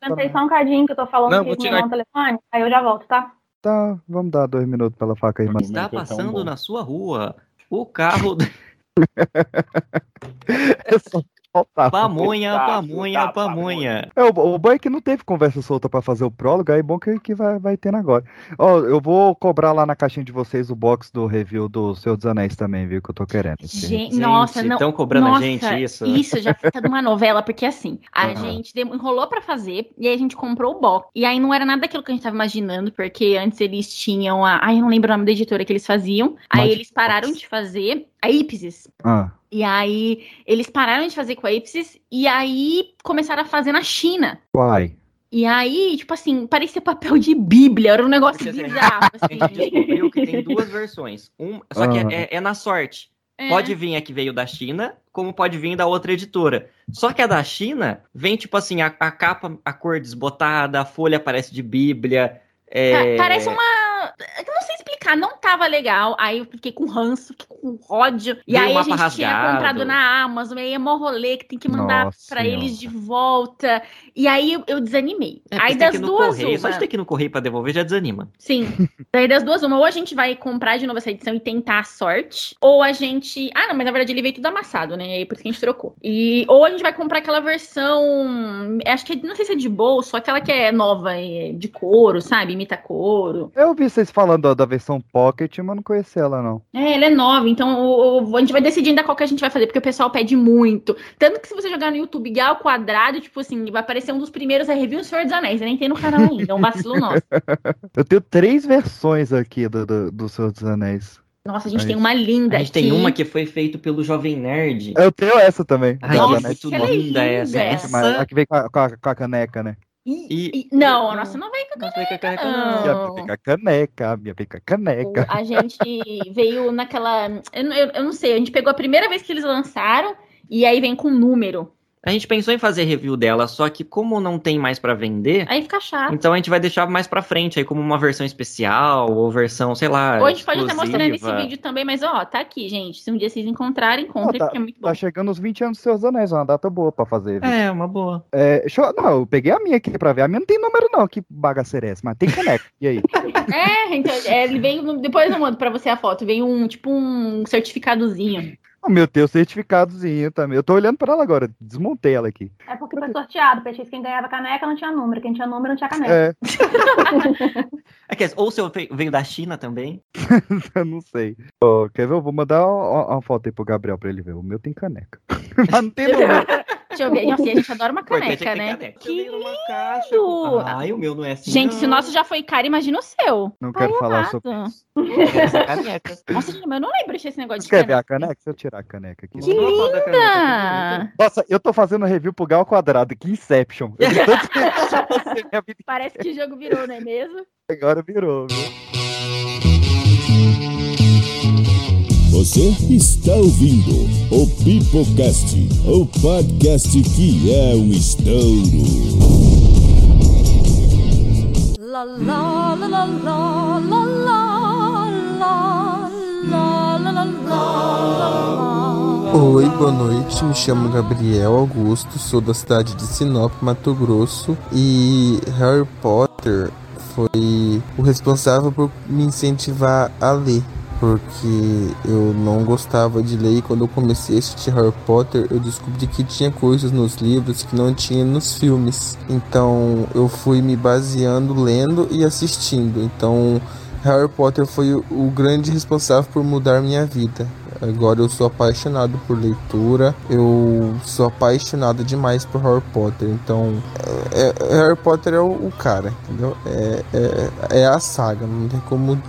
Cantei só um cadinho que eu tô falando Não, aqui vou com meu tirar- no telefone. Aí eu já volto, tá? Tá, vamos dar dois minutos pela faca aí, mano. Está é passando bom. na sua rua o carro É só pamonha, tá, pamonha. É, o, o bom é que não teve conversa solta pra fazer o prólogo, aí é bom que, que vai, vai tendo agora. Ó, eu vou cobrar lá na caixinha de vocês o box do review do Senhor dos Anéis também, viu? Que eu tô querendo. Gente, nossa, não. Estão cobrando nossa, a gente isso. Isso já fica de uma novela, porque assim, a Aham. gente enrolou pra fazer e aí a gente comprou o box. E aí não era nada daquilo que a gente tava imaginando, porque antes eles tinham a. Ai, eu não lembro o nome da editora que eles faziam. Aí Magic eles pararam Box. de fazer a Ipsis. Ah, E aí eles pararam de fazer com a Ipsis e aí começaram a fazer na China. uai. E aí, tipo assim, parecia papel de Bíblia, era um negócio Porque, assim, bizarro. A gente Assim. descobriu que tem duas versões. Um, só que Ah. é, é na sorte. É. Pode vir a que veio da China, como pode vir da outra editora. Só que a da China vem, tipo assim, a, a capa, a cor desbotada, a folha parece de Bíblia. é, Pa- Parece uma. Eu não sei explicar, não tava legal. Aí eu fiquei com ranço, fiquei com ódio. E Veio aí a gente tinha rasgado. comprado na Amazon, e aí é mó rolê que tem que mandar Nossa pra Senhora. eles de volta. E aí eu, eu desanimei. É, aí das duas, correio. Só uma. de ter que ir no correio pra devolver já desanima. Sim. Daí das duas, uma, ou a gente vai comprar de novo essa edição e tentar a sorte, ou a gente. Ah, não, mas na verdade ele veio tudo amassado, né? Aí por isso que a gente trocou. E ou a gente vai comprar aquela versão. Acho que não sei se é de bolso, aquela que é nova, é de couro, sabe? Imita couro. Eu vi vocês falando da versão Pocket, mas não conhecia ela, não. É, ela é nova, então o- o- a gente vai decidir ainda qual que a gente vai fazer, porque o pessoal pede muito. Tanto que se você jogar no YouTube Gal Quadrado, tipo assim, vai aparecer um dos primeiros é review do Senhor dos Anéis. Eu nem tem no canal ainda, é um vacilo nosso. Eu tenho três versões aqui do, do, do Senhor dos Anéis. Nossa, a gente É tem uma linda A gente tem uma que foi feita pelo Jovem Nerd. Eu tenho essa também. Ai, Nossa, que é linda essa. Essa... a que vem com a, com a- com a caneca, né? E- e- não, a nossa não veio com Não a caneca, Não. não. A minha vem com a caneca, a minha vem com a caneca. A gente veio naquela. Eu, não- eu, eu não sei, a gente pegou a primeira vez que eles lançaram e aí vem com número. A gente pensou em fazer review dela, só que como não tem mais pra vender, Aí fica chato. então a gente vai deixar mais pra frente aí como uma versão especial ou versão, sei lá, Ou a gente pode até mostrar nesse exclusiva. vídeo também, mas ó, tá aqui, gente. Se um dia vocês encontrarem, comprem, tá- porque é muito bom. Tá chegando os 20 anos dos Seus Anéis, uma data boa pra fazer. viu? É, uma boa. É, deixa eu- não, eu peguei a minha aqui pra ver. A minha não tem número, não. Que bagaceira é essa? Mas tem caneca. E aí? É, então, é, ele vem. Depois eu mando pra você a foto. Vem um, tipo, um certificadozinho. O meu tem o certificadozinho também. Eu tô olhando pra ela agora. Desmontei ela aqui. É porque foi sorteado. Peixe, quem ganhava caneca não tinha número. Quem tinha número não tinha caneca. É, É que, ou se eu ve- veio da China também. eu não sei. Ó, quer ver? Eu vou mandar uma, uma foto aí pro Gabriel pra ele ver. O meu tem caneca. Mas não tem número. Deixa eu ver. Nossa, a gente adora uma é caneca, né? caneca. Que lindo! Ai, o meu não é assim. Gente, se o não. nosso já foi caro, imagina o seu. Não quero falar sobre. Essa caneca. Nossa, gente, mas eu não lembro desse negócio Você de quer ver a caneca. caneca? Se eu tirar a caneca aqui. Que caneca, linda! Nossa, eu tô fazendo review pro Gal Quadrado. Que Inception. Eu vi tanto que você, minha vida Parece que o jogo virou, não é mesmo? agora virou, viu? Você está ouvindo o Pipocast, o podcast que é um estouro. La la la la la la la la la la la la Oi, boa noite. Me chamo Gabriel Augusto, sou da cidade de Sinop, Mato Grosso, e Harry Potter foi o responsável por me incentivar a ler. Porque eu não gostava de ler e quando eu comecei a assistir Harry Potter, eu descobri que tinha coisas nos livros que não tinha nos filmes. Então eu fui me baseando lendo e assistindo. Então Harry Potter foi o, grande responsável por mudar minha vida. Agora eu sou apaixonado por leitura, eu sou apaixonado demais por Harry Potter. Então, é- é- Harry Potter é o, o cara, entendeu? É, é, é a saga, não tem como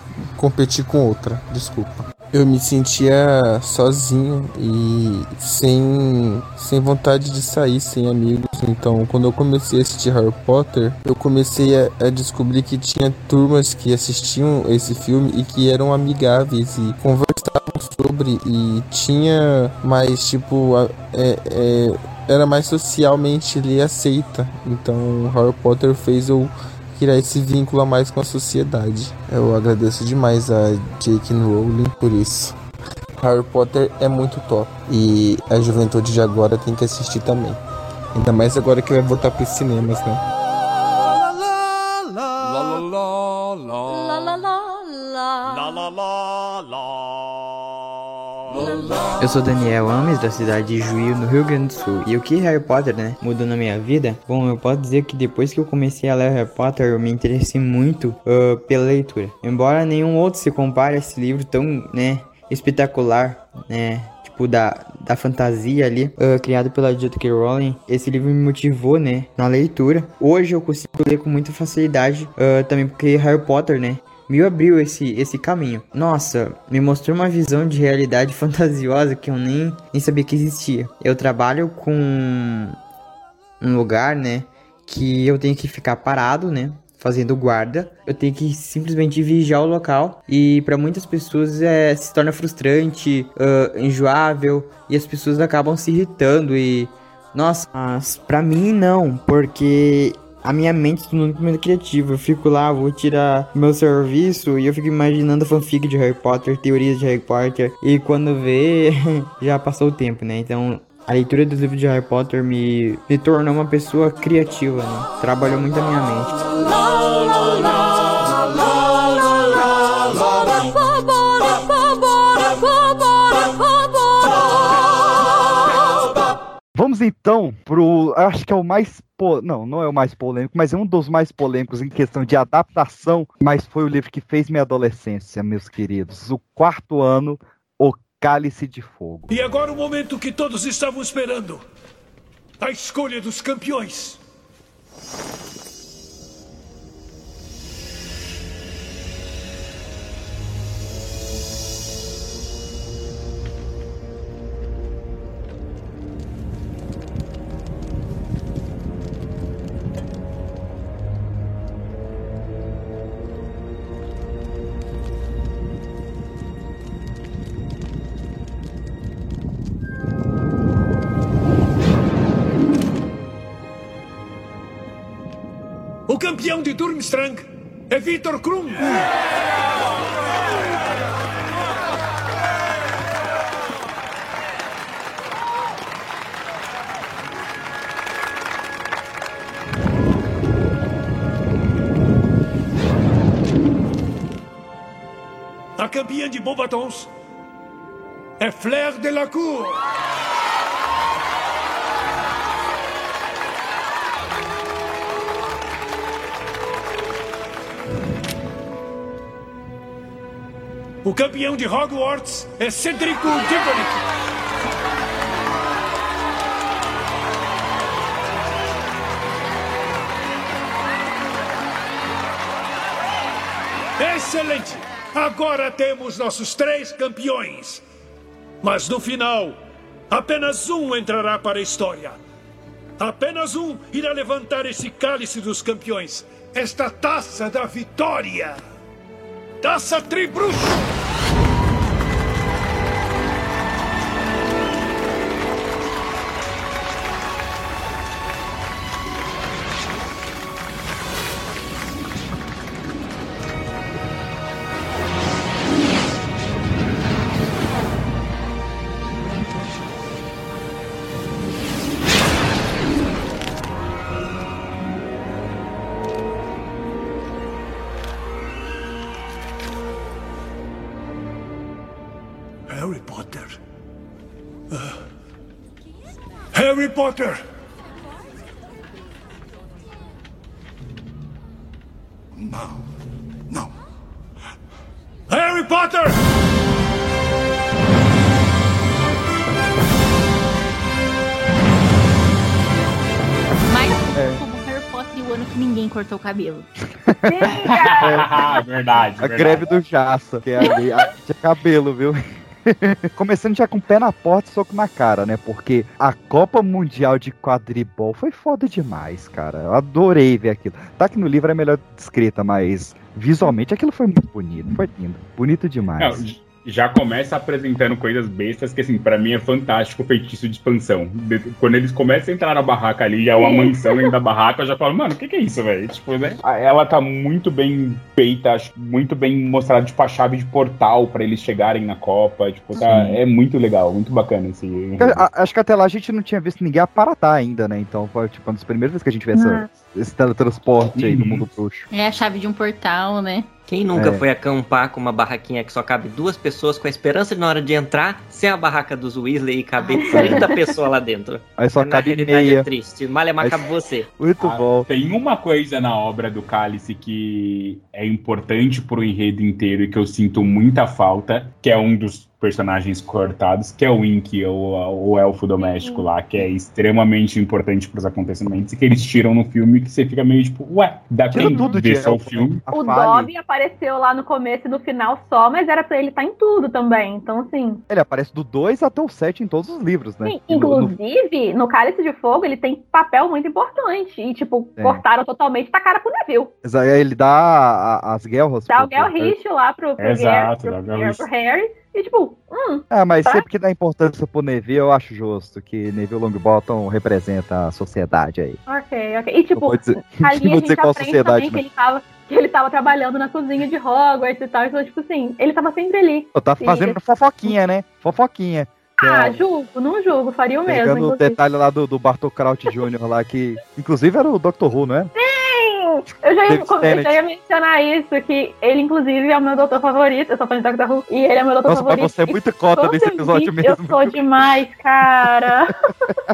competir com outra, desculpa. Eu me sentia sozinho e sem, sem vontade de sair, sem amigos. Então, quando eu comecei a assistir Harry Potter, eu comecei a, a descobrir que tinha turmas que assistiam esse filme e que eram amigáveis e conversavam sobre e tinha mais tipo a- é, é, era mais socialmente aceita. Então, Harry Potter fez eu Kirai se vincula mais com a sociedade. Eu agradeço demais a J.K. Rowling por isso. Harry Potter é muito top e a juventude de agora tem que assistir também. Ainda mais agora que vai voltar para os cinemas, né? La la la la la la la la la la la eu sou Daniel Ames, da cidade de Juí, no Rio Grande do Sul. E o que Harry Potter, né, mudou na minha vida? Bom, eu posso dizer que depois que eu comecei a ler Harry Potter, eu me interessei muito ah, pela leitura. Embora nenhum outro se compare a esse livro tão, né, espetacular, né, tipo da, da fantasia ali, ah, criado pela J.K. Rowling, esse livro me motivou, né, na leitura. Hoje eu consigo ler com muita facilidade, ah, também porque Harry Potter, né, me abriu esse, esse caminho. Nossa, me mostrou uma visão de realidade fantasiosa que eu nem, nem sabia que existia. Eu trabalho com um lugar, né, que eu tenho que ficar parado, né, fazendo guarda. Eu tenho que simplesmente vigiar o local e para muitas pessoas é, se torna frustrante, ah, enjoável e as pessoas acabam se irritando e nossa, mas pra mim não, porque a minha mente é muito criativa. Eu fico lá, vou tirar meu serviço e eu fico imaginando fanfic de Harry Potter, teorias de Harry Potter. E quando vê, já passou o tempo, né? Então a leitura dos livros de Harry Potter me, me tornou uma pessoa criativa, né? Trabalhou muito a minha mente. Então pro. Acho que é o mais. po- Não, não é o mais polêmico, mas é um dos mais polêmicos em questão de adaptação. Mas foi o livro que fez minha adolescência, meus queridos. O quarto ano, O Cálice de Fogo. E agora o momento que todos estavam esperando. A escolha dos campeões. Campeão de Durmstrang é Victor Krum. A campeã de Bobatons é Flair Delacour. O campeão de Hogwarts é Cedrico Diggory. Excelente! Agora temos nossos três campeões. Mas no final, apenas um entrará para a história. Apenas um irá levantar esse cálice dos campeões, esta taça da vitória. Taça Tribruxo! Potter! Não, não. Harry Potter! Mas como Harry Potter e o ano que ninguém cortou o cabelo. verdade, A verdade. greve do Jaça, que é ali, a, tinha cabelo, viu? Começando já com o pé na porta e soco na cara, né? Porque a Copa Mundial de Quadribol foi foda demais, cara. Eu adorei ver aquilo. Tá que no livro é melhor descrita, mas visualmente aquilo foi muito bonito. Foi lindo. Bonito demais. Já começa apresentando coisas bestas que, assim, pra mim é fantástico o feitiço de expansão. De- Quando eles começam a entrar na barraca ali, já é uma mansão dentro da barraca, eu já falo, mano, o que, que é isso, velho? Tipo, né? A- Ela tá muito bem feita, acho, muito bem mostrada, tipo, a chave de portal pra eles chegarem na Copa. Tipo, tá, Sim. é muito legal, muito bacana esse. A- Acho que até lá a gente não tinha visto ninguém aparatar ainda, né? Então foi tipo uma das primeiras vezes que a gente vê essa, esse teletransporte aí no Uhum. mundo bruxo. É a chave de um portal, né? Quem nunca É. foi acampar com uma barraquinha que só cabe duas pessoas com a esperança de na hora de entrar ser a barraca dos Weasley e caber 30 pessoas lá dentro? Aí só Na cabe realidade meia. é triste. Malemar Mas- cabe você. Muito Ah, bom. Tem uma coisa na obra do Cálice que é importante pro enredo inteiro e que eu sinto muita falta, que é um dos personagens cortados, que é o Inky, o, o elfo doméstico lá, que é extremamente importante pros acontecimentos e que eles tiram no filme que você fica meio tipo, ué, dá pra Tira tudo de ver só o elfo, filme? O Dobby apareceu lá no começo e no final só, mas era pra ele estar em tudo também. Então, assim. Ele aparece do 2 até o 7 em todos os livros, né? Sim, E no- no- inclusive, no Cálice de Fogo, ele tem papel muito importante. E, tipo, É. cortaram totalmente e tacaram pro Neville. Exa- Ele dá as guerras. Dá o pro- Gelrich lá pro, pro, Exato, Harry, dá o pro, pro Harry. E, tipo, hum, Ah, mas Tá. sempre que dá importância pro Neville, eu acho justo que Neville Longbottom representa a sociedade aí. ok, ok. E, tipo, dizer, ali a gente aprende também que ele tava... Que ele tava trabalhando na cozinha de Hogwarts e tal. Então, tipo assim, ele tava sempre ali. Eu tá Sim. fazendo fofoquinha, né? Fofoquinha. Ah, é- julgo, não julgo, faria o mesmo. Pegando o detalhe lá do, do Bartol Kraut Jr. lá, que inclusive era o Dr. Who, não é? Eu já, ia, eu já ia mencionar isso, que ele, inclusive, é o meu doutor favorito. Eu sou fã de Doctor Who. E ele é o meu doutor Nossa, favorito. você é muito cota desse episódio mesmo. Eu sou demais, cara.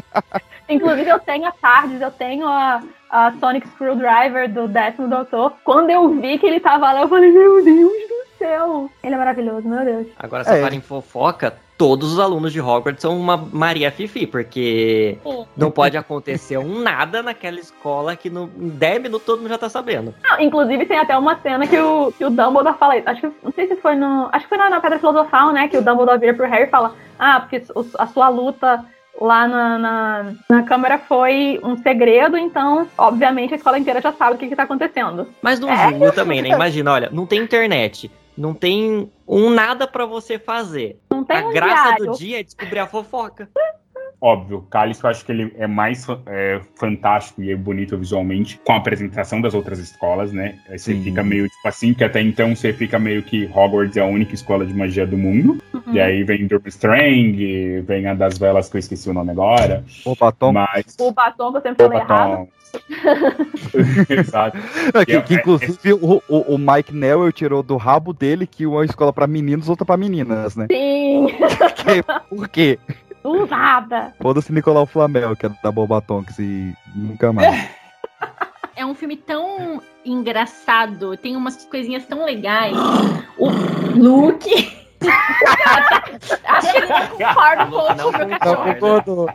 Inclusive, eu tenho a Tardes, eu tenho a, a Sonic Screwdriver do décimo doutor. Quando eu vi que ele tava lá, eu falei, meu Deus do céu. Ele é maravilhoso, meu Deus. Agora, É. se falar em fofoca, todos os alunos de Hogwarts são uma Maria Fifi, porque não pode acontecer um nada naquela escola que no, em 10 minutos todo mundo já tá sabendo. Não, inclusive, tem até uma cena que o, que o Dumbledore fala. Acho que, não sei se foi no. Acho que foi na, na Pedra Filosofal, né? Que o Dumbledore vira pro Harry e fala: Ah, porque a sua luta lá na, na, na Câmara foi um segredo, então, obviamente, a escola inteira já sabe o que, que tá acontecendo. Mas não É. julgo também, né? Imagina, olha, não tem internet, não tem um nada pra você fazer. Não tem A um graça diário. do dia é descobrir a fofoca. Óbvio, Cálice eu acho que ele é mais é, fantástico e é bonito visualmente com a apresentação das outras escolas, né? Aí você Sim. fica meio tipo assim, que até então você fica meio que Hogwarts é a única escola de magia do mundo. Uhum. E aí vem Durmstrang, vem a das velas que eu esqueci o nome agora. O batom. Mas. O batom sempre falei errado. Exato. É, que, é- que, inclusive o, o, o Mike Newell tirou do rabo dele que uma escola pra meninos, outra pra meninas, né? Sim, Que- Por quê? Do nada. Foda-se Nicolau Flamel, que é da Bobatonks e nunca mais. É um filme tão engraçado, tem umas coisinhas tão legais. O Luke. Acho que ele não concorda com o Não meu cachorro.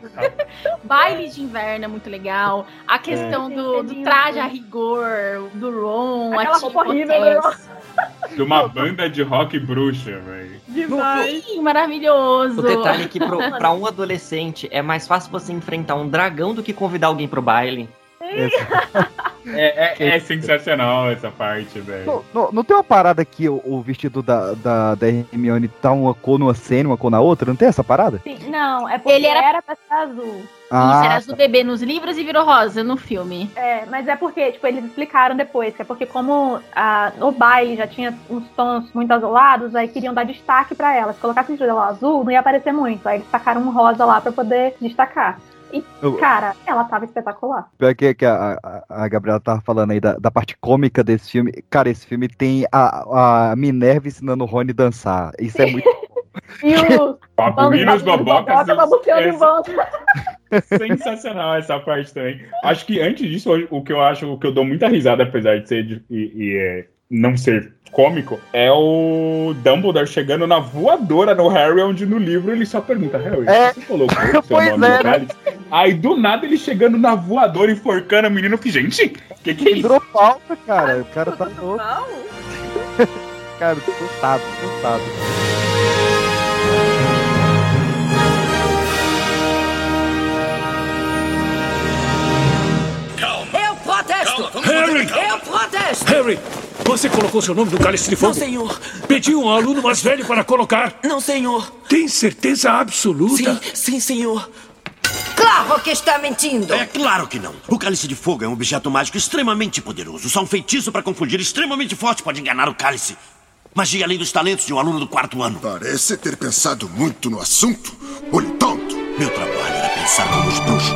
Baile de inverno é muito legal. A questão do, do traje a rigor, do Ron, Aquela a roupa horrível Potesse. De uma banda de rock bruxa, velho. Demais. Sim, maravilhoso. O detalhe é que pro, pra um adolescente é mais fácil você enfrentar um dragão do que convidar alguém pro baile. É, é- é sensacional essa parte, velho. Não, não, não tem uma parada que o, o vestido da, da, da Hermione tá uma cor numa cena, uma cor na outra? Não tem essa parada? Sim, não, é porque Ele era- era pra ser azul. Isso, era Ah, azul bebê nos livros e virou rosa no filme. É, mas é porque, tipo, eles explicaram depois, que é porque como ah, no baile já tinha uns tons muito azulados, aí queriam dar destaque pra ela. Se colocasse o dela azul, não ia aparecer muito. Aí eles tacaram um rosa lá pra poder destacar. E, Eu- cara, ela tava espetacular. pior que, que a, a, a Gabriela tava falando aí da, da parte cômica desse filme. Cara, esse filme tem a, a Minerva ensinando o Rony a dançar. Isso é muito. E o Papulinos babocas. sensacional essa parte também. Acho que antes disso, o que eu acho, o que eu dou muita risada, apesar de ser de- e, e, é, não ser cômico, é o Dumbledore chegando na voadora no Harry, onde no livro ele só pergunta, Harry, É. você colocou o seu Pois nome é, no né? cálice? Aí do nada ele chegando na voadora, enforcando o menino, que gente, que que é isso? Falta, cara. O cara tá louco. Cara, assustado, assustado. Eu protesto! Harry! Eu protesto! Harry! Você colocou seu nome no cálice de fogo? Não, senhor! Pediu um aluno mais velho para colocar? Não, senhor! Tem certeza absoluta? Sim, sim, senhor! Claro que está mentindo! É claro que não. O cálice de fogo é um objeto mágico extremamente poderoso. Só um feitiço para confundir extremamente forte pode enganar o cálice. Magia além dos talentos de um aluno do quarto ano. Parece ter pensado muito no assunto. Olho tonto. Meu trabalho era pensar como os bruxos.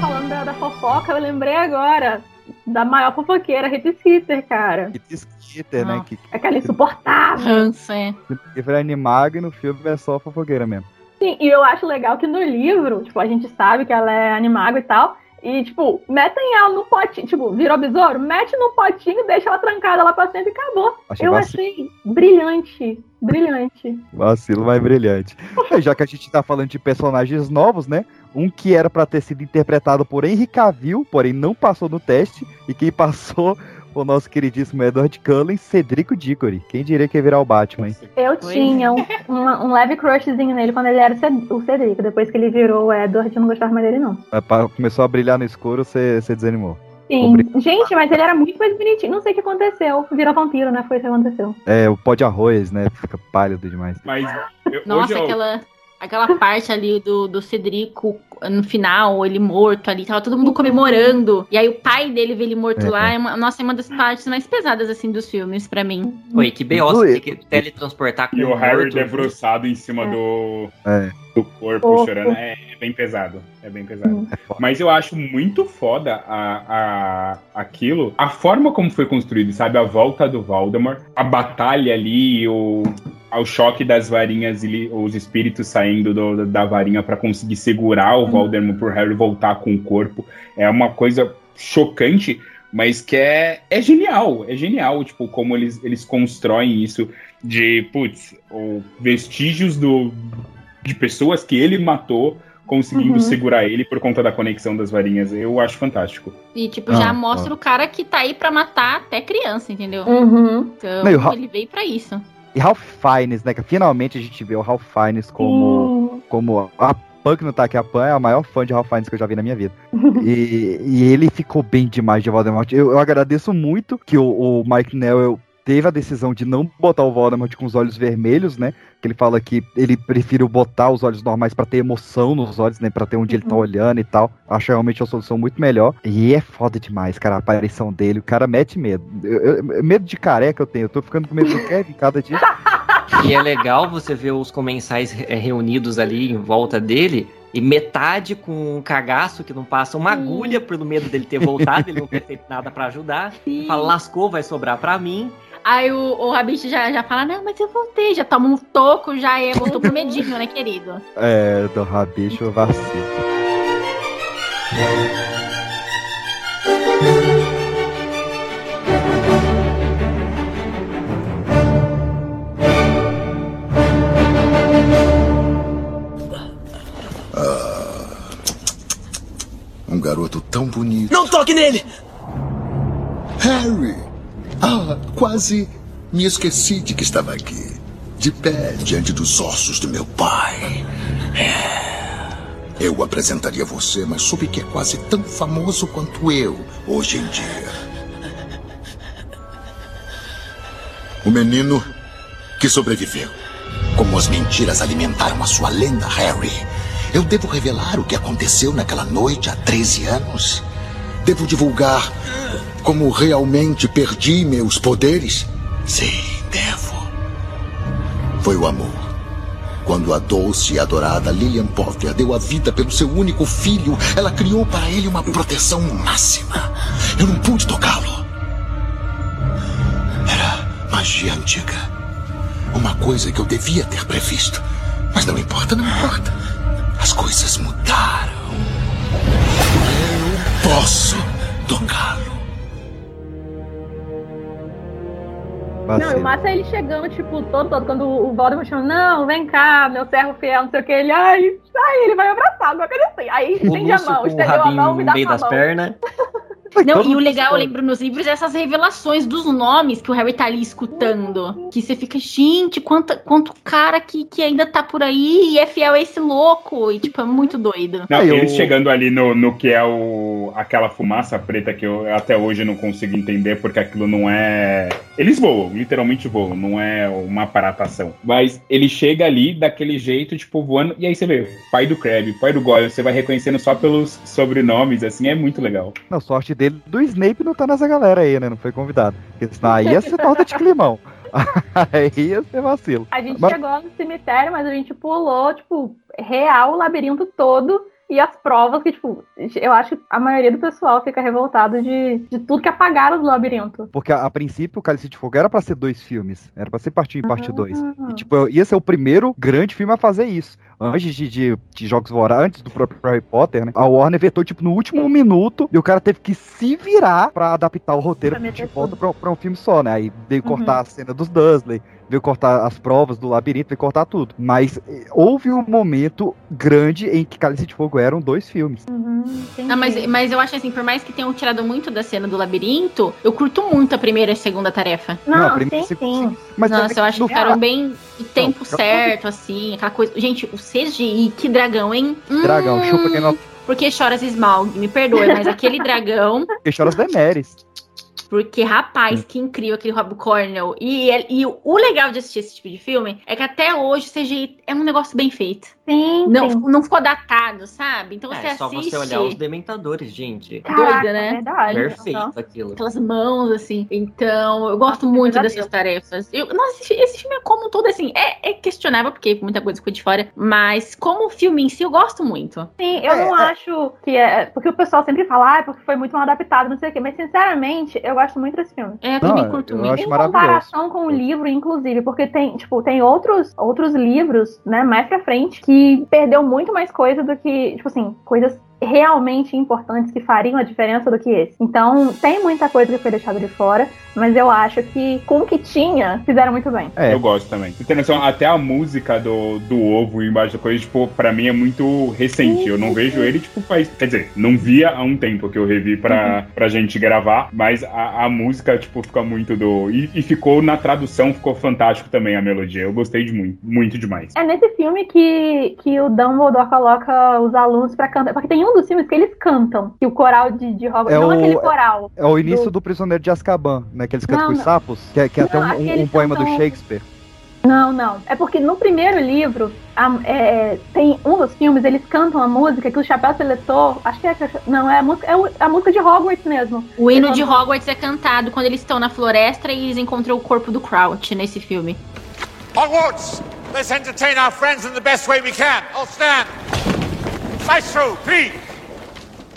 Falando da, da fofoca, eu lembrei agora da maior fofoqueira, Rita Skeeter, cara. Rita Skeeter, né? Que, Aquela insuportável. Ranço, é. que foi animado e no filme é só fofoqueira mesmo. Sim, e eu acho legal que no livro, tipo, a gente sabe que ela é animago e tal. E, tipo, metem ela no potinho, tipo, virou besouro, mete no potinho, deixa ela trancada lá pra sempre e acabou. Achei eu vacilo. achei brilhante, brilhante. Vacilo mais brilhante. Já que a gente tá falando de personagens novos, né? Um que era pra ter sido interpretado por Henry Cavill, porém não passou no teste, e quem passou foi o nosso queridíssimo Edward Cullen, Cedrico Diggory. Quem diria que ia virar o Batman, hein? Eu tinha um, uma- um leve crushzinho nele quando ele era o Ced- o Cedrico. Depois que ele virou o Edward, eu não gostava mais dele, não. É, Começou a brilhar no escuro, você você desanimou. Sim. Gente, mas ele era muito mais bonitinho. Não sei o que aconteceu. Virou vampiro, né? Foi isso que aconteceu. É, o pó de arroz, né? Fica pálido demais. Mas eu, Nossa, hoje eu- aquela, aquela parte ali do, do Cedrico no final, ele morto ali, tava todo mundo comemorando. E aí o pai dele vê ele morto É. lá. É uma, nossa, é uma das partes mais pesadas, assim, dos filmes, pra mim. Oi, que B.O. você tem que teletransportar com E o Harry morto. debruçado em cima do, É. do corpo, chorando, é, é bem pesado. É bem pesado. Mas eu acho muito foda a, a, aquilo, a forma como foi construído, sabe? A volta do Voldemort, a batalha ali, o, ao choque das varinhas, ele- os espíritos saindo do- da varinha pra conseguir segurar o Voldemort pro Harry voltar com o corpo. É uma coisa chocante, mas que é, é genial. É genial, tipo, como eles, eles constroem isso de, putz, vestígios do, de pessoas que ele matou conseguindo Uhum. segurar ele por conta da conexão das varinhas. Eu acho fantástico. E, tipo, Ah, já ah. mostra o cara que tá aí pra matar até criança, entendeu? Uhum. Então, Não, ele veio pra isso. E Ralph Fiennes, né? Que finalmente a gente vê o Ralph Fiennes como, como a Pan que não tá aqui, a Pan é a maior fã de Ralph Fiennes que eu já vi na minha vida. e, e ele ficou bem demais de Voldemort. Eu, eu agradeço muito que o, o Mike Newell teve a decisão de não botar o Voldemort com os olhos vermelhos, né? Que ele fala que ele prefere botar os olhos normais pra ter emoção nos olhos, né? Pra ter onde ele tá olhando e tal. Acho realmente uma solução muito melhor. E é foda demais, cara, a aparição dele. O cara mete medo. Eu- eu- medo de careca eu tenho. Eu tô ficando com medo do Kevin cada dia. E é legal você ver os comensais reunidos ali em volta dele. E metade com um cagaço que não passa uma agulha pelo medo dele ter voltado, ele não ter feito nada pra ajudar. Fala, lascou, vai sobrar pra mim. Aí o, o Rabicho já, já fala, não, mas eu voltei, já toma um toco, já é, voltou pro medinho, né, querido? É, do rabicho vacilo. Um garoto tão bonito. Não toque nele! Harry! Ah, quase me esqueci de que estava aqui. De pé diante dos ossos do meu pai. É. Eu apresentaria você, mas soube que é quase tão famoso quanto eu hoje em dia. O menino que sobreviveu. Como as mentiras alimentaram a sua lenda, Harry. Eu devo revelar o que aconteceu naquela noite há 13 anos? Devo divulgar como realmente perdi meus poderes? Sim, devo. Foi o amor. Quando a doce e adorada Lillian Potter deu a vida pelo seu único filho, ela criou para ele uma proteção máxima. Eu não pude tocá-lo. Era magia antiga. Uma coisa que eu devia ter previsto. Mas não importa, não importa. As coisas mudaram. Eu posso tocá-lo. Não, o massa é ele chegando, tipo, todo, todo, quando o Voldemort chama, não, vem cá, meu servo fiel, não sei o que, ele, ai, ai, ele vai abraçar, coisa assim. Aí estende a mão, estendeu a mão, me no dá meio sua das mão. pernas. Não, e o legal, eu lembro nos livros, é essas revelações dos nomes que o Harry tá ali escutando. Que você fica, gente, quanto, quanto cara que, que ainda tá por aí e é fiel a esse louco. E, tipo, é muito doido. Não, eu- eles chegando ali no, no que é o, aquela fumaça preta que eu até hoje não consigo entender, porque aquilo não é. Eles voam, literalmente voam, não é uma aparatação. Mas ele chega ali daquele jeito, tipo, voando, e aí você vê, pai do Crab, pai do Goyle, você vai reconhecendo só pelos sobrenomes, assim, é muito legal. Não, sorte dele do Snape não tá nessa galera aí, né? Não foi convidado. Porque senão aí ia ser torta de climão. aí ia ser vacilo. A gente Mas- chegou no cemitério, mas a gente pulou, tipo, real o labirinto todo E as provas que, tipo, eu acho que a maioria do pessoal fica revoltado de, de tudo que apagaram do labirinto. Porque a, a princípio o Cálice de Fogo era pra ser dois filmes. Era pra ser parte 1 e parte 2. Ah. E tipo, ia ser o primeiro grande filme a fazer isso. Antes de, de, de Jogos Vorazes, antes do próprio Harry Potter, né? A Warner vetou, tipo, no último minuto e o cara teve que se virar pra adaptar o roteiro meter de volta pra, pra um filme só, né? Aí veio cortar a cena dos Dursley, veio cortar as provas do labirinto, veio cortar tudo. Mas eh, houve um momento grande em que Cálice de Fogo eram dois filmes. Uhum, Não, mas, mas eu acho assim, por mais que tenham tirado muito da cena do labirinto, eu curto muito a primeira e a segunda tarefa. Não, Não, a primeira sim, e a sim. Mas Nossa, eu acho que ficaram bem no tempo fica- certo, assim, aquela coisa. Gente, o CGI, que dragão, hein? Dragão, Hum, chupa quem não. Porque choras Smaug, me perdoe, mas aquele dragão. Porque chora as Daenerys. Porque, rapaz, que incrível aquele Rob Cornell. E, e o legal de assistir esse tipo de filme é que até hoje o CGI é um negócio bem feito. Sim, Não, sim. não ficou datado, sabe? Então você É só assiste. você olhar os dementadores, gente. Caraca, doida, né? Verdade. Perfeito Nossa. aquilo. Aquelas mãos, assim. Então, eu gosto Nossa, muito dessas tarefas. Eu, nossa, esse, esse filme é como um todo, assim, é, é questionável, porque muita coisa ficou de fora. Mas, como filme em si, eu gosto muito. Sim, eu É, não é. acho que é. Porque o pessoal sempre fala, ah, porque foi muito mal adaptado, não sei o quê. Mas, sinceramente, eu gosto muito desse filme. É, eu Não, também curto eu muito. acho em comparação com o livro, inclusive, porque tem, tipo, tem outros, outros livros, né, mais pra frente, que perdeu muito mais coisa do que, tipo assim, coisas realmente importantes que fariam a diferença do que esse. Então, tem muita coisa que foi deixada de fora, mas eu acho que com o que tinha, fizeram muito bem. É. Eu gosto também. Tem noção, até a música do, do ovo embaixo da coisa, tipo, pra mim é muito recente. Eu não vejo ele, tipo, faz. Quer dizer, não via há um tempo que eu revi pra, pra gente gravar, mas a, a música, tipo, fica muito do. E, e ficou na tradução, ficou fantástico também a melodia. Eu gostei de muito, muito demais. É nesse filme que, que o Dumbledore coloca os alunos pra cantar. Porque tem um dos filmes que eles cantam, que o coral de, de Hogwarts. É não o- aquele coral. É o início do Prisioneiro de Azkaban, né? Que eles cantam Não, com os sapos, que é, que é até Não, um- um, um poema do Shakespeare. Não, não. É porque no primeiro livro, a- é, tem um dos filmes, eles cantam a música que o Chapéu Seletor. Acho que é. Não, é a música, é a música de Hogwarts mesmo. O hino de Hogwarts é cantado quando eles estão na floresta e eles encontram o corpo do Crouch nesse filme. Hogwarts! Let's entertain our friends in the best way we can. All stand. Maestro, please.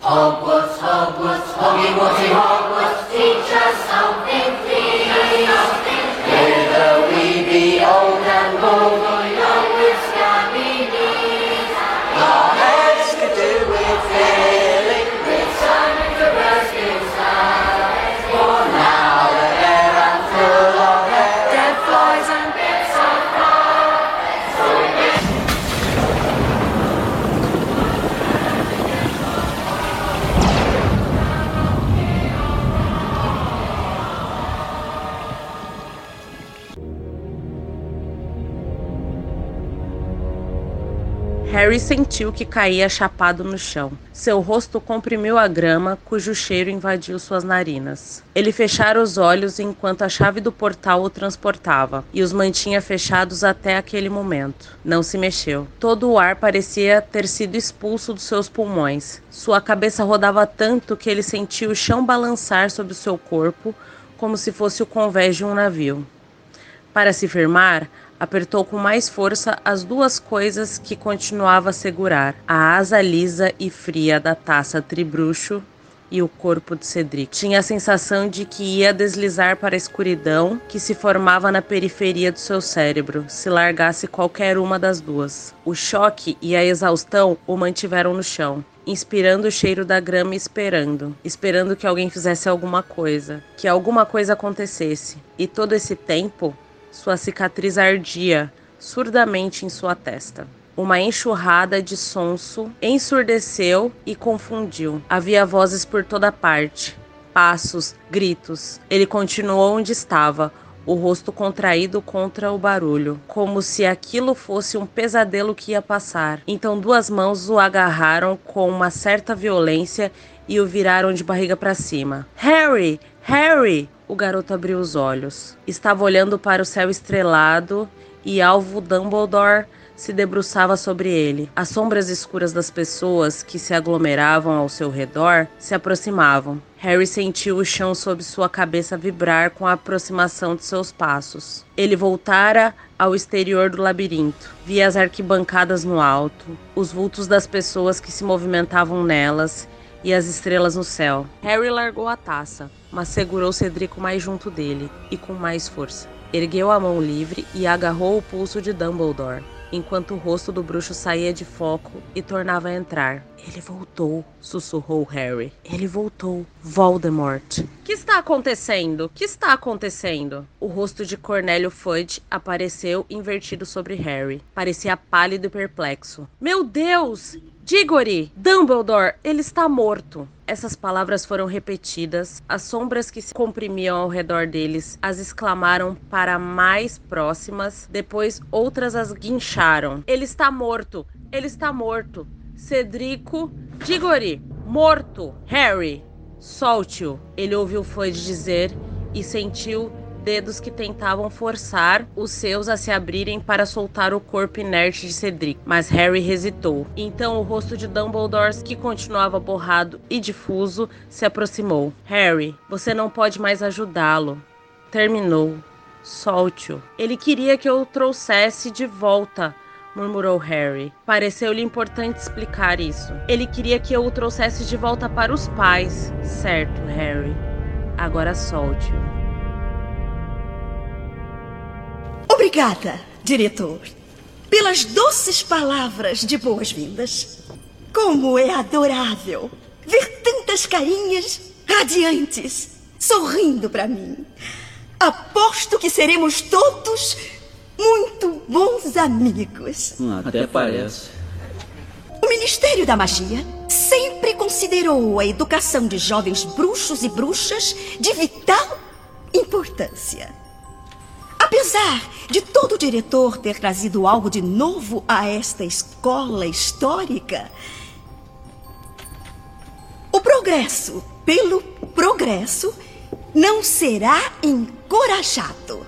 Hogwarts, Hogwarts, Woggy Hogwarts, teach us something, please. Whether we be old and or young Harry sentiu que caía chapado no chão. Seu rosto comprimiu a grama, cujo cheiro invadiu suas narinas. Ele fechara os olhos enquanto a chave do portal o transportava, e os mantinha fechados até aquele momento. Não se mexeu. Todo o ar parecia ter sido expulso dos seus pulmões. Sua cabeça rodava tanto que ele sentiu o chão balançar sobre o seu corpo, como se fosse o convés de um navio. Para se firmar, apertou com mais força as duas coisas que continuava a segurar: a asa lisa e fria da taça tribruxo e o corpo de Cedric. Tinha a sensação de que ia deslizar para a escuridão que se formava na periferia do seu cérebro, se largasse qualquer uma das duas. O choque e a exaustão o mantiveram no chão. Inspirando o cheiro da grama e esperando, esperando que alguém fizesse alguma coisa, que alguma coisa acontecesse. E todo esse tempo, sua cicatriz ardia surdamente em sua testa. Uma enxurrada de sonso ensurdeceu e confundiu. Havia vozes por toda parte, passos, gritos. Ele continuou onde estava, o rosto contraído contra o barulho, como se aquilo fosse um pesadelo que ia passar. Então duas mãos o agarraram com uma certa violência e o viraram de barriga para cima. Harry! Harry! O garoto abriu os olhos. Estava olhando para o céu estrelado e alvo Dumbledore se debruçava sobre ele. As sombras escuras das pessoas que se aglomeravam ao seu redor se aproximavam. Harry sentiu o chão sob sua cabeça vibrar com a aproximação de seus passos. Ele voltara ao exterior do labirinto. Via as arquibancadas no alto, os vultos das pessoas que se movimentavam nelas e as estrelas no céu. Harry largou a taça, mas segurou Cedrico mais junto dele e com mais força. Ergueu a mão livre e agarrou o pulso de Dumbledore, enquanto o rosto do bruxo saía de foco e tornava a entrar. Ele voltou, sussurrou Harry. Ele voltou. Voldemort. Que está acontecendo? Que está acontecendo? O rosto de Cornélio Fudge apareceu invertido sobre Harry. Parecia pálido e perplexo. Meu Deus! Diggory! Dumbledore! Ele está morto! Essas palavras foram repetidas. As sombras que se comprimiam ao redor deles as exclamaram para mais próximas. Depois outras as guincharam. Ele está morto! Ele está morto! Cedrico Diggory, morto. Harry, solte-o. Ele ouviu Fudge dizer e sentiu dedos que tentavam forçar os seus a se abrirem para soltar o corpo inerte de Cedric, mas Harry hesitou. Então o rosto de Dumbledore, que continuava borrado e difuso, se aproximou. Harry, você não pode mais ajudá-lo. Terminou. Solte-o. Ele queria que eu o trouxesse de volta, murmurou Harry. Pareceu-lhe importante explicar isso. Ele queria que eu o trouxesse de volta para os pais. Certo, Harry. Agora solte-o. Obrigada, diretor, pelas doces palavras de boas-vindas. Como é adorável ver tantas carinhas radiantes sorrindo para mim. Aposto que seremos todos muito bons amigos. Até parece. O Ministério da Magia sempre considerou a educação de jovens bruxos e bruxas de vital importância. Apesar de todo diretor ter trazido algo de novo a esta escola histórica, o progresso pelo progresso não será encorajado.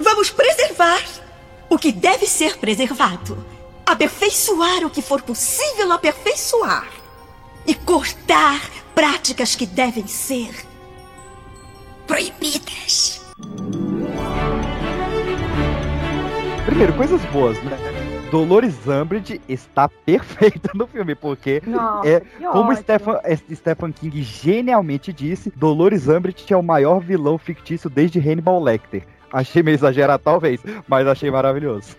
Vamos preservar o que deve ser preservado, aperfeiçoar o que for possível aperfeiçoar e cortar práticas que devem ser proibidas. Primeiro, coisas boas, né? Dolores Umbridge está perfeita no filme, porque Nossa, é como. Stephen, é, Stephen King genialmente disse, Dolores Umbridge é o maior vilão fictício desde Hannibal Lecter. Achei meio exagerado, talvez, mas achei maravilhoso.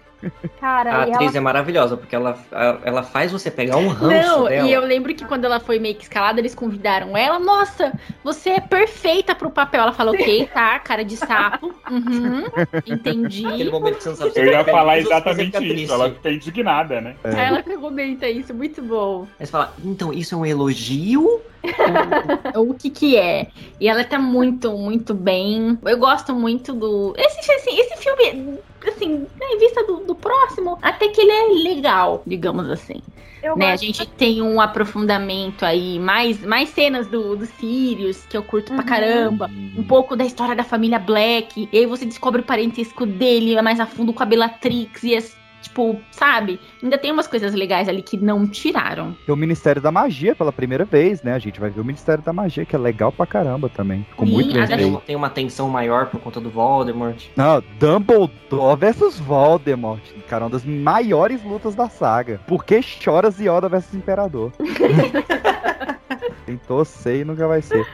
Cara, A atriz ela... é maravilhosa, porque ela, ela faz você pegar um ranço Não, dela. e eu lembro que quando ela foi meio que escalada, eles convidaram ela. Nossa, você é perfeita pro papel. Ela falou, ok, tá, cara de sapo. Uhum, entendi. Aquele momento que você não sabe Eu ia falar exatamente isso. triste. Ela fica indignada, né? É. Ela comenta isso, muito bom. Aí você fala, então isso é um elogio? o que que é. E ela tá muito, muito bem. Eu gosto muito do. Esse, assim, esse filme, assim, em vista do, do próximo, até que ele é legal, digamos assim. Eu né? A gente tem um aprofundamento aí, mais, mais cenas do, do Sirius, que eu curto pra caramba. Um pouco da história da família Black. E aí você descobre o parentesco dele mais a fundo com a Bellatrix. E as, tipo, sabe? Ainda tem umas coisas legais ali que não tiraram. Tem o Ministério da Magia pela primeira vez, né? A gente vai ver o Ministério da Magia, que é legal pra caramba também. Ficou muito bem tem, feito. tem uma tensão maior por conta do Voldemort. Não, Dumbledore versus Voldemort. Cara, uma das maiores lutas da saga. Por que choras Yoda versus Imperador? Tentou ser e nunca vai ser.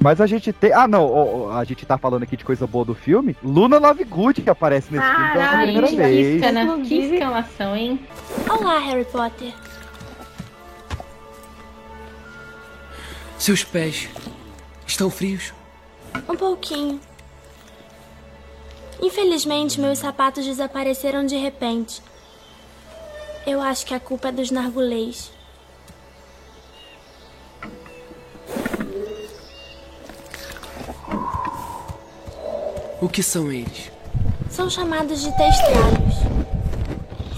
Mas a gente tem. Ah, não. a gente tá falando aqui de coisa boa do filme. Luna Lovegood que aparece nesse filme pela primeira que vez. escana- que exclamação, hein? Olá, Harry Potter. Seus pés estão frios? Um pouquinho. Infelizmente, meus sapatos desapareceram de repente. Eu acho que a culpa é dos nargulês. O que são eles? São chamados de testralhos.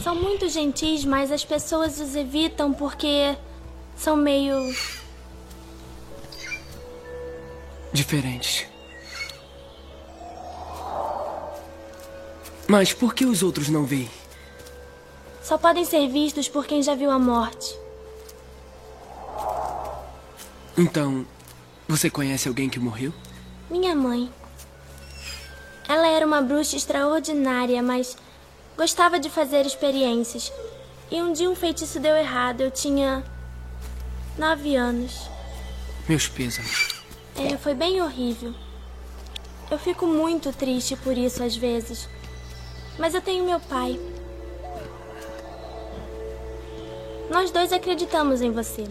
São muito gentis, mas as pessoas os evitam porque são meio. Diferentes. Mas por que os outros não veem? só podem ser vistos por quem já viu a morte. Então, você conhece alguém que morreu? Minha mãe. Ela era uma bruxa extraordinária, mas gostava de fazer experiências. E um dia um feitiço deu errado. Eu tinha nove anos. Meus pêsames. É, foi bem horrível. Eu fico muito triste por isso às vezes. Mas eu tenho meu pai. Nós dois acreditamos em você.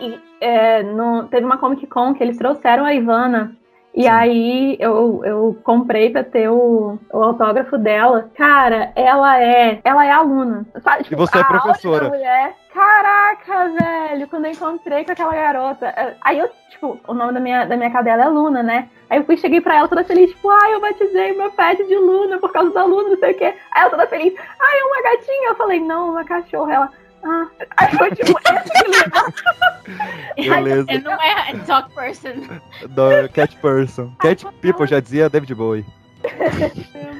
E, é, no- teve uma Comic Con que eles trouxeram a Ivana. E aí eu, eu comprei pra ter o, o autógrafo dela. Cara, ela é. Ela é aluna. Sabe, E você é professora. mulher. Caraca, velho, quando eu encontrei com aquela garota. é, Aí eu, tipo, o nome da minha, da minha cadela é Luna, né? Aí eu fui, cheguei pra ela toda feliz, tipo, ai, eu batizei meu pet de Luna por causa da Luna, não sei o quê. Aí ela toda feliz, ai, é uma gatinha. Eu falei, não, uma cachorra. Ela, ah. Aí foi tipo, Beleza. É, não é dog person. Do Cat Person. Cat People já dizia David Bowie.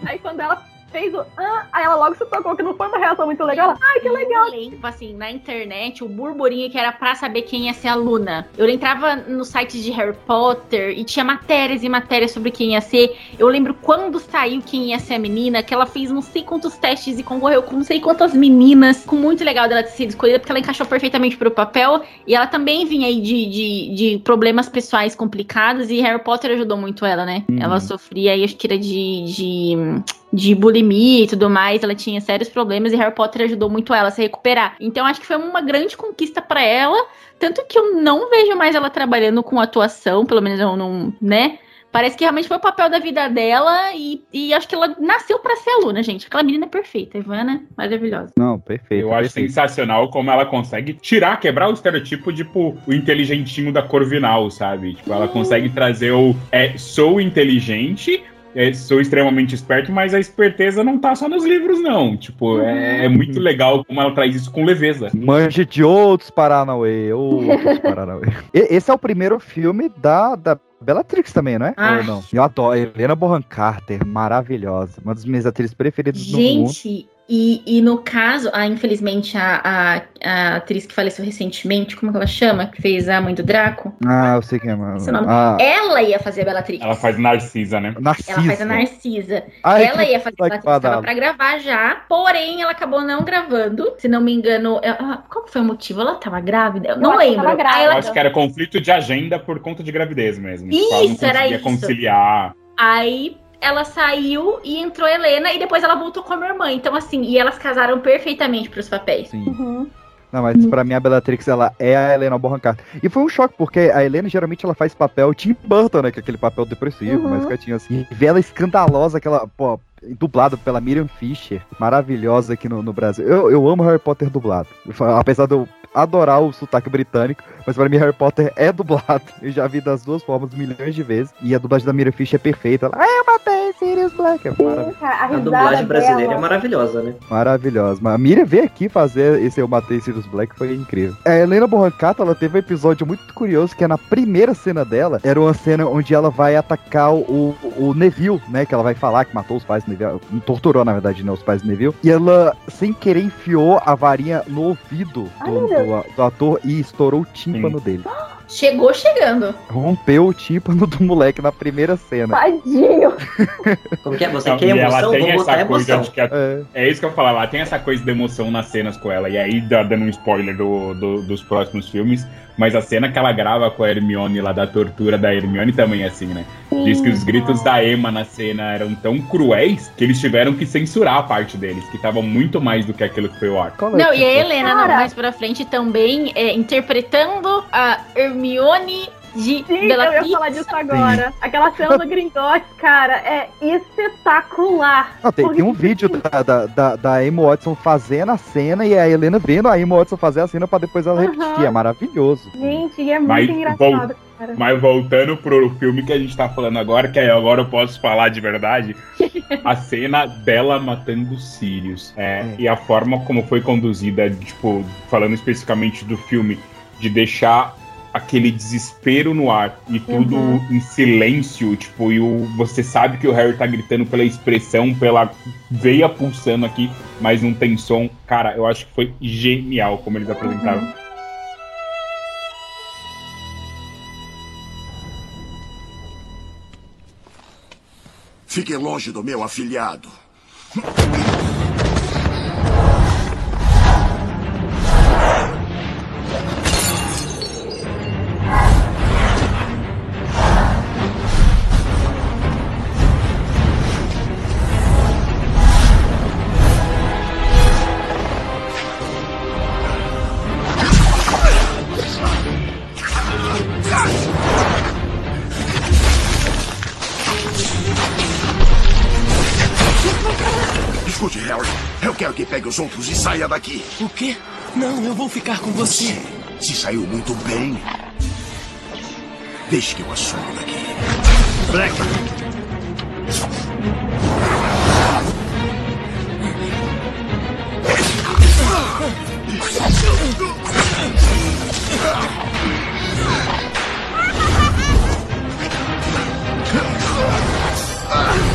Aí quando ela fez o ah, aí ela logo se tocou que não foi uma reação muito legal. Ela, Ai, que legal. Eu lembro, assim, na internet, o burburinho que era pra saber quem ia ser a Luna. Eu entrava no site de Harry Potter e tinha matérias e matérias sobre quem ia ser. Eu lembro quando saiu quem ia ser a menina, que ela fez não sei quantos testes e concorreu com não sei quantas meninas. Com muito legal dela ter sido escolhida, porque ela encaixou perfeitamente pro papel. E ela também vinha aí de, de, de problemas pessoais complicados. E Harry Potter ajudou muito ela, né? Uhum. Ela sofria aí, acho que era de. de de bulimia e tudo mais, ela tinha sérios problemas e Harry Potter ajudou muito ela a se recuperar. Então acho que foi uma grande conquista pra ela, tanto que eu não vejo mais ela trabalhando com atuação, pelo menos eu não, né? Parece que realmente foi o papel da vida dela e, e acho que ela nasceu pra ser aluna, gente. Aquela menina é perfeita, Ivana, maravilhosa. Não, perfeito. Eu acho sensacional como ela consegue tirar, quebrar o estereotipo, tipo, o inteligentinho da Corvinal, sabe? Tipo, ela consegue trazer o é, sou inteligente, sou extremamente esperto, mas a esperteza não tá só nos livros, não. Tipo, é, é muito legal como ela traz isso com leveza. Manje de outros Paranauê, outros Paranauê. Esse é o primeiro filme da, da Bellatrix também, não é? Ah. Ou não? Eu adoro. Helena Bonham Carter, maravilhosa. Uma das minhas atrizes preferidas do mundo. Gente, e, e no caso, a, infelizmente, a, a, a atriz que faleceu recentemente, como que ela chama? Que fez a mãe do Draco? Ah, eu sei quem é, mano. Esse nome. Ah, Ela ia fazer a Bellatrix. Ela faz Narcisa, né? Narcisa. Ela faz a Narcisa. Ai, ela que ia fazer a Bellatrix, tava badalo. pra gravar já, porém ela acabou não gravando. Se não me engano, ela- qual que foi o motivo? Ela tava grávida? Eu não lembro. tava grávida. Aí Eu ela acho que era conflito de agenda por conta de gravidez mesmo. Tipo, ela não Isso, era conseguia isso. conciliar. Aí ela saiu e entrou a Helena e depois ela voltou com a minha irmã. Então, assim, e elas casaram perfeitamente pros papéis. Sim. Uhum. Não, mas pra mim a Bellatrix, ela é a Helena Bonham Carter. E foi um choque, porque a Helena geralmente ela faz papel Tim Burton, né? Que é aquele papel depressivo, Uhum. mais quietinho assim. E ver ela escandalosa, aquela, pô, dublada pela Miriam Fisher, maravilhosa aqui no, no Brasil. Eu, eu amo Harry Potter dublado. Apesar de eu adorar o sotaque britânico, mas pra mim Harry Potter é dublado. Eu já vi das duas formas milhões de vezes. E a dublagem da Miriam Fisher é perfeita. Ela, ah, eu matei Sirius Black. É maravilhoso. Cara, a A dublagem brasileira dela. é maravilhosa, né? Maravilhosa. Mas a Miriam veio aqui fazer esse Eu Matei Sirius Black, foi incrível. A Helena Bonham Carter, ela teve um episódio muito curioso, que é na primeira cena dela, era uma cena onde ela vai atacar o, o Neville, né? Que ela vai falar que matou os pais Neville, torturou, na verdade, né, os pais do Neville. E ela, sem querer, enfiou a varinha no ouvido Ai, do, Deus. do- do ator e estourou o tímpano dele. Chegou chegando. Rompeu o tímpano do moleque na primeira cena. Tadinho. Como que é? Você quer e ela emoção? tem essa coisa, emoção. acho que é, é isso que eu falo, ela tem essa coisa de emoção nas cenas com ela, e aí dando um spoiler do, do- dos próximos filmes, mas a cena que ela grava com a Hermione lá da tortura da Hermione também é assim, né? Diz que os gritos da Emma na cena eram tão cruéis que eles tiveram que censurar a parte deles, que estavam muito mais do que aquilo que foi o arco. Não, e a Helena, não, mais pra frente também, é, interpretando a Hermione de Sim, eu Bellatrix. ia falar disso agora. Aquela cena do Gringotts, cara, é espetacular. Não, tem, tem um vídeo da, da, da, da Amy Watson fazendo a cena e a Helena vendo a Amy Watson fazer a cena pra depois ela repetir. É maravilhoso. Gente, e é muito Mas, engraçado, cara. Mas voltando pro filme que a gente tá falando agora, que aí agora eu posso falar de verdade, a cena dela matando o Sirius. É, E a forma como foi conduzida, tipo, falando especificamente do filme, de deixar aquele desespero no ar e tudo Uhum. em silêncio, tipo, e o, você sabe que o Harry tá gritando pela expressão, pela veia pulsando aqui, mas não tem som. Cara, eu acho que foi genial como eles apresentaram. Fique longe do meu afilhado. Saia daqui. O quê? Não, eu vou ficar com você. Se saiu muito bem. Deixe que eu assuma daqui. Black. Expelliarmus!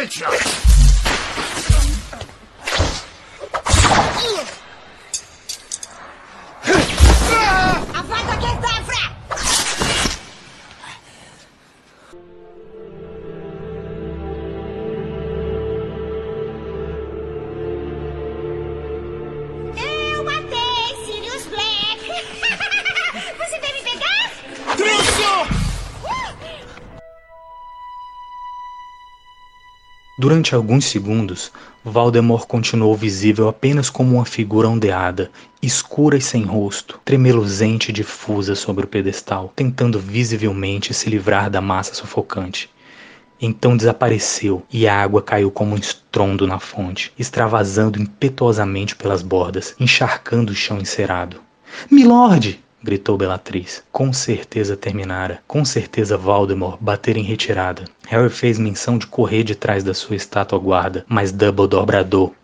Muito Durante alguns segundos, Valdemort continuou visível apenas como uma figura ondeada, escura e sem rosto, tremeluzente e difusa sobre o pedestal, tentando visivelmente se livrar da massa sufocante. Então desapareceu e a água caiu como um estrondo na fonte, extravasando impetuosamente pelas bordas, encharcando o chão encerado. Milord! Gritou Bellatrix. Com certeza terminara. Com certeza Voldemort batera em retirada. Harry fez menção de correr de trás da sua estátua guarda, mas Dumbledore bradou.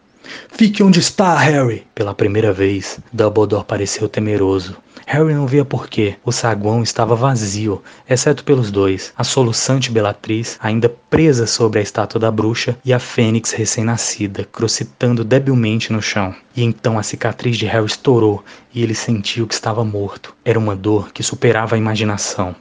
Fique onde está, Harry! Pela primeira vez, Dumbledore pareceu temeroso. Harry não via porquê. O saguão estava vazio, exceto pelos dois, a soluçante Bellatrix ainda presa sobre a estátua da bruxa e a fênix recém-nascida, crocitando debilmente no chão. E então a cicatriz de Harry estourou e ele sentiu que estava morto. Era uma dor que superava a imaginação,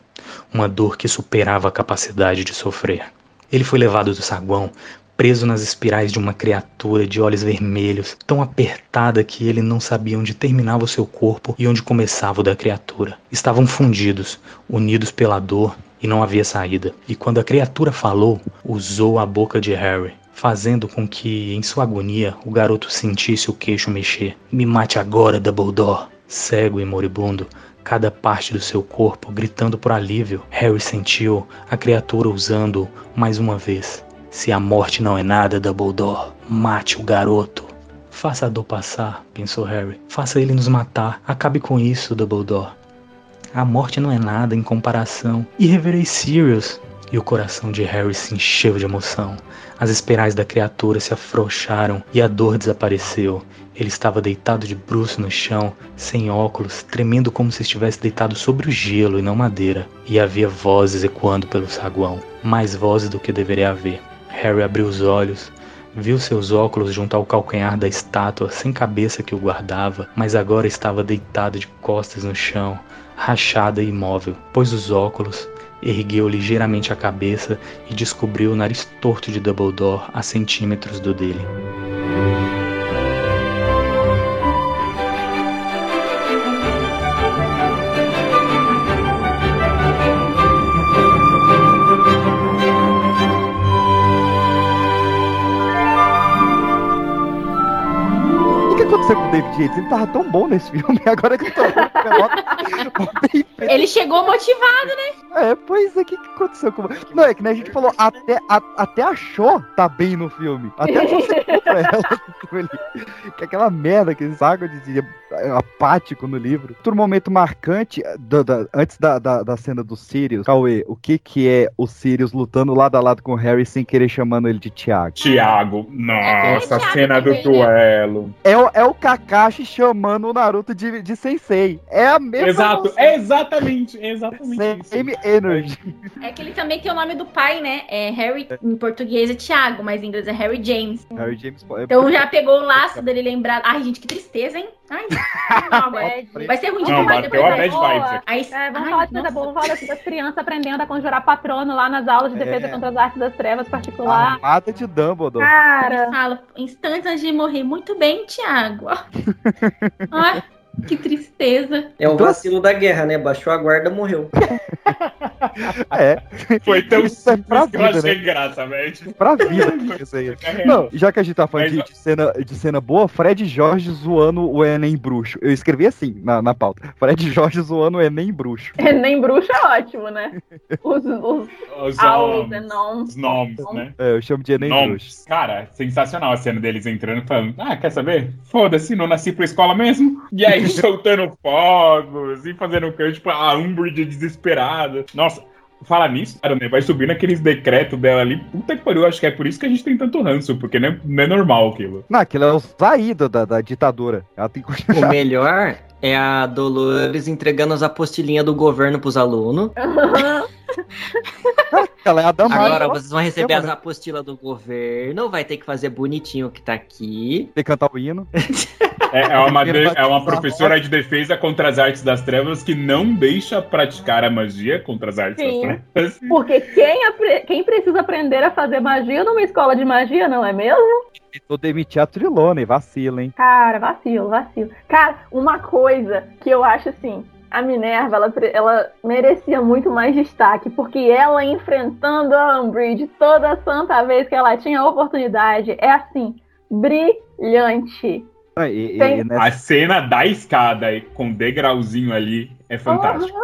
uma dor que superava a capacidade de sofrer. Ele foi levado do saguão, preso nas espirais de uma criatura de olhos vermelhos, tão apertada que ele não sabia onde terminava o seu corpo e onde começava o da criatura. Estavam fundidos, unidos pela dor, e não havia saída. E quando a criatura falou, usou a boca de Harry, fazendo com que, em sua agonia, o garoto sentisse o queixo mexer. Me mate agora, Dumbledore! Cego e moribundo, cada parte do seu corpo gritando por alívio, Harry sentiu a criatura usando mais uma vez. Se a morte não é nada, Dumbledore, mate o garoto. Faça a dor passar, pensou Harry. Faça ele nos matar. Acabe com isso, Dumbledore. A morte não é nada em comparação. E reverei Sirius. E o coração de Harry se encheu de emoção. As espirais da criatura se afrouxaram e a dor desapareceu. Ele estava deitado de bruços no chão, sem óculos, tremendo como se estivesse deitado sobre o gelo e não madeira. E havia vozes ecoando pelo saguão, mais vozes do que deveria haver. Harry abriu os olhos, viu seus óculos junto ao calcanhar da estátua sem cabeça que o guardava, mas agora estava deitado de costas no chão, rachada e imóvel. Pôs os óculos, ergueu ligeiramente a cabeça e descobriu o nariz torto de Dumbledore a centímetros do dele. Aconteceu com o David Yates? Ele tava tão bom nesse filme, agora que eu tô vendo. Ele chegou motivado, né? É, pois é, o que, que aconteceu com Não, é que nem a gente falou, até, a- até achou tá bem no filme. Até achou que você compra ela. Que é aquela merda, aquele saco de, de apático no livro. Outro momento marcante, da- da- antes da, da, da cena do Sirius, Cauê, o que que é o Sirius lutando lado a lado com o Harry sem querer chamando ele de Tiago? Tiago, nossa, a Thiago cena do né? duelo. É, é o Kakashi chamando o Naruto de, de Sensei. É a mesma Exato, coisa. é exatamente, exatamente isso. Same energy. É que ele também tem o nome do pai, né? É Harry, em português é Thiago, mas em inglês é Harry James. Harry James. é Então já pegou o laço dele lembrar. Ai, gente, que tristeza, hein? Ai, não. Vai ser ruim Não, demais depois aqui. Aí, É, vamos ai, falar de coisa boa, vamos falar das crianças aprendendo a conjurar patrono lá nas aulas de defesa É. contra as artes das trevas particular. Armada de Dumbledore. Cara, instantes antes de morrer, muito bem, Thiago. Ai, que tristeza. É o vacilo da guerra, né? Baixou a guarda, morreu. É. Foi tão Isso é pra simples que eu vida, achei né? graça, velho. Pra vida isso aí. Não, já que a gente tá falando de, de cena, de cena boa, Fred Jorge zoando o Enem bruxo. Eu escrevi assim na, na pauta. Fred Jorge zoando o Enem bruxo. nem bruxo é ótimo, né? Os, os, Os aulas, nomes, não. os nomes, né? É, eu chamo de Enem bruxo. Nomes. Cara, sensacional a cena deles entrando e falando: Ah, quer saber? Foda-se, não nasci pra escola mesmo. E aí soltando fogos e fazendo coisa, tipo, a Umbridge desesperada. Nossa. Fala nisso, cara, né? Vai subindo aqueles decretos dela ali. Puta que pariu, acho que é por isso que a gente tem tanto ranço, porque não é, não é normal aquilo. Não, aquilo é o saída da, da ditadura. Ela tem que O melhor é a Dolores entregando as apostilinhas do governo pros alunos. Ela é a Damara. Agora vocês vão receber as né? apostilas do governo, vai ter que fazer bonitinho o que tá aqui. Tem que cantar o hino. É, é uma, de- é uma professora de defesa contra as artes das trevas que não deixa praticar a magia contra as artes Sim. das trevas. Porque quem, apre- quem precisa aprender a fazer magia numa escola de magia, não é mesmo? Tentou demitir a Trilone, vacila, hein? Cara, vacilo, vacilo. Cara, uma coisa que eu acho assim, a Minerva, ela, ela merecia muito mais destaque, porque ela enfrentando a Umbridge toda santa vez que ela tinha oportunidade, é assim, brilhante. Ah, E, Tem- e nessa- A cena da escada aí, com degrauzinho ali é fantástico.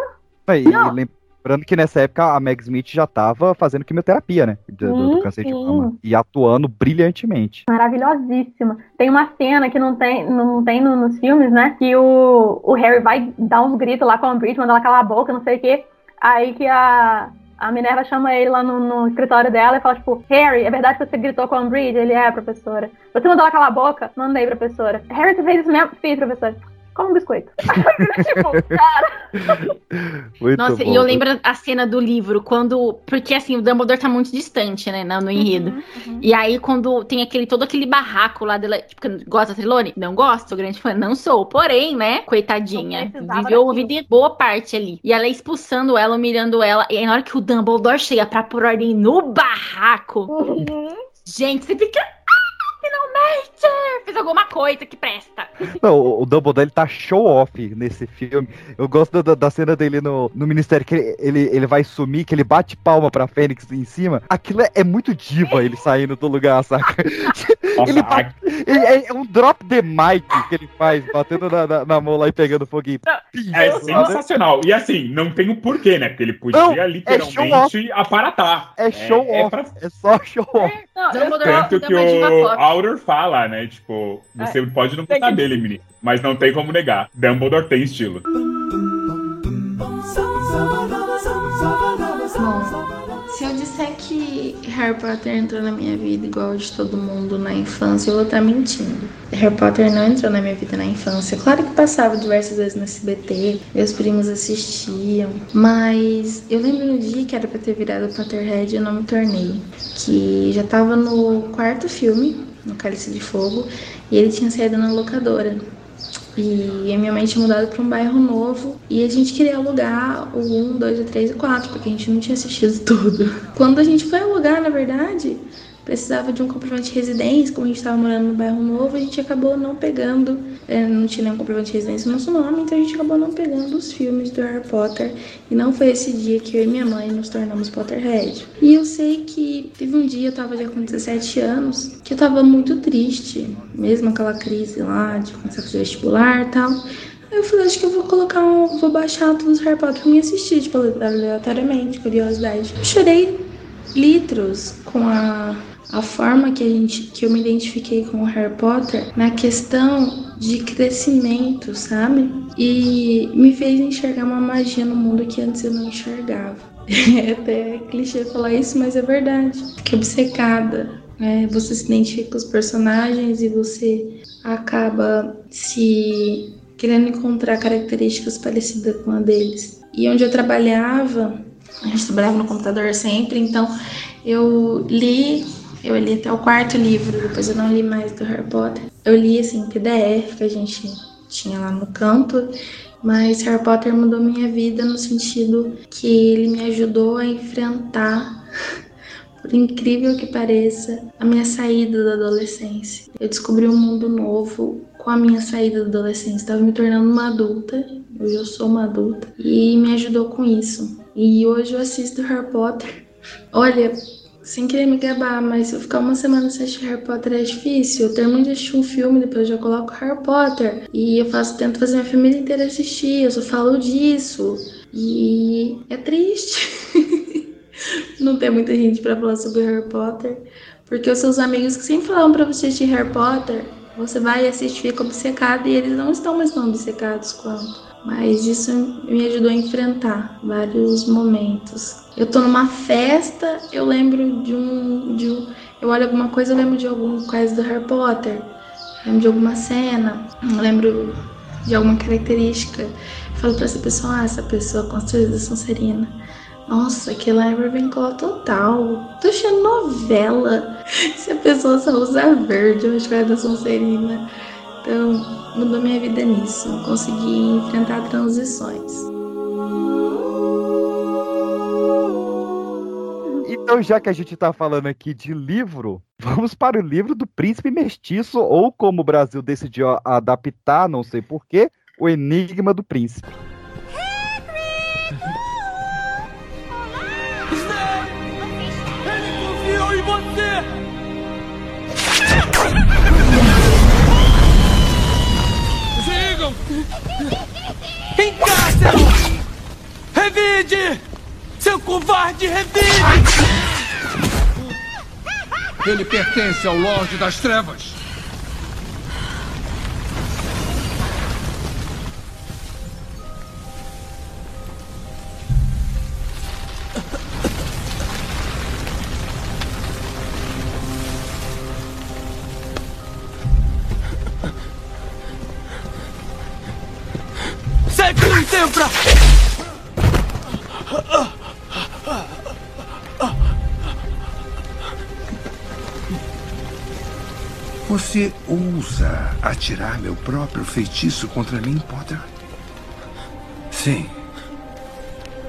Ah, e- e lembrando que nessa época a Meg Smith já tava fazendo quimioterapia, né? Do, do- do Sim, câncer de sim. mama. E atuando brilhantemente. Maravilhosíssima. Tem uma cena que não tem, não tem no- nos filmes, né? Que o, o Harry vai dar uns gritos lá com a Umbridge, manda ela calar a boca, não sei o quê. Aí que a, a Minerva chama ele lá no, no escritório dela e fala, tipo, Harry, é verdade que você gritou com a Umbridge? Ele é, professora. Você mandou ela calar a boca? Mandei, professora. Harry, você fez isso mesmo? Fiz, professora. Como um biscoito. tipo, cara, Muito Nossa, bom. e eu lembro a cena do livro, quando. Porque assim, o Dumbledore tá muito distante, né? No, no enredo. E aí, quando tem aquele todo aquele barraco lá dela. Tipo, gosta da Trilone? Não gosto, sou grande fã. Não sou. Porém, né? Coitadinha. Viveu a vida boa parte ali. E ela expulsando ela, humilhando ela. E aí, na hora que o Dumbledore chega pra pôr ordem no barraco. Gente, você fica. Finalmente! Fez alguma coisa que presta. Não, o- o Dumbledore ele tá show off nesse filme. Eu gosto da, da cena dele no, no ministério, que ele, ele, ele vai sumir, que ele bate palma pra Fênix em cima. Aquilo é, é muito diva ele saindo do lugar, saca? Nossa, ele bate- ele- é, é um drop the mic que ele faz, batendo na, na, na mão lá e pegando foguinho. É sensacional. E assim, não tem o porquê, né? Porque ele podia Não, é literalmente aparatar. É show é off, pra- é só show off. não, eu- Tanto que é o. Auror fala, né? Tipo, você pode não gostar dele, menino. Mas não tem como negar. Dumbledore tem estilo. Bom, se eu disser que Harry Potter entrou na minha vida igual de todo mundo na infância, eu vou estar mentindo. Harry Potter não entrou na minha vida na infância. Claro que passava diversas vezes no SBT, meus primos assistiam, mas eu lembro no dia que era pra ter virado Potterhead e eu não me tornei. Que já tava no quarto filme, no Cálice de Fogo, e ele tinha saído na locadora. E a minha mãe tinha mudado para um bairro novo e a gente queria alugar o 1, 2, o 3 e o 4, porque a gente não tinha assistido tudo. Quando a gente foi alugar, na verdade, precisava de um comprovante de residência, como a gente estava morando no bairro novo, a gente acabou não pegando, é, não tinha nenhum comprovante de residência no nosso nome, então a gente acabou não pegando os filmes do Harry Potter. E não foi esse dia que eu e minha mãe nos tornamos Potterhead. E eu sei que teve um dia, eu tava já com 17 anos, que eu tava muito triste, mesmo aquela crise lá de começar a fazer vestibular e tal. Aí eu falei, acho que eu vou colocar um. Vou baixar todos os Harry Potter pra me assistir, tipo, aleatoriamente, curiosidade. Eu chorei litros com a, a forma que a gente. que eu me identifiquei com o Harry Potter na questão de crescimento, sabe? E me fez enxergar uma magia no mundo que antes eu não enxergava. É até clichê falar isso, mas é verdade. Fiquei obcecada. Né? Você se identifica com os personagens e você acaba se querendo encontrar características parecidas com a deles. E onde eu trabalhava, a gente trabalhava no computador sempre, então eu li, eu li até o quarto livro, depois eu não li mais do Harry Potter. Eu li assim PDF que a gente tinha lá no canto, mas Harry Potter mudou minha vida no sentido que ele me ajudou a enfrentar por incrível que pareça, a minha saída da adolescência. Eu descobri um mundo novo com a minha saída da adolescência. Estava me tornando uma adulta, hoje eu sou uma adulta, e me ajudou com isso. E hoje eu assisto Harry Potter. Olha, sem querer me gabar, mas se eu ficar uma semana sem assistir Harry Potter é difícil. Eu termino de assistir um filme, depois eu já coloco Harry Potter. E eu faço, tento fazer minha família inteira assistir, eu só falo disso. E é triste. não ter muita gente para falar sobre Harry Potter. Porque os seus amigos que sempre falavam para você assistir Harry Potter, você vai assistir, fica obcecado e eles não estão mais tão obcecados quanto. Mas isso me ajudou a enfrentar vários momentos. Eu tô numa festa, eu lembro de um. De um eu olho alguma coisa, eu lembro de algum coisa do Harry Potter. Lembro de alguma cena, lembro de alguma característica. falo pra essa pessoa, ah, essa pessoa construiu a Sonserina. Nossa, aquilo é Ravenclaw total. Tô achando novela. Se a pessoa só usa verde, eu acho que é da Sonserina. Então, mudou minha vida nisso. Consegui enfrentar transições. Então, já que a gente tá falando aqui de livro, vamos para o livro do Príncipe Mestiço, ou como o Brasil decidiu adaptar, não sei porquê, o Enigma do Príncipe. Sigam! Revide! Seu covarde, revide! Ele pertence ao Lorde das Trevas. Sectum Você ousa atirar meu próprio feitiço contra mim, Potter? Sim.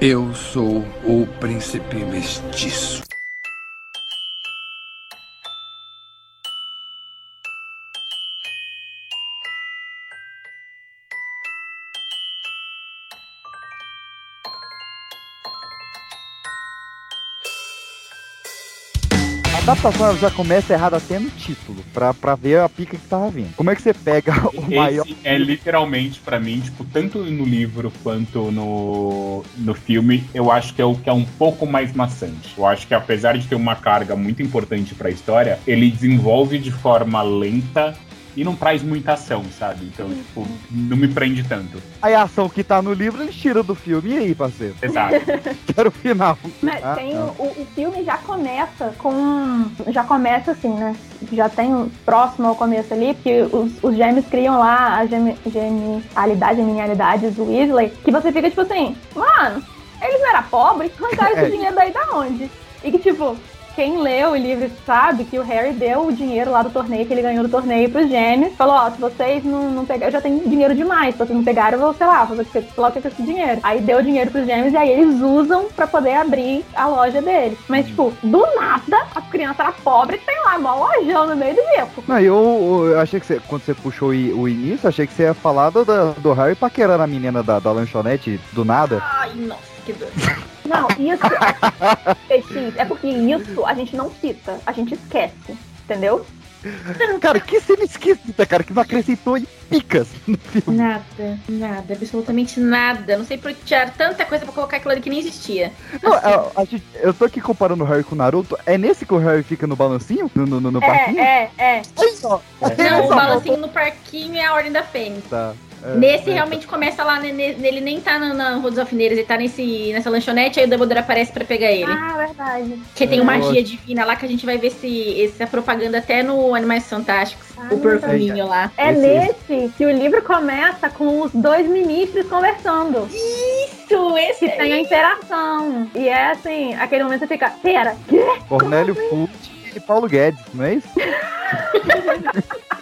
Eu sou o príncipe mestiço. Adaptação já começa errada até no título, pra, pra ver a pica que tava vindo. Como é que você pega o Esse maior. é literalmente, pra mim, tipo, tanto no livro quanto no, no filme, eu acho que é o que é um pouco mais maçante. Eu acho que apesar de ter uma carga muito importante pra história, ele desenvolve de forma lenta e não traz muita ação, sabe? Então, tipo, não me prende tanto. Aí a ação que tá no livro, eles tiram do filme. E aí, parceiro? Exato. Quero o final. Mas Ah, tem não. o, o filme já começa com. Já começa assim, né? Já tem um próximo ao começo ali, porque os, os gêmeos criam lá a gemi- genialidade, genialidades do Weasley, que você fica tipo assim, mano, eles não eram pobres, arrancaram É. esse dinheiro daí da onde? E que tipo, quem leu o livro sabe que o Harry deu o dinheiro lá do torneio, que ele ganhou do torneio pros gêmeos. Falou, ó, se vocês não, não pegarem, eu já tenho dinheiro demais. Se vocês não pegarem, eu vou, sei lá, fazer o que o que com esse dinheiro. Aí deu o dinheiro pros gêmeos e aí eles usam pra poder abrir a loja deles. Mas, tipo, do nada, a criança era pobre e tem lá uma lojão no meio do beco. Não, eu, eu achei que você, quando você puxou o, início, achei que você ia falar do, do, Harry paquerando a menina da, da lanchonete do nada. Ai, nossa, que dor. Não, isso. Peixinho, é porque isso a gente não cita, a gente esquece. Entendeu? Cara, que cena esquisita, cara, que não acrescentou em picas no filme. Nada, nada, absolutamente nada. Não sei por que tiraram tanta coisa pra colocar aquilo ali que nem existia. Não, a- a gente- eu tô aqui comparando o Harry com o Naruto. É nesse que o Harry fica no balancinho? No, no, no, no parquinho? É, é, é. Não, o balancinho no parquinho é a Ordem da Fênix. Tá. É, Nesse é, realmente começa lá, ne- nele nem tá na, na Rua dos Alfineiros, ele tá nesse, nessa lanchonete, aí o Dumbledore aparece pra pegar ele. Ah, verdade. Que tem É, uma magia acho- divina lá que a gente vai ver esse, essa propaganda até no Animais Fantásticos. o perfuminho lá. É nesse que o livro começa com os dois ministros conversando. Isso, esse Que tem a interação. E é assim, aquele momento você fica, pera, quê? Cornélio Fult e Paulo Guedes, não é isso?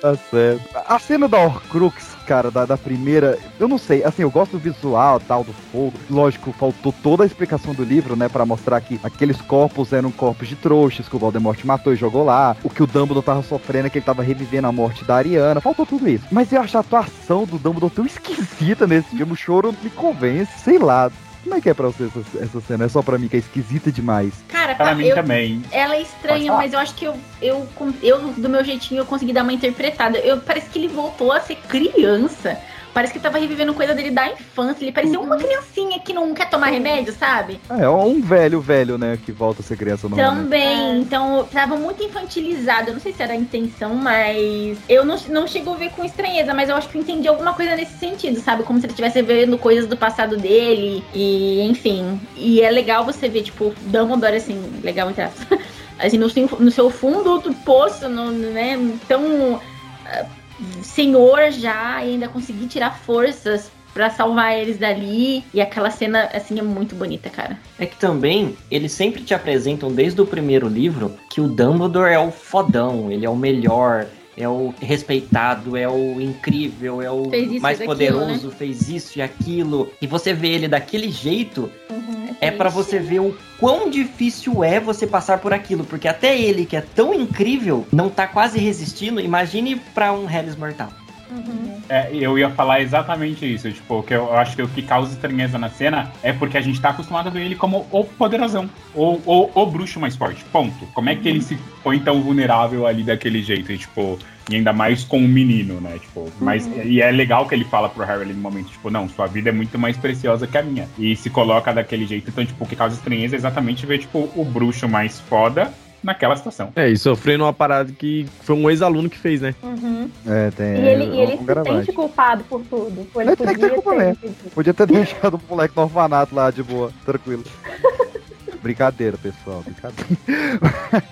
tá certo. A cena da Horcrux, cara, da, da primeira, eu não sei, assim, eu gosto do visual, tal, do fogo. Lógico, faltou toda a explicação do livro, né, pra mostrar que aqueles corpos eram corpos de trouxas que o Voldemort matou e jogou lá. O que o Dumbledore tava sofrendo é que ele tava revivendo a morte da Ariana. Faltou tudo isso. Mas eu acho a atuação do Dumbledore tão esquisita nesse filme. O choro me convence, sei lá. Como é que é pra você essa, essa cena? É só pra mim que é esquisita demais. Cara, Para pa- mim eu- também. Ela é estranha, mas eu acho que eu, eu, com- eu, do meu jeitinho, eu consegui dar uma interpretada. Eu, parece que ele voltou a ser criança. Parece que tava revivendo coisa dele da infância. Ele parecia uma criancinha que não quer tomar remédio, sabe? É, um velho, velho, né, que volta a ser criança normalmente. Também, então tava muito infantilizado. Eu não sei se era a intenção, mas eu não, não chego a ver com estranheza, mas eu acho que eu entendi alguma coisa nesse sentido, sabe? Como se ele estivesse vendo coisas do passado dele, e enfim. E é legal você ver, tipo, Dumbledore, assim, legal entre aspas. Assim, no, seu- no seu fundo do poço, no, né? Tão senhor já, e ainda conseguir tirar forças pra salvar eles dali. E aquela cena, assim, é muito bonita, cara. É que também eles sempre te apresentam desde o primeiro livro que o Dumbledore é o fodão, ele é o melhor, é o respeitado, é o incrível, é o mais e daquilo, poderoso, fez isso e aquilo. E você vê ele daquele jeito, é pra você ver o quão difícil é você passar por aquilo, porque até ele que é tão incrível não tá quase resistindo. Imagine pra um Harris mortal. É, eu ia falar exatamente isso. Tipo, que eu acho que o que causa estranheza na cena é porque a gente tá acostumado a ver ele como o poderosão. Ou o, o bruxo mais forte. Ponto. Como é que ele se põe tão vulnerável ali daquele jeito? E, tipo, e ainda mais com um menino, né? Tipo, mas, e é legal que ele fala pro Harry ali no momento, tipo, não, sua vida é muito mais preciosa que a minha. E se coloca daquele jeito. Então, tipo, o que causa estranheza é exatamente ver, tipo, o bruxo mais foda naquela situação. É, e sofrendo uma parada que foi um ex-aluno que fez, né? Uhum. É, tem. E ele, e ele um se gravante. sente culpado por tudo. Ou ele tem que ter podia culpa ter. Podia ter deixado o moleque no orfanato lá de boa, tranquilo. Brincadeira, pessoal, brincadeira.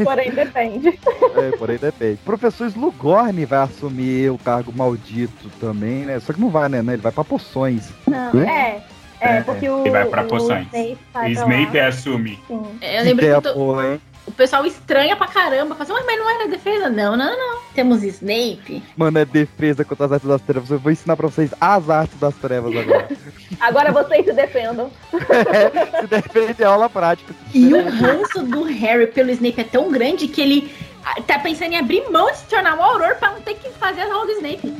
Porém, depende. É, porém depende. Professor Slugorn vai assumir o cargo maldito também, né? Só que não vai, né? Ele vai pra poções. Não, Né? é. É, É. porque o. Ele vai pra o poções. Snape vai pra Snape lá. assume. Sim. É, Eu lembro que o? O pessoal estranha pra caramba. Fala assim, "Ué, mas não era defesa? Não, não, não. Temos Snape. Mano, é defesa contra as artes das trevas. Eu vou ensinar pra vocês as artes das trevas agora. Agora vocês se defendam. Se defende é aula prática. E o ranço do Harry pelo Snape é tão grande que ele ah, tá pensando em abrir mão de se tornar um auror pra não ter que fazer as aulas do Snape.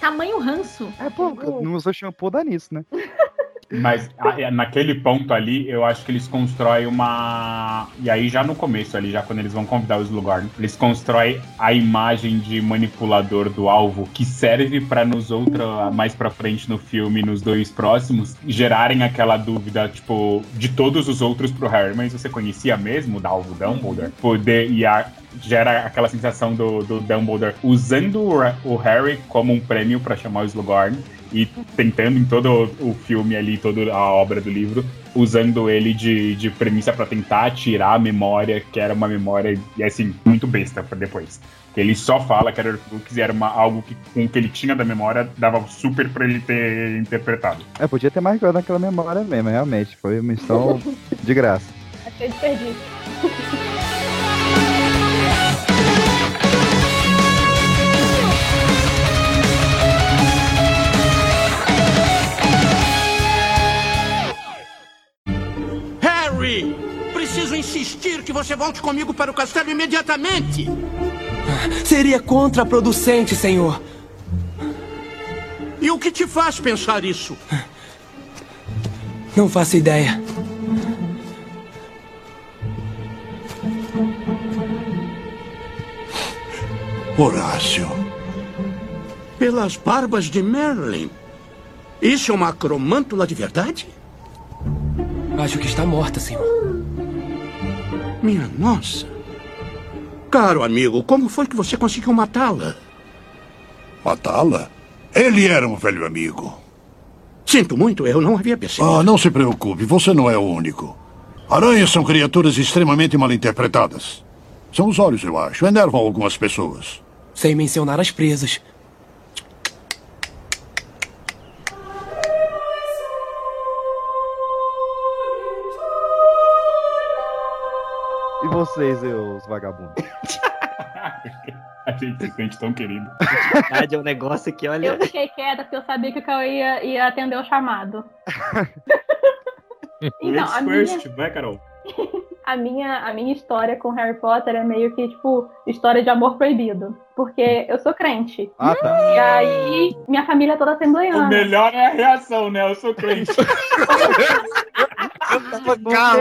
Tamanho ranço. É, pô, não usou shampoo, dá nisso, né? Mas a- naquele ponto ali, eu acho que eles constroem uma. E aí, já no começo ali, já quando eles vão convidar os lugares, eles constroem a imagem de manipulador do alvo que serve pra nos outros, mais pra frente no filme, nos dois próximos, gerarem aquela dúvida, tipo, de todos os outros pro Harry. Mas você conhecia mesmo o alvo Dumbledore? Poder. E a, gera aquela sensação do, do Dumbledore usando o, o Harry como um prêmio pra chamar o Slughorn e tentando em todo o filme ali, toda a obra do livro, usando ele de, de premissa pra tentar tirar a memória, que era uma memória, e assim, muito besta pra depois. Que ele só fala que era Horcrux e era uma, algo que com o que ele tinha da memória dava super pra ele ter interpretado. É, podia ter mais coisa naquela memória mesmo, realmente. Foi uma missão de graça. Achei desperdício. Harry! Preciso insistir que você volte comigo para o castelo imediatamente! Seria contraproducente, senhor. E o que te faz pensar isso? Não faço ideia. Horácio. Pelas barbas de Merlin. Isso é uma acromântula de verdade? Acho que está morta, senhor. Minha nossa. Caro amigo, como foi que você conseguiu matá-la? Matá-la? Ele era um velho amigo. Sinto muito, eu não havia percebido. Ah, não se preocupe, você não é o único. Aranhas são criaturas extremamente mal interpretadas. São os olhos, eu acho. Enervam algumas pessoas. Sem mencionar as presas. Vocês, os vagabundos? A gente se sente tão querido. é um negócio que, olha. Eu fiquei quieta porque eu sabia que o Cauê ia, ia atender o chamado. Então, a minha- first, vai, Carol. A minha, a minha história com Harry Potter é meio que, tipo, história de amor proibido. Porque eu sou crente. Ah, tá. E aí, minha família é toda O assembleiana. melhor é a reação, né? Eu sou crente.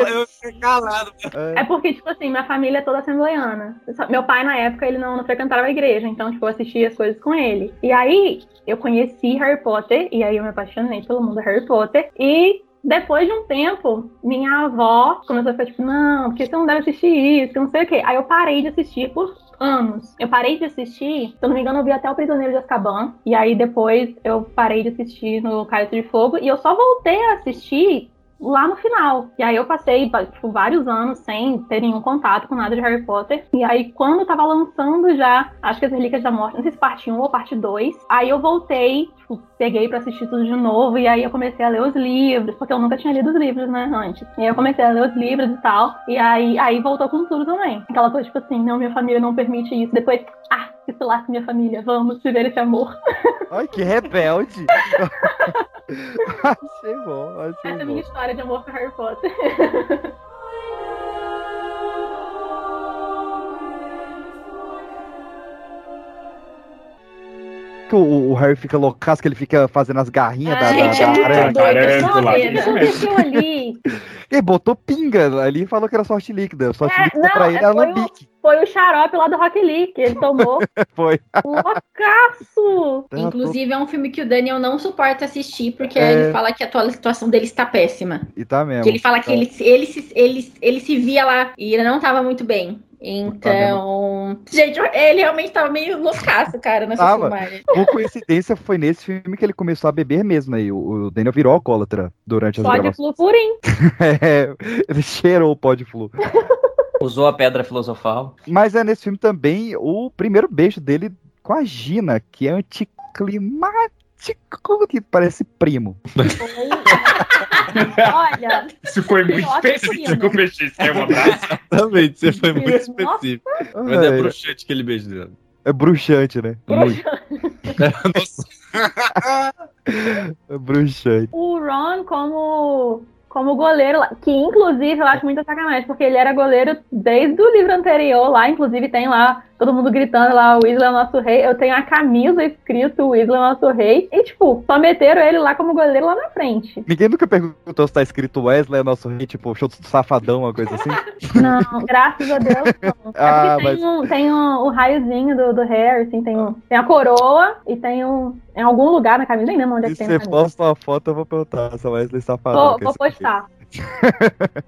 Eu fiquei calado. É porque, tipo assim, minha família é toda assembleiana. Meu pai, na época, ele não, não frequentava a igreja, então, tipo, eu assistia as coisas com ele. E aí, eu conheci Harry Potter, e aí eu me apaixonei pelo mundo Harry Potter, e depois de um tempo, minha avó começou a ficar tipo, não, porque você não deve assistir isso, que não sei o quê. Aí eu parei de assistir por anos. Eu parei de assistir, se eu não me engano, eu vi até o Prisioneiro de Azkaban. E aí depois eu parei de assistir no Cálice de Fogo. E eu só voltei a assistir lá no final. E aí eu passei tipo, vários anos sem ter nenhum contato com nada de Harry Potter. E aí, quando tava lançando já, acho que as Relíquias da Morte, não sei se parte 1 ou parte 2, aí eu voltei, tipo, peguei pra assistir tudo de novo. E aí eu comecei a ler os livros, porque eu nunca tinha lido os livros, né, antes. E aí eu comecei a ler os livros e tal. E aí, aí voltou com tudo também. Aquela coisa, tipo assim, não, minha família não permite isso. Depois, ah, se lasque minha família, vamos viver esse amor. Ai, que rebelde. achei bom, achei Essa é a bom. minha história de amor com Harry Potter. Que o, o Harry fica loucaço, que ele fica fazendo as garrinhas da, da, Gente, é da muito aranha. doido. Ali. Ele botou pinga ali e falou que era sorte líquida. Sorte É, líquida pra não, ele é, era foi, o, lambique. foi o xarope lá do Rock Lee que ele tomou. Foi. Loucaço! Inclusive, é um filme que o Daniel não suporta assistir, porque É. ele fala que a atual situação dele está péssima. E tá mesmo. Que ele fala que Tá. ele, ele, se- ele, ele se via lá e ele não tava muito bem. Então. Gente, ele realmente tava meio loucaço, cara, nessa Tava. filmagem. Por coincidência, foi nesse filme que ele começou a beber mesmo aí. O, o Daniel virou alcoólatra durante as Pode gravações. flupurim. É, ele cheirou o pó de flu. Usou a pedra filosofal. Mas é nesse filme também o primeiro beijo dele com a Gina, que é anticlimático, que parece primo. Olha. Isso foi muito que específico, Peixe. É um abraço. Exatamente, você foi muito Nossa. específico. Mas é É. bruxante aquele beijo dele. É bruxante, né? Muito. É bruxante. O Ron como, como goleiro lá, que inclusive eu acho muita sacanagem, porque ele era goleiro desde o livro anterior lá, inclusive tem lá todo mundo gritando lá, o Weasley é o nosso rei. Eu tenho a camisa escrito o Weasley é o nosso rei. E tipo, só meteram ele lá como goleiro lá na frente. Ninguém nunca perguntou se tá escrito Wesley, é nosso rei, tipo, show do safadão, uma coisa assim. Não, graças a Deus não. É Ah, porque mas- tem, um, tem um, o raiozinho do, do Harry, assim, tem, um, tem a coroa e tem um. Em algum lugar na camisa, nem lembro onde é que Se tem você na camisa. posta uma foto, eu vou perguntar se é Wesley safadão. Vou, vou postar.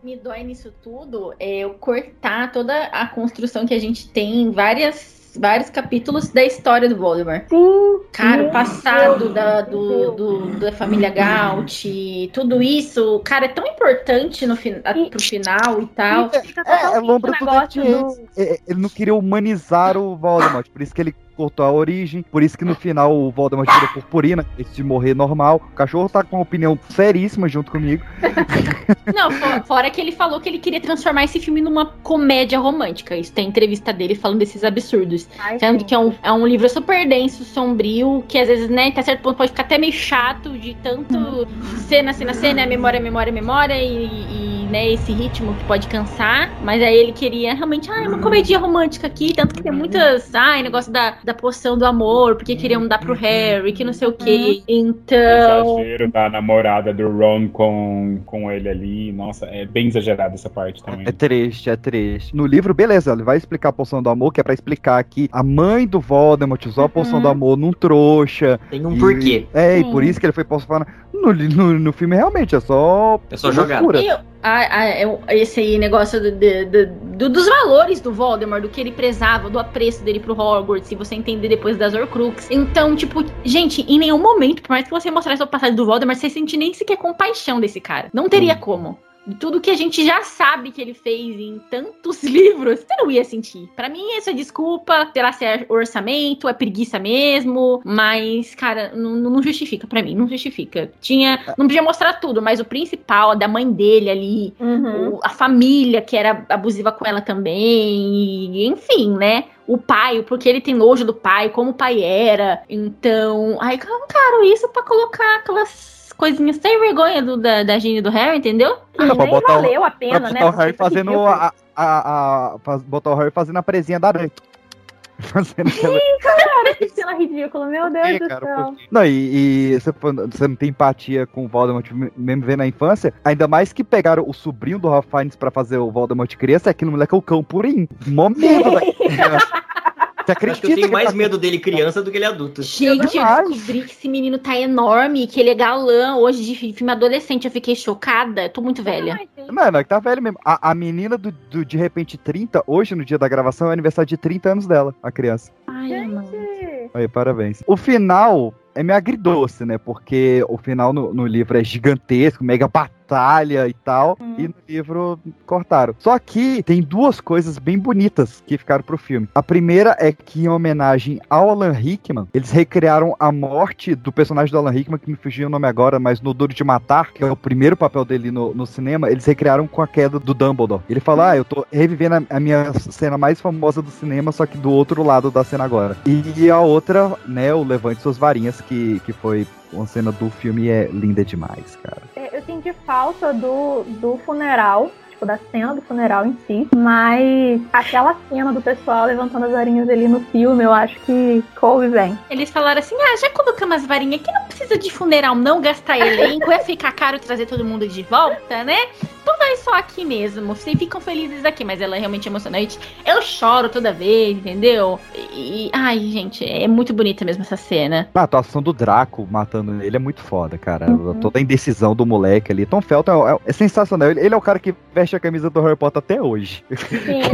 Me dói nisso tudo é eu cortar toda a construção que a gente tem em várias, vários capítulos da história do Voldemort. Sim. Cara, o passado da, do, do- da família Gaut, tudo isso, cara, é tão importante no fin pro final e tal. É, é lombra do Death Ends. É, Ele não queria humanizar o Voldemort, por isso que ele cortou a origem. Por isso que no final o Voldemort tirou purpurina, antes de morrer normal. O cachorro tá com uma opinião seríssima junto comigo. Não, fo- fora que ele falou que ele queria transformar esse filme numa comédia romântica. Isso tem entrevista dele falando desses absurdos. Ai, Sendo sim. que é um, é um livro super denso, sombrio, que às vezes, né, até certo ponto pode ficar até meio chato de tanto cena, cena, cena, memória, memória, memória e, e, né, esse ritmo que pode cansar. Mas aí ele queria realmente, ah, uma comédia romântica aqui, tanto que tem muitas, ai, negócio da, da poção do amor, porque queriam dar pro Harry, que não sei o quê. Então. Exagero da namorada do Ron com, com ele ali. Nossa, é bem exagerado essa parte também. É triste, é triste. No livro, beleza, ele vai explicar a poção do amor, que é pra explicar que a mãe do Voldemort usou a poção do amor num trouxa. Tem um e- porquê. É, e por isso que ele foi posto fora. No, no, no filme, realmente, é só. É só. E a- a- é esse aí negócio do, do- do- do- dos valores do Voldemort, do que ele prezava, do apreço dele pro Hogwarts, se você entender depois das Horcrux. Então, tipo, gente, em nenhum momento, por mais que você mostrasse o passado do Voldemort, você sentir nem sequer compaixão desse cara. Não teria como. Tudo que a gente já sabe que ele fez em tantos livros, você não ia sentir. Pra mim, isso é desculpa, será se é orçamento, é preguiça mesmo, mas, cara, não, não justifica pra mim, não justifica. Tinha, não podia mostrar tudo, mas o principal, a da mãe dele ali, o- a família que era abusiva com ela também, enfim, né? O pai, o porquê ele tem nojo do pai, como o pai era. Então, ai, caro isso pra colocar aquelas coisinhas sem vergonha do, da, da Gine e do Harry, entendeu? Pra botar o- valeu a pra pena, botar né? o Harry Porque fazendo ridículo. a, a, a- faz- botar o Harry fazendo a presinha da aranha. Fazendo Ih, cara, que cena ridícula, meu Deus É, do cara, céu. Não, e, e você, você não tem empatia com o Voldemort mesmo vendo na infância, ainda mais que pegaram o sobrinho do Ralph Fiennes pra fazer o Voldemort criança, é aquele moleque é o cão purinho. Mó medo da criança. Você acredita eu tenho mais tá- medo dele criança do que ele adulto. Gente, eu descobri que esse menino tá enorme, que ele é galã hoje de fi- filme adolescente. Eu fiquei chocada. Tô muito velha. Mano, é que tá velho mesmo. A, a menina do, do De Repente 30, hoje, no dia da gravação, é aniversário de 30 anos dela, a criança. Ai, mano. Aí, parabéns. O final é meio agridoce, né? Porque o final no, no livro é gigantesco, mega batalha e tal. E no livro cortaram. Só que tem duas coisas bem bonitas que ficaram pro filme. A primeira é que, em homenagem ao Alan Rickman, eles recriaram a morte do personagem do Alan Rickman, que me fugiu o nome agora, mas no Duro de Matar, que é o primeiro papel dele no, no cinema, eles recriaram com a queda do Dumbledore. Ele fala: Ah, eu tô revivendo a, a minha cena mais famosa do cinema, só que do outro lado da cena agora. E a outra, né, o Levante Suas Varinhas, que, que foi uma cena do filme, é linda demais, cara. É, Eu senti falta do, do funeral, tipo, da cena do funeral em si, mas aquela cena do pessoal levantando as varinhas ali no filme, eu acho que coube bem. Eles falaram assim: ah, já colocamos as varinhas aqui, não precisa de funeral, não gastar elenco, ia ficar caro trazer todo mundo de volta, né? Então vai só aqui mesmo. Vocês ficam felizes aqui, mas ela é realmente emocionante. Eu choro toda vez, entendeu? E. Ai, gente, é muito bonita mesmo essa cena. A atuação do Draco matando ele é muito foda, cara. Uhum. Toda a indecisão do moleque ali. Tom Felton é, é- é sensacional. Ele, ele é o cara que veste a camisa do Harry Potter até hoje.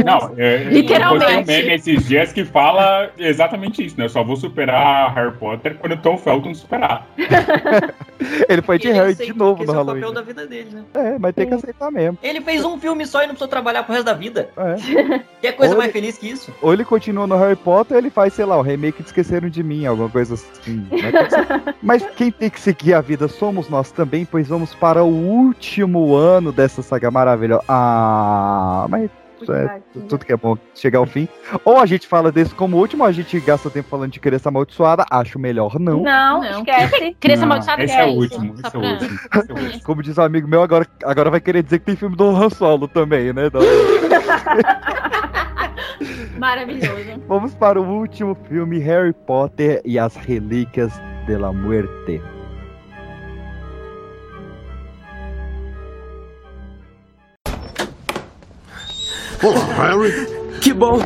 Não, é, Literalmente. Eu postei um meme esses dias que fala exatamente isso, né? Eu só vou superar Harry Potter quando o Tom Felton superar. ele foi de Ele Harry de novo no esse é o Halloween. papel da vida dele, né? É, mas tem que aceitar mesmo. Ele fez um filme só e não precisou trabalhar pro resto da vida. É. Que coisa Ou mais ele- feliz que isso? Ou ele continua no Harry Potter, ou ele faz, sei lá, o remake de Esqueceram de Mim, alguma coisa assim. Mas- Mas quem tem que seguir a vida somos nós também, pois vamos para o último ano dessa saga maravilhosa. Ah, mas é, tudo que é bom chegar ao fim. Ou a gente fala desse como último, ou a gente gasta tempo falando de criança amaldiçoada. Acho melhor não. Não, esquece. Criança Não, amaldiçoada esse é o isso, último, esse é o pra- último. Como diz um amigo meu, agora, agora vai querer dizer que tem filme do Han Solo também, né? Maravilhoso. vamos para o último filme, Harry Potter e as Relíquias de la Muerte. Olá, Harry. Que bom!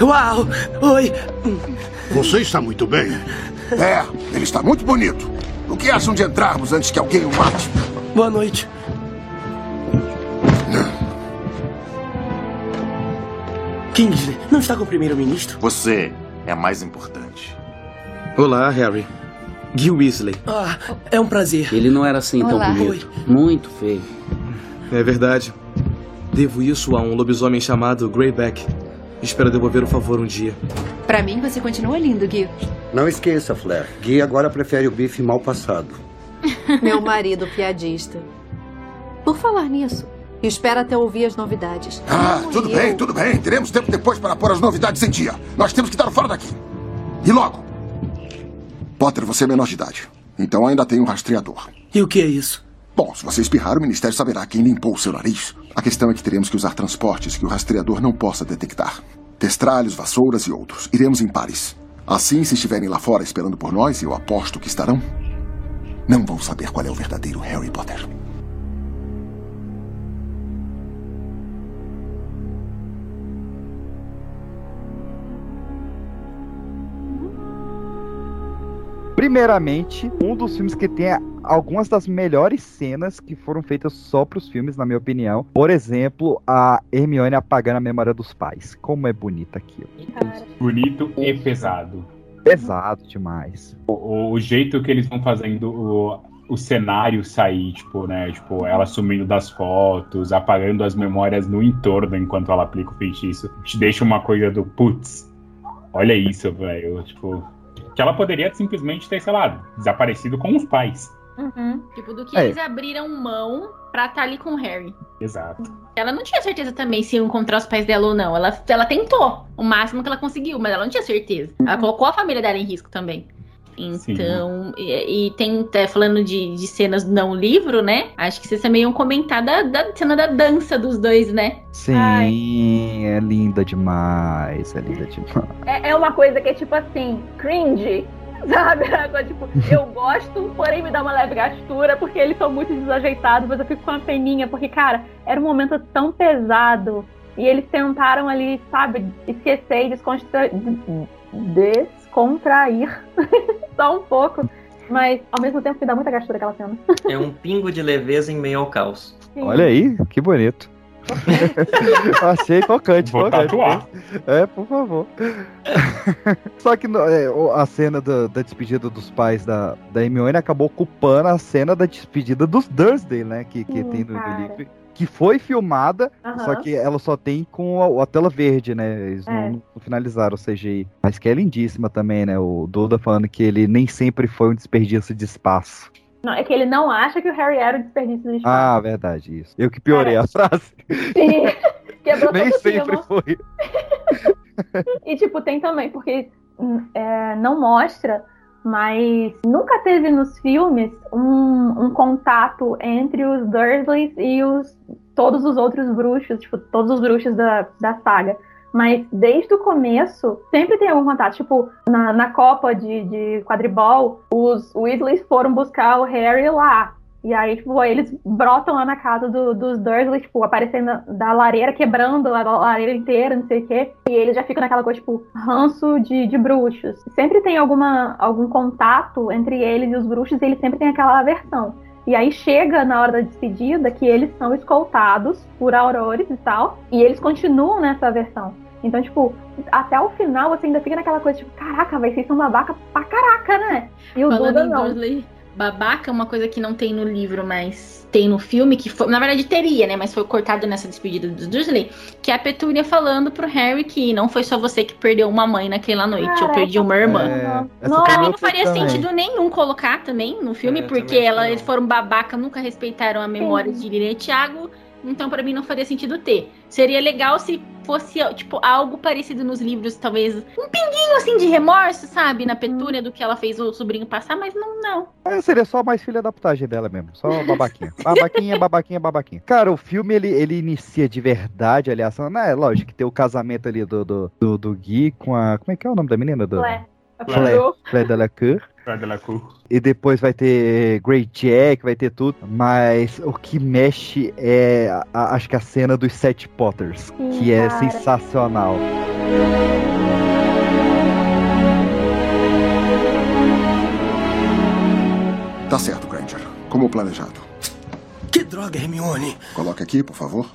Uau! Oi! Você está muito bem. É, ele está muito bonito. O que acham de entrarmos antes que alguém o mate? Boa noite. Kingsley, não está com o primeiro-ministro? Você é mais importante. Olá, Harry. Gil Weasley. Ah, é um prazer. Ele não era assim tão Olá. bonito. Muito feio. É verdade. Devo isso a um lobisomem chamado Greyback. Espero devolver o favor um dia. Pra mim, você continua lindo, Gui. Não esqueça, Flair. Gui agora prefere o bife mal passado. Meu marido piadista. Por falar nisso, espera até ouvir as novidades. Ah, Como tudo eu- bem, tudo bem. Teremos tempo depois para pôr as novidades em dia. Nós temos que dar fora daqui. E logo. Potter, você é menor de idade. Então ainda tem um rastreador. E o que é isso? Bom, se você espirrar, o Ministério saberá quem limpou o seu nariz. A questão é que teremos que usar transportes que o rastreador não possa detectar. Testralhos, vassouras e outros. Iremos em pares. Assim, se estiverem lá fora esperando por nós, eu aposto que estarão, não vão saber qual é o verdadeiro Harry Potter. Primeiramente, um dos filmes que tem algumas das melhores cenas que foram feitas só pros filmes, na minha opinião. Por exemplo, a Hermione apagando a memória dos pais. Como é bonita aquilo. Bonito e pesado. Pesado demais. O, o jeito que eles vão fazendo o, o cenário sair, tipo, né? Tipo, ela sumindo das fotos, apagando as memórias no entorno enquanto ela aplica o feitiço, te deixa uma coisa do putz, olha isso, velho. Tipo, que ela poderia simplesmente ter, sei lá, desaparecido com os pais. Tipo, do que É. eles abriram mão pra estar ali com o Harry. Exato. Ela não tinha certeza também se ia encontrar os pais dela ou não. Ela, ela tentou o máximo que ela conseguiu, mas ela não tinha certeza. Ela colocou a família dela em risco também. Então, e, e tem, até falando de, de cenas não livro, né? Acho que vocês também iam comentar da, da cena da dança dos dois, né? Sim, é linda demais. É linda demais. É, é uma coisa que é tipo assim, cringe. Sabe? É tipo, eu gosto, porém me dá uma leve gastura, porque eles são muito desajeitados, mas eu fico com uma peninha, porque, cara, era um momento tão pesado. E eles tentaram ali, sabe, esquecer e descontra... descontrair só um pouco. Mas ao mesmo tempo me dá muita gastura aquela cena. É um pingo de leveza em meio ao caos. Olha aí, que bonito. Achei tocante, Vou tocante. tatuar. É, por favor. Só que no- é, a cena da, da despedida dos pais da, da Hermione acabou ocupando a cena da despedida dos Dursley, né? Que, que Sim, tem no, livro. Que foi filmada, Aham. só que ela só tem com a, a tela verde, né? Eles É. não, não finalizaram o CGI. Mas que é lindíssima também, né? O Duda falando que ele nem sempre foi um desperdício de espaço. Não, é que ele não acha que o Harry era o desperdício de espaço. Ah, verdade, isso. Eu que piorei a frase. Sim. Quebrou Nem sempre foi. E, tipo, tem também, porque hum, é, não mostra, mas nunca teve nos filmes um, um contato entre os Dursleys e os, todos os outros bruxos, tipo, todos os bruxos da, da saga. Mas desde o começo, sempre tem algum contato. Tipo, na, na Copa de, de quadribol, os Weasleys foram buscar o Harry lá. E aí, tipo, eles brotam lá na casa do- dos Dursley, tipo, aparecendo da, lareira, quebrando a lareira inteira, não sei o quê. E eles já ficam naquela coisa, tipo, ranço de, de bruxos. Sempre tem alguma, algum contato entre eles e os bruxos, e eles sempre têm aquela aversão. E aí chega na hora da despedida que eles são escoltados por aurores e tal, e eles continuam nessa aversão. Então, tipo, até o final você ainda fica naquela coisa, tipo, caraca, vai vocês são babaca pra caraca, né? E o Falando Duda não. Dursley, babaca é uma coisa que não tem no livro, mas tem no filme, que foi, na verdade teria, né? Mas foi cortado nessa despedida dos Dursley, que é a Petúnia falando pro Harry que não foi só você que perdeu uma mãe naquela noite, eu Caraca. perdi uma irmã. É, Não, pra mim eu não faria também. sentido nenhum colocar também no filme, É, porque ela, eles foram babaca, nunca respeitaram a memória de Lilian e Thiago, então pra mim não faria sentido ter. Seria legal se fosse, tipo, algo parecido nos livros, talvez um pinguinho assim de remorso, sabe, na Petúnia do que ela fez o sobrinho passar, mas não, não. É, seria só mais filha da putagem dela mesmo. Só babaquinha. babaquinha, babaquinha, babaquinha. Cara, o filme ele, ele inicia de verdade, aliás. Né, lógico que tem o casamento ali do, do, do, do Gui com a. Como é que é o nome da menina? Do... Flé. Flé. Flé Delacour. E depois vai ter Great Jack, vai ter tudo. Mas o que mexe é, a- a- acho que a cena dos Sete Potters, Sim, que é cara. sensacional. Tá certo, Granger. Como planejado. Que droga, Hermione. Coloque aqui, por favor.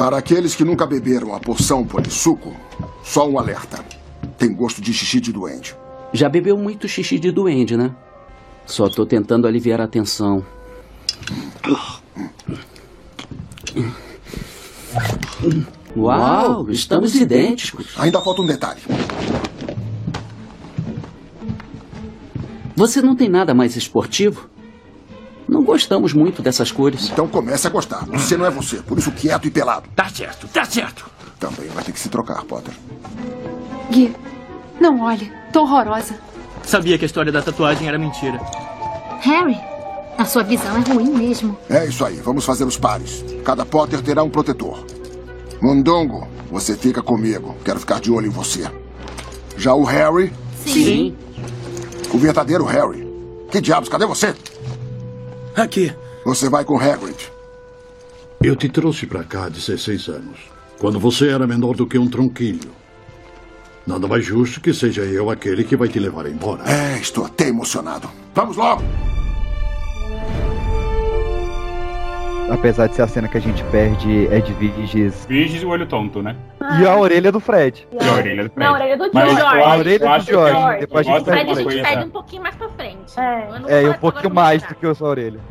Para aqueles que nunca beberam a poção polissuco, só um alerta. Tem gosto de xixi de doente. Já bebeu muito xixi de duende, né? Só tô tentando aliviar a tensão. Uau, estamos idênticos. Ainda falta um detalhe. Você não tem nada mais esportivo? Não gostamos muito dessas cores. Então comece a gostar. Você não é você, por isso quieto e pelado. Tá certo, tá certo. Também vai ter que se trocar, Potter. Gui, não olhe. Tô horrorosa. Sabia que a história da tatuagem era mentira. Harry, a sua visão é ruim mesmo. É isso aí, vamos fazer os pares. Cada Potter terá um protetor. Mundongo, você fica comigo. Quero ficar de olho em você. Já o Harry? Sim. O verdadeiro Harry. Que diabos, cadê você? Aqui. Você vai com Hagrid. Eu te trouxe pra cá há 16 anos, quando você era menor do que um tronquilho. Nada mais justo que seja eu aquele que vai te levar embora. É, estou até emocionado. Vamos logo! Apesar de ser a cena que a gente perde é de Virges Virgis e o olho tonto, né? E a orelha do Fred. E a orelha do Fred. Não, a orelha do George. A orelha do George, depois a gente gosto perde de Mas a gente pede um pouquinho mais pra frente. É. É, um pouquinho mais do que a sua orelha.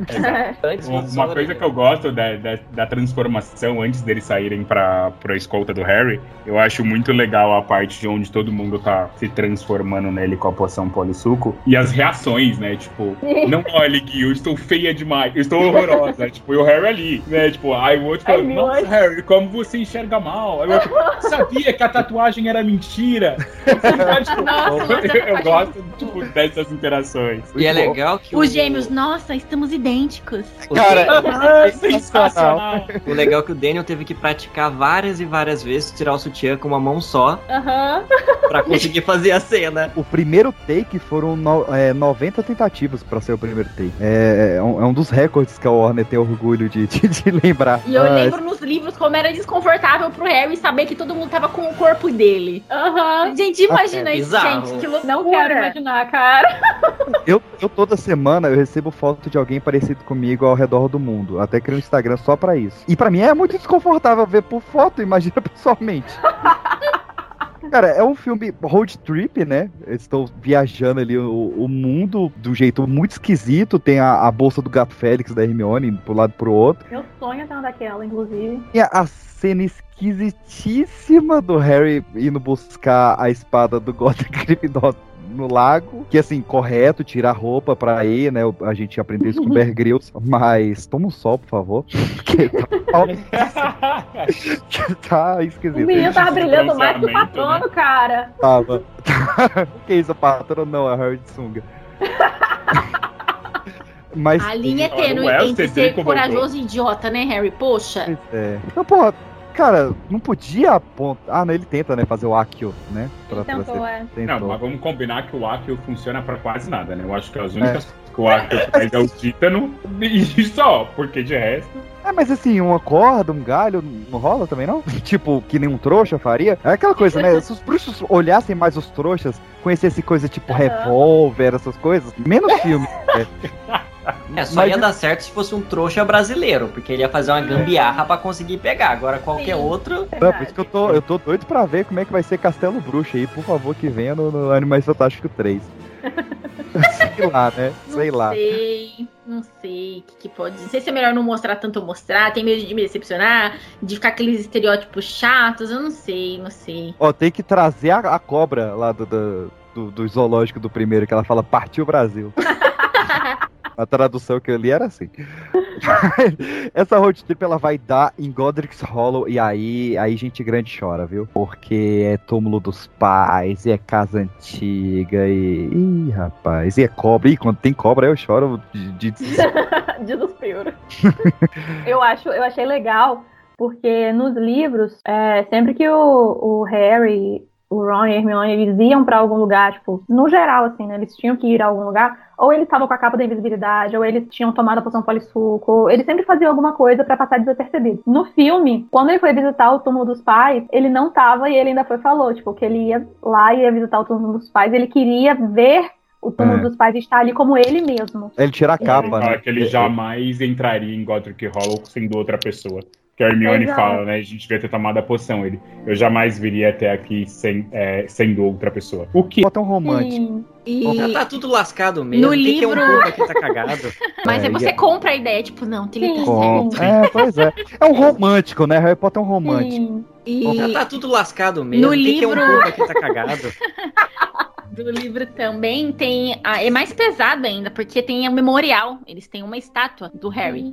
Uma, uma coisa que eu gosto da, da, da transformação antes deles saírem pra, pra escolta do Harry, eu acho muito legal a parte de onde todo mundo tá se transformando nele com a poção polissuco e as reações, né? Tipo, não olhe, Gui, eu estou feia demais, eu estou horrorosa. tipo, e o Harry ali, né? Tipo, aí o outro meu, nossa, Harry, como você enxerga mal? Aí o outro, sabia que a tatuagem era mentira? Nossa, eu, eu gosto, tipo, dessas interações. E é legal que Os o- gêmeos, nossa, estamos idênticos. o Cara, Ah, é sensacional. O legal é que o Daniel teve que praticar várias e várias vezes tirar o sutiã com uma mão só Aham. pra conseguir fazer a cena. O primeiro take foram no- é, 90 tentativas pra ser o primeiro take. É, é um, é um dos recordes que a Warner tem orgulho de, de, de lembrar. E eu Ah, lembro nos livros como era desconfortável pro Harry saber que todo mundo tava com o corpo dele. Aham. Gente, imagina É isso, bizarro. gente. Que loucura. Não quero imaginar, cara. Eu, eu toda semana eu recebo foto de alguém parecido comigo ao redor do mundo. Até criei um Instagram só pra isso. E pra mim é muito desconfortável ver por foto, imagina pessoalmente. Cara, é um filme road trip, né? Eles estão viajando ali o, o mundo de um jeito muito esquisito. Tem a, a bolsa do gato Félix da Hermione pro lado pro outro. Meu sonho é ter uma daquela, inclusive. E a, a cena esquisitíssima do Harry indo buscar a espada do Godric Gryffindor no lago, que assim, correto, tirar a roupa pra ir, né? A gente aprendeu isso com o Bear Grylls, mas toma um sol, por favor. Porque tá, tá O esquisito. menino tava brilhando mais que o Bronzeamento, patrono, cara. Tava. que isso, patrão? Não, é Harry de sunga. Mas. A linha é tênue o entre ser corajoso e idiota, né, Harry? Poxa. É. Então, porra, cara, não podia apontar. Ah, não, ele tenta, né? Fazer o Akio, né? Ele tentou, é. Não, mas vamos combinar que o Akio funciona pra quase nada, né? Eu acho que as únicas coisas que o Akio faz é o títano e só, porque de resto. É, mas assim, uma corda, um galho, não rola também, não? tipo, que nem um trouxa faria? É aquela coisa, né? Se os bruxos olhassem mais os trouxas, conhecessem coisa tipo revólver, essas coisas, menos filme. né? É, só Mas- ia dar certo se fosse um trouxa brasileiro, porque ele ia fazer uma gambiarra pra conseguir pegar. Agora qualquer outro. Não, por isso que eu tô, eu tô doido pra ver como é que vai ser Castelo Bruxo aí, por favor, que venha no, no Animais Fantásticos 3. Sei lá, né? Sei não lá. sei, não sei o que, que pode. Não sei se é melhor não mostrar tanto ou mostrar. Tem medo de me decepcionar, de ficar aqueles estereótipos chatos. Eu não sei, não sei. Ó, tem que trazer a, a cobra lá do, do, do- do zoológico do primeiro, que ela fala partiu Brasil. A tradução que eu li era assim. Essa road trip ela vai dar em Godric's Hollow e aí, aí gente grande chora, viu? Porque é túmulo dos pais, e é casa antiga, e. Ih, rapaz, e é cobra. Ih, quando tem cobra eu choro de, de Desespero. eu, acho, eu achei legal, porque nos livros, é, sempre que o, o Harry, o Ron e a Hermione eles iam pra algum lugar, tipo, no geral, assim, né? Eles tinham que ir a algum lugar, ou eles estavam com a capa da invisibilidade, ou eles tinham tomado a poção polissuco, eles sempre faziam alguma coisa pra passar desapercebido. No filme, quando ele foi visitar o túmulo dos pais, ele não tava e ele ainda foi e falou, tipo, que ele ia lá e ia visitar o túmulo dos pais, ele queria ver o túmulo É. dos pais estar ali como ele mesmo. Ele tira a capa, Fala né? que ele jamais entraria em Godric Hollow sendo outra pessoa. Que a Hermione Exato. fala, né? A gente devia ter tomado a poção. Ele, eu jamais viria até aqui sem, é, sendo outra pessoa. O que? Bota um romântico. E... Já tá tudo lascado mesmo. No O que livro- é um que tá cagado? Mas É, aí você e- compra a ideia, tipo, não, tem que tá Com- certo. É, pois é. É um romântico, né? Harry Potter é um romântico. E Já tá tudo lascado mesmo. No O que que é um livro- que tá cagado? do livro também tem. a- é mais pesado ainda, porque tem o memorial. Eles têm uma estátua do Harry,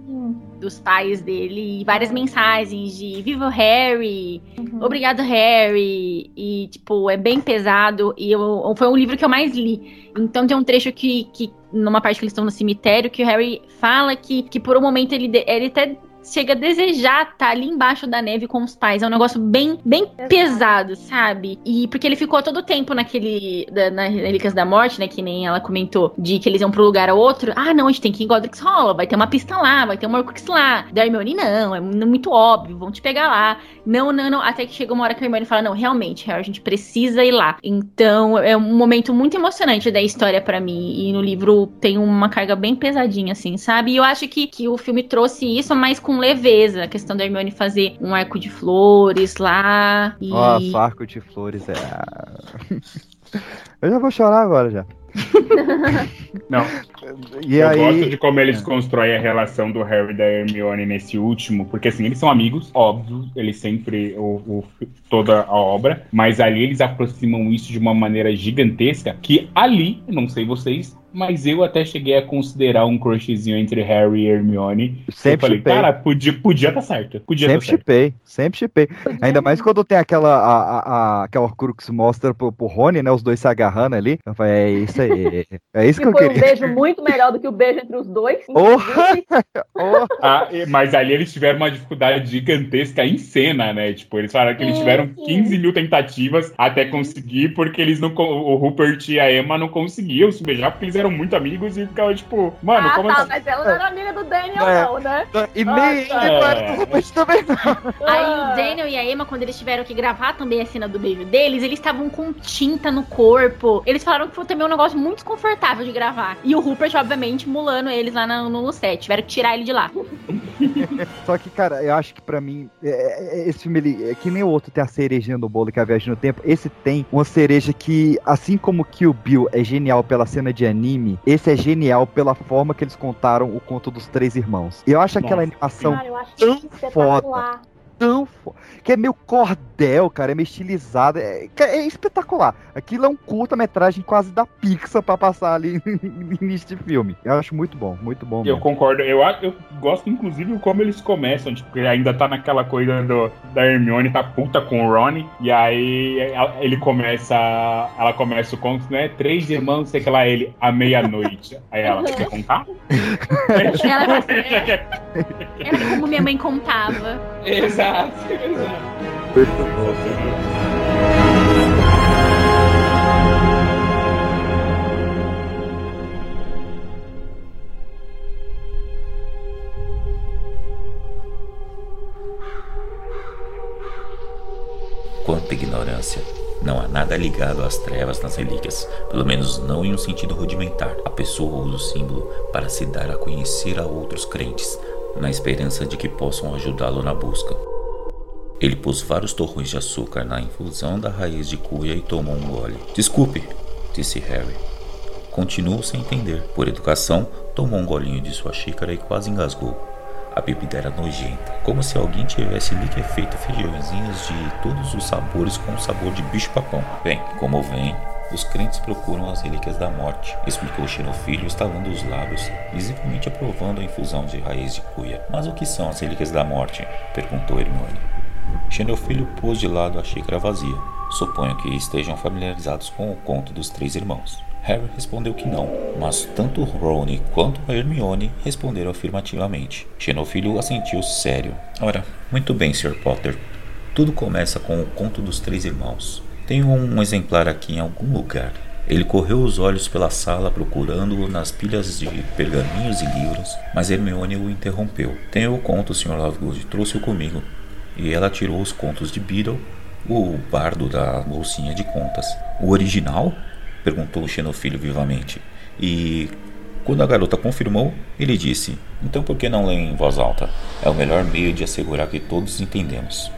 dos pais dele, e várias mensagens de Viva o Harry, obrigado, Harry. E, tipo, é bem pesado. E eu- foi um livro que eu mais li. Então tem um trecho que, que numa parte que eles estão no cemitério, que o Harry fala que, que por um momento ele, ele até chega a desejar estar ali embaixo da neve com os pais. É um negócio bem, bem pesado, sabe? E porque ele ficou todo o tempo naquele. Da, na Relíquias da Morte, né? Que nem ela comentou, de que eles iam pra um lugar ou outro. Ah, não, a gente tem que ir em Godric's Hollow, vai ter uma pista lá, vai ter um Horcrux lá. Da Hermione, não, é mu- muito óbvio, vão te pegar lá. Não, não, não. Até que chega uma hora que a Hermione fala: não, realmente, Harry, a gente precisa ir lá. Então é um momento muito emocionante da história pra mim. E no livro tem uma carga bem pesadinha, assim, sabe? E eu acho que, que o filme trouxe isso, mas com leveza. A questão da Hermione fazer um arco de flores lá. E... Nossa, arco de flores é. Eu já vou chorar agora já. Não. E eu aí- gosto de como eles constroem a relação do Harry e da Hermione nesse último, porque assim, eles são amigos, óbvio, eles sempre, o, o- toda a obra, mas ali eles aproximam isso de uma maneira gigantesca, que ali, não sei vocês, mas eu até cheguei a considerar um crushzinho entre Harry e Hermione. Sempre eu falei, chipei. cara, podia, podia tá certo, podia Sempre tá certo. chipei, sempre chipei. Ainda mais quando tem aquela, a, a, a, aquela Horcrux mostra pro, pro Rony, né? Os dois se agarrando ali. Eu falei, é isso aí. É isso que Que eu foi um queria. beijo muito melhor do que o beijo entre os dois. Porra! Ah, e- mas ali eles tiveram uma dificuldade gigantesca em cena, né? Tipo, eles falaram que eles tiveram sim. 15 mil tentativas até conseguir, porque eles não. O Rupert e a Emma não conseguiam se beijar porque eles eram muito amigos e ficavam, tipo, mano, ah, como tá, assim? mas ela não era amiga do Daniel, É. não, né? E Ah, nem tá. era do Rupert também não. Aí o Daniel e a Emma, quando eles tiveram que gravar também a cena do beijo deles, eles estavam com tinta no corpo. Eles falaram que foi também um negócio muito desconfortável de gravar. E o Rupert, obviamente, mulando eles lá no, no set. Tiveram que tirar ele de lá. Só que, cara, eu acho que pra mim, é- é- esse filme, ele, é que nem o outro tem a cerejinha do bolo, que é a viagem no tempo. Esse tem uma cereja que, assim como Kill Bill é genial pela cena de anime, esse é genial pela forma que eles contaram o conto dos três irmãos. Eu acho aquela Nossa. animação Cara, eu acho tão espetacular. foda. Tão foda. Que é meio cordel, cara, é meio estilizado. É, é espetacular. Aquilo é um curta-metragem quase da Pixar pra passar ali de filme. Eu acho muito bom, muito bom. Eu mesmo. concordo, eu, eu gosto inclusive como eles começam, tipo, porque ainda tá naquela coisa do, da Hermione tá puta com o Ron, e aí ele começa, ela começa o conto, né, três irmãos, sei que lá, ele, à meia-noite. Aí ela, quer contar? É, tipo, Ela quer- Era como minha mãe contava. Exato, exato. Quanta ignorância. Não há nada ligado às trevas nas relíquias, pelo menos não em um sentido rudimentar. A pessoa usa o símbolo para se dar a conhecer a outros crentes, na esperança de que possam ajudá-lo na busca. Ele pôs vários torrões de açúcar na infusão da raiz de cuia e tomou um gole. Desculpe, disse Harry. Continuou sem entender. Por educação, tomou um golinho de sua xícara e quase engasgou. A bebida era nojenta, como se alguém tivesse liquefeito feijõezinhos de todos os sabores com o sabor de bicho-papão. Bem, como vem, os crentes procuram as relíquias da morte, explicou Xenofilho, estalando os lábios, visivelmente aprovando a infusão de raiz de cuia. Mas o que são as relíquias da morte? perguntou Hermione. Xenofilho pôs de lado a xícara vazia. Suponho que estejam familiarizados com o conto dos três irmãos. Harry respondeu que não, mas tanto Rony quanto Hermione responderam afirmativamente. Xenofilho assentiu sério. Ora, muito bem, Sr. Potter. Tudo começa com o conto dos três irmãos. Tenho um exemplar aqui em algum lugar. Ele correu os olhos pela sala procurando-o nas pilhas de pergaminhos e livros, mas Hermione o interrompeu. Tenho o conto, Sr. Lovegood, trouxe-o comigo. E ela tirou os contos de Beedle, o bardo da bolsinha de contas. O original? perguntou o Xenofilho vivamente. E Quando a garota confirmou, ele disse: Então por que não ler em voz alta? É o melhor meio de assegurar que todos entendemos.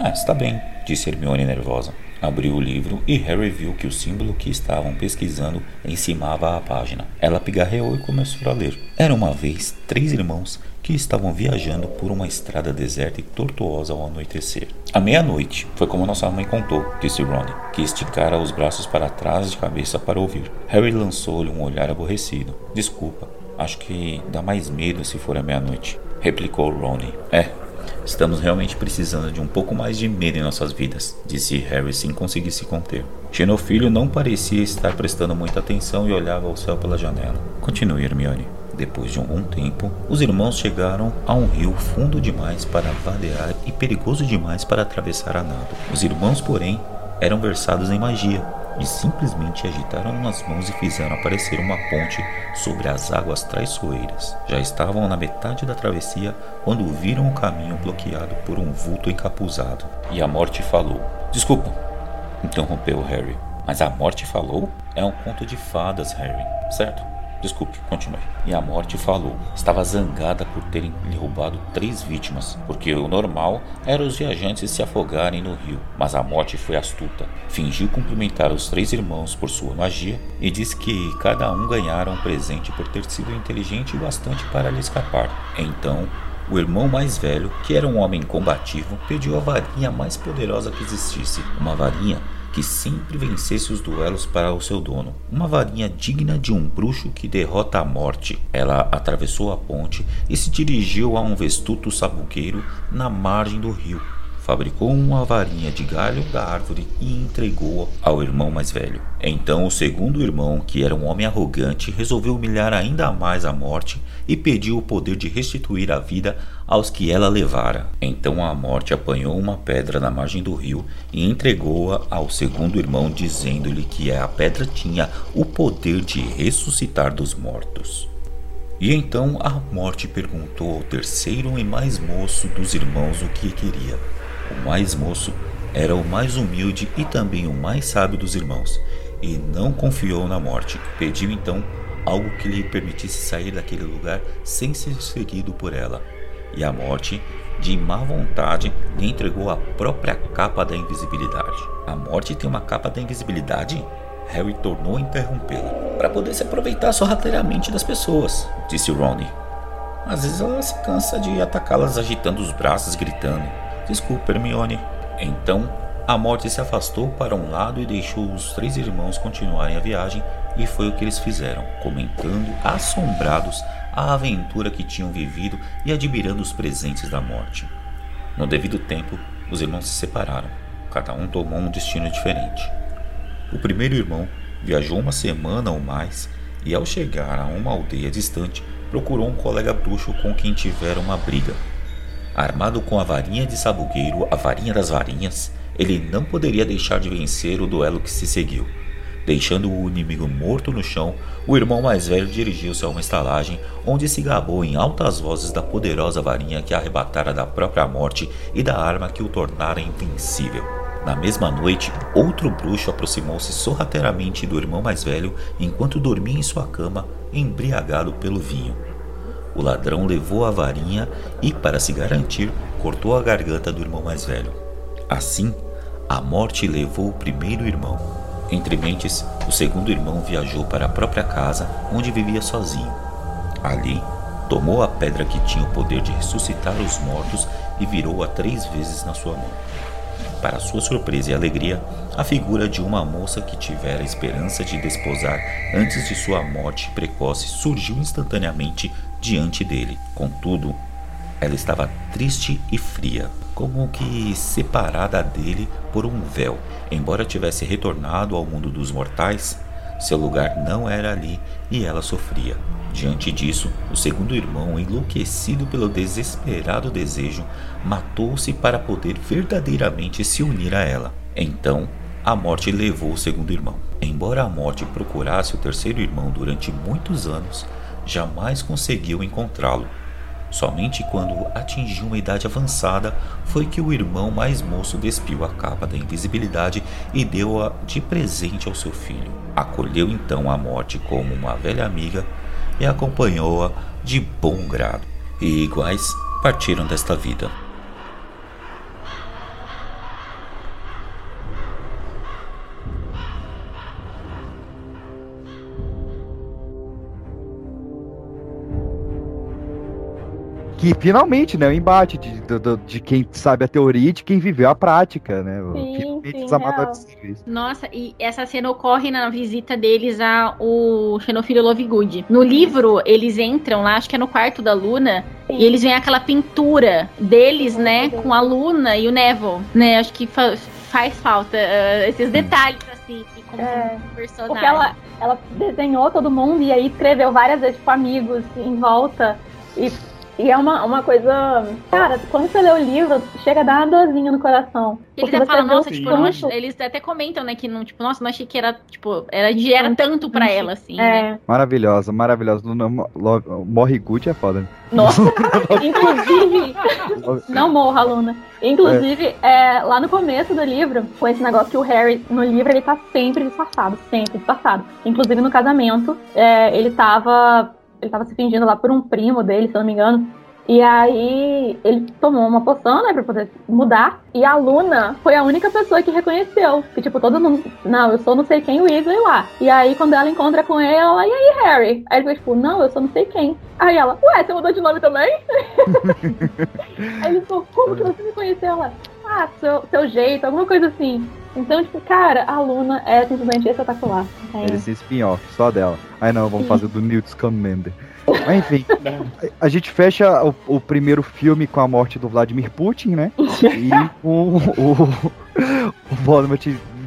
Ah, está bem, disse Hermione nervosa. Abriu o livro e Harry viu que o símbolo que estavam pesquisando encimava a página. Ela pigarreou e começou a ler. Era uma vez três irmãos que estavam viajando por uma estrada deserta e tortuosa ao anoitecer. À meia-noite, foi como nossa mãe contou, disse Ron, que esticara os braços para trás de cabeça para ouvir. Harry lançou-lhe um olhar aborrecido. Desculpa, acho que dá mais medo se for à meia-noite, replicou Ron. É, Estamos realmente precisando de um pouco mais de medo em nossas vidas, disse Harry sem conseguir se conter. Xenofilho não parecia estar prestando muita atenção e olhava ao céu pela janela. Continue, Hermione. Depois de algum tempo, os irmãos chegaram a um rio fundo demais para vadear e perigoso demais para atravessar a nado. Os irmãos, porém, eram versados em magia e simplesmente agitaram as mãos e fizeram aparecer uma ponte sobre as águas traiçoeiras. Já estavam na metade da travessia quando viram o caminho bloqueado por um vulto encapuzado. E a morte falou: Desculpa, interrompeu Harry. Mas a morte falou? É um conto de fadas, Harry, certo? Desculpe, continue. E a morte falou. Estava zangada por terem lhe roubado três vítimas, porque o normal era os viajantes se afogarem no rio. Mas a morte foi astuta. Fingiu cumprimentar os três irmãos por sua magia e disse que cada um ganhara um presente por ter sido inteligente o bastante para lhe escapar. Então, o irmão mais velho, que era um homem combativo, pediu a varinha mais poderosa que existisse, uma varinha que sempre vencesse os duelos para o seu dono. Uma varinha digna de um bruxo que derrota a morte. Ela atravessou a ponte e se dirigiu a um vestuto sabuqueiro na margem do rio. Fabricou uma varinha de galho da árvore e entregou-a ao irmão mais velho. Então o segundo irmão, que era um homem arrogante, resolveu humilhar ainda mais a morte e pediu o poder de restituir a vida aos que ela levara. Então a morte apanhou uma pedra na margem do rio e entregou-a ao segundo irmão, dizendo-lhe que a pedra tinha o poder de ressuscitar dos mortos. E então a morte perguntou ao terceiro e mais moço dos irmãos o que queria. O mais moço era o mais humilde e também o mais sábio dos irmãos, e não confiou na morte. Pediu então algo que lhe permitisse sair daquele lugar sem ser seguido por ela. E a morte, de má vontade, lhe entregou a própria capa da invisibilidade. A morte tem uma capa da invisibilidade? Harry tornou a interrompê-la. Para poder se aproveitar sorrateiramente das pessoas, disse Ron. Às vezes ela se cansa de atacá-las agitando os braços, gritando: Desculpa, Hermione. Então, a morte se afastou para um lado e deixou os três irmãos continuarem a viagem e foi o que eles fizeram, comentando, assombrados, a aventura que tinham vivido e admirando os presentes da morte. No devido tempo, os irmãos se separaram. Cada um tomou um destino diferente. O primeiro irmão viajou uma semana ou mais e, ao chegar a uma aldeia distante, procurou um colega bruxo com quem tivera uma briga. Armado com a varinha de sabugueiro, a varinha das varinhas, ele não poderia deixar de vencer o duelo que se seguiu. Deixando o inimigo morto no chão, o irmão mais velho dirigiu-se a uma estalagem, onde se gabou em altas vozes da poderosa varinha que arrebatara da própria morte e da arma que o tornara invencível. Na mesma noite, outro bruxo aproximou-se sorrateiramente do irmão mais velho enquanto dormia em sua cama, embriagado pelo vinho. O ladrão levou a varinha e, para se garantir, cortou a garganta do irmão mais velho. Assim, a morte levou o primeiro irmão, entre mentes, o segundo irmão viajou para a própria casa, onde vivia sozinho. Ali, tomou a pedra que tinha o poder de ressuscitar os mortos e virou-a três vezes na sua mão. Para sua surpresa e alegria, a figura de uma moça que tivera esperança de desposar antes de sua morte precoce surgiu instantaneamente diante dele. Contudo, ela estava triste e fria, como que separada dele por um véu. Embora tivesse retornado ao mundo dos mortais, seu lugar não era ali e ela sofria. Diante disso, o segundo irmão, enlouquecido pelo desesperado desejo, matou-se para poder verdadeiramente se unir a ela. Então, a morte levou o segundo irmão. Embora a morte procurasse o terceiro irmão durante muitos anos, jamais conseguiu encontrá-lo. Somente quando atingiu uma idade avançada foi que o irmão mais moço despiu a capa da invisibilidade e deu-a de presente ao seu filho. Acolheu então a morte como uma velha amiga e acompanhou-a de bom grado. E iguais partiram desta vida. Que finalmente, né, o embate de, do- de quem sabe a teoria e de quem viveu a prática, né? Sim, sim, os amadores. Nossa, e essa cena ocorre na visita deles ao Xenofilho Lovegood. No livro, eles entram lá, acho que é no quarto da Luna, e eles veem aquela pintura deles, né, com a Luna e o Neville, né? Acho que fa- faz falta eh, esses detalhes, assim, que como É, personagem. Porque ela, ela desenhou todo mundo e aí escreveu várias vezes, tipo, amigos em volta. E, e é uma, uma coisa. Cara, quando você lê o livro, chega a dar uma dorzinha no coração. Eles Porque até você falam, nossa, tipo, não eles até comentam, né, que não, tipo, nossa, não achei que era, tipo, era, era tanto pra ela, assim, né? Maravilhosa, maravilhosa. Morre Good é foda. né? Nossa, inclusive, não morra, Luna. Inclusive, é, lá no começo do livro, com esse negócio que o Harry, no livro, ele tá sempre disfarçado, sempre disfarçado. Inclusive no casamento, é, ele tava. Ele tava se fingindo lá por um primo dele, se eu não me engano. E aí ele tomou uma poção, né, pra poder mudar. E a Luna foi a única pessoa que reconheceu. Que, tipo, todo mundo. Não, eu sou não sei quem Weasley lá. E aí, quando ela encontra com ele, ela, e aí, Harry? Aí ele fica, tipo, não, eu sou não sei quem. Aí ela, ué, você mudou de nome também? aí ele falou, como que você me conheceu? Ela, ah, seu, seu jeito, alguma coisa assim. Então, tipo, cara, a Luna é simplesmente espetacular. É. Esse spin-off, só dela. Aí não, vamos Sim. fazer do Newt Scamander. Mas enfim, a, gente fecha o, o primeiro filme com a morte do Vladimir Putin, né? E com o, o Voldemort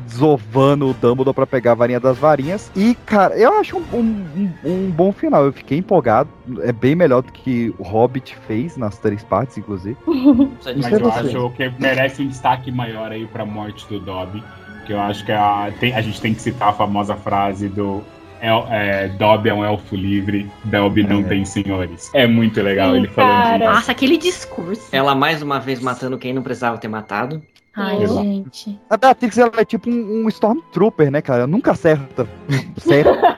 desovando o Dumbledore pra pegar a varinha das varinhas. E, cara, eu acho um, um- um- bom final. Eu fiquei empolgado. É bem melhor do que o Hobbit fez nas três partes, inclusive. Mas sei eu acho que merece um destaque maior aí pra morte do Dobby. Que eu acho que a, tem- a gente tem que citar a famosa frase do El, é, Dobby é um elfo livre, Dobby não tem senhores. É muito legal ele falando disso. Nossa, aquele discurso. Ela mais uma vez matando quem não precisava ter matado. Ai, Exato. gente. A Beatrix ela é tipo um, um Stormtrooper, né, cara? Nunca acerta. Certa.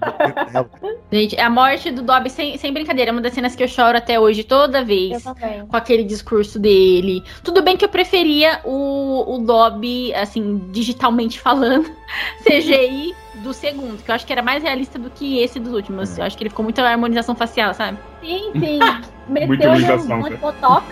Gente, a morte do Dobby, sem, sem brincadeira, é uma das cenas que eu choro até hoje, toda vez. Com aquele discurso dele. Tudo bem que eu preferia o, o Dobby, assim, digitalmente falando, CGI do segundo, que eu acho que era mais realista do que esse dos últimos. Eu acho que ele ficou muita harmonização facial, sabe? Sim, sim. Muita Meteu um monte de cara. botox.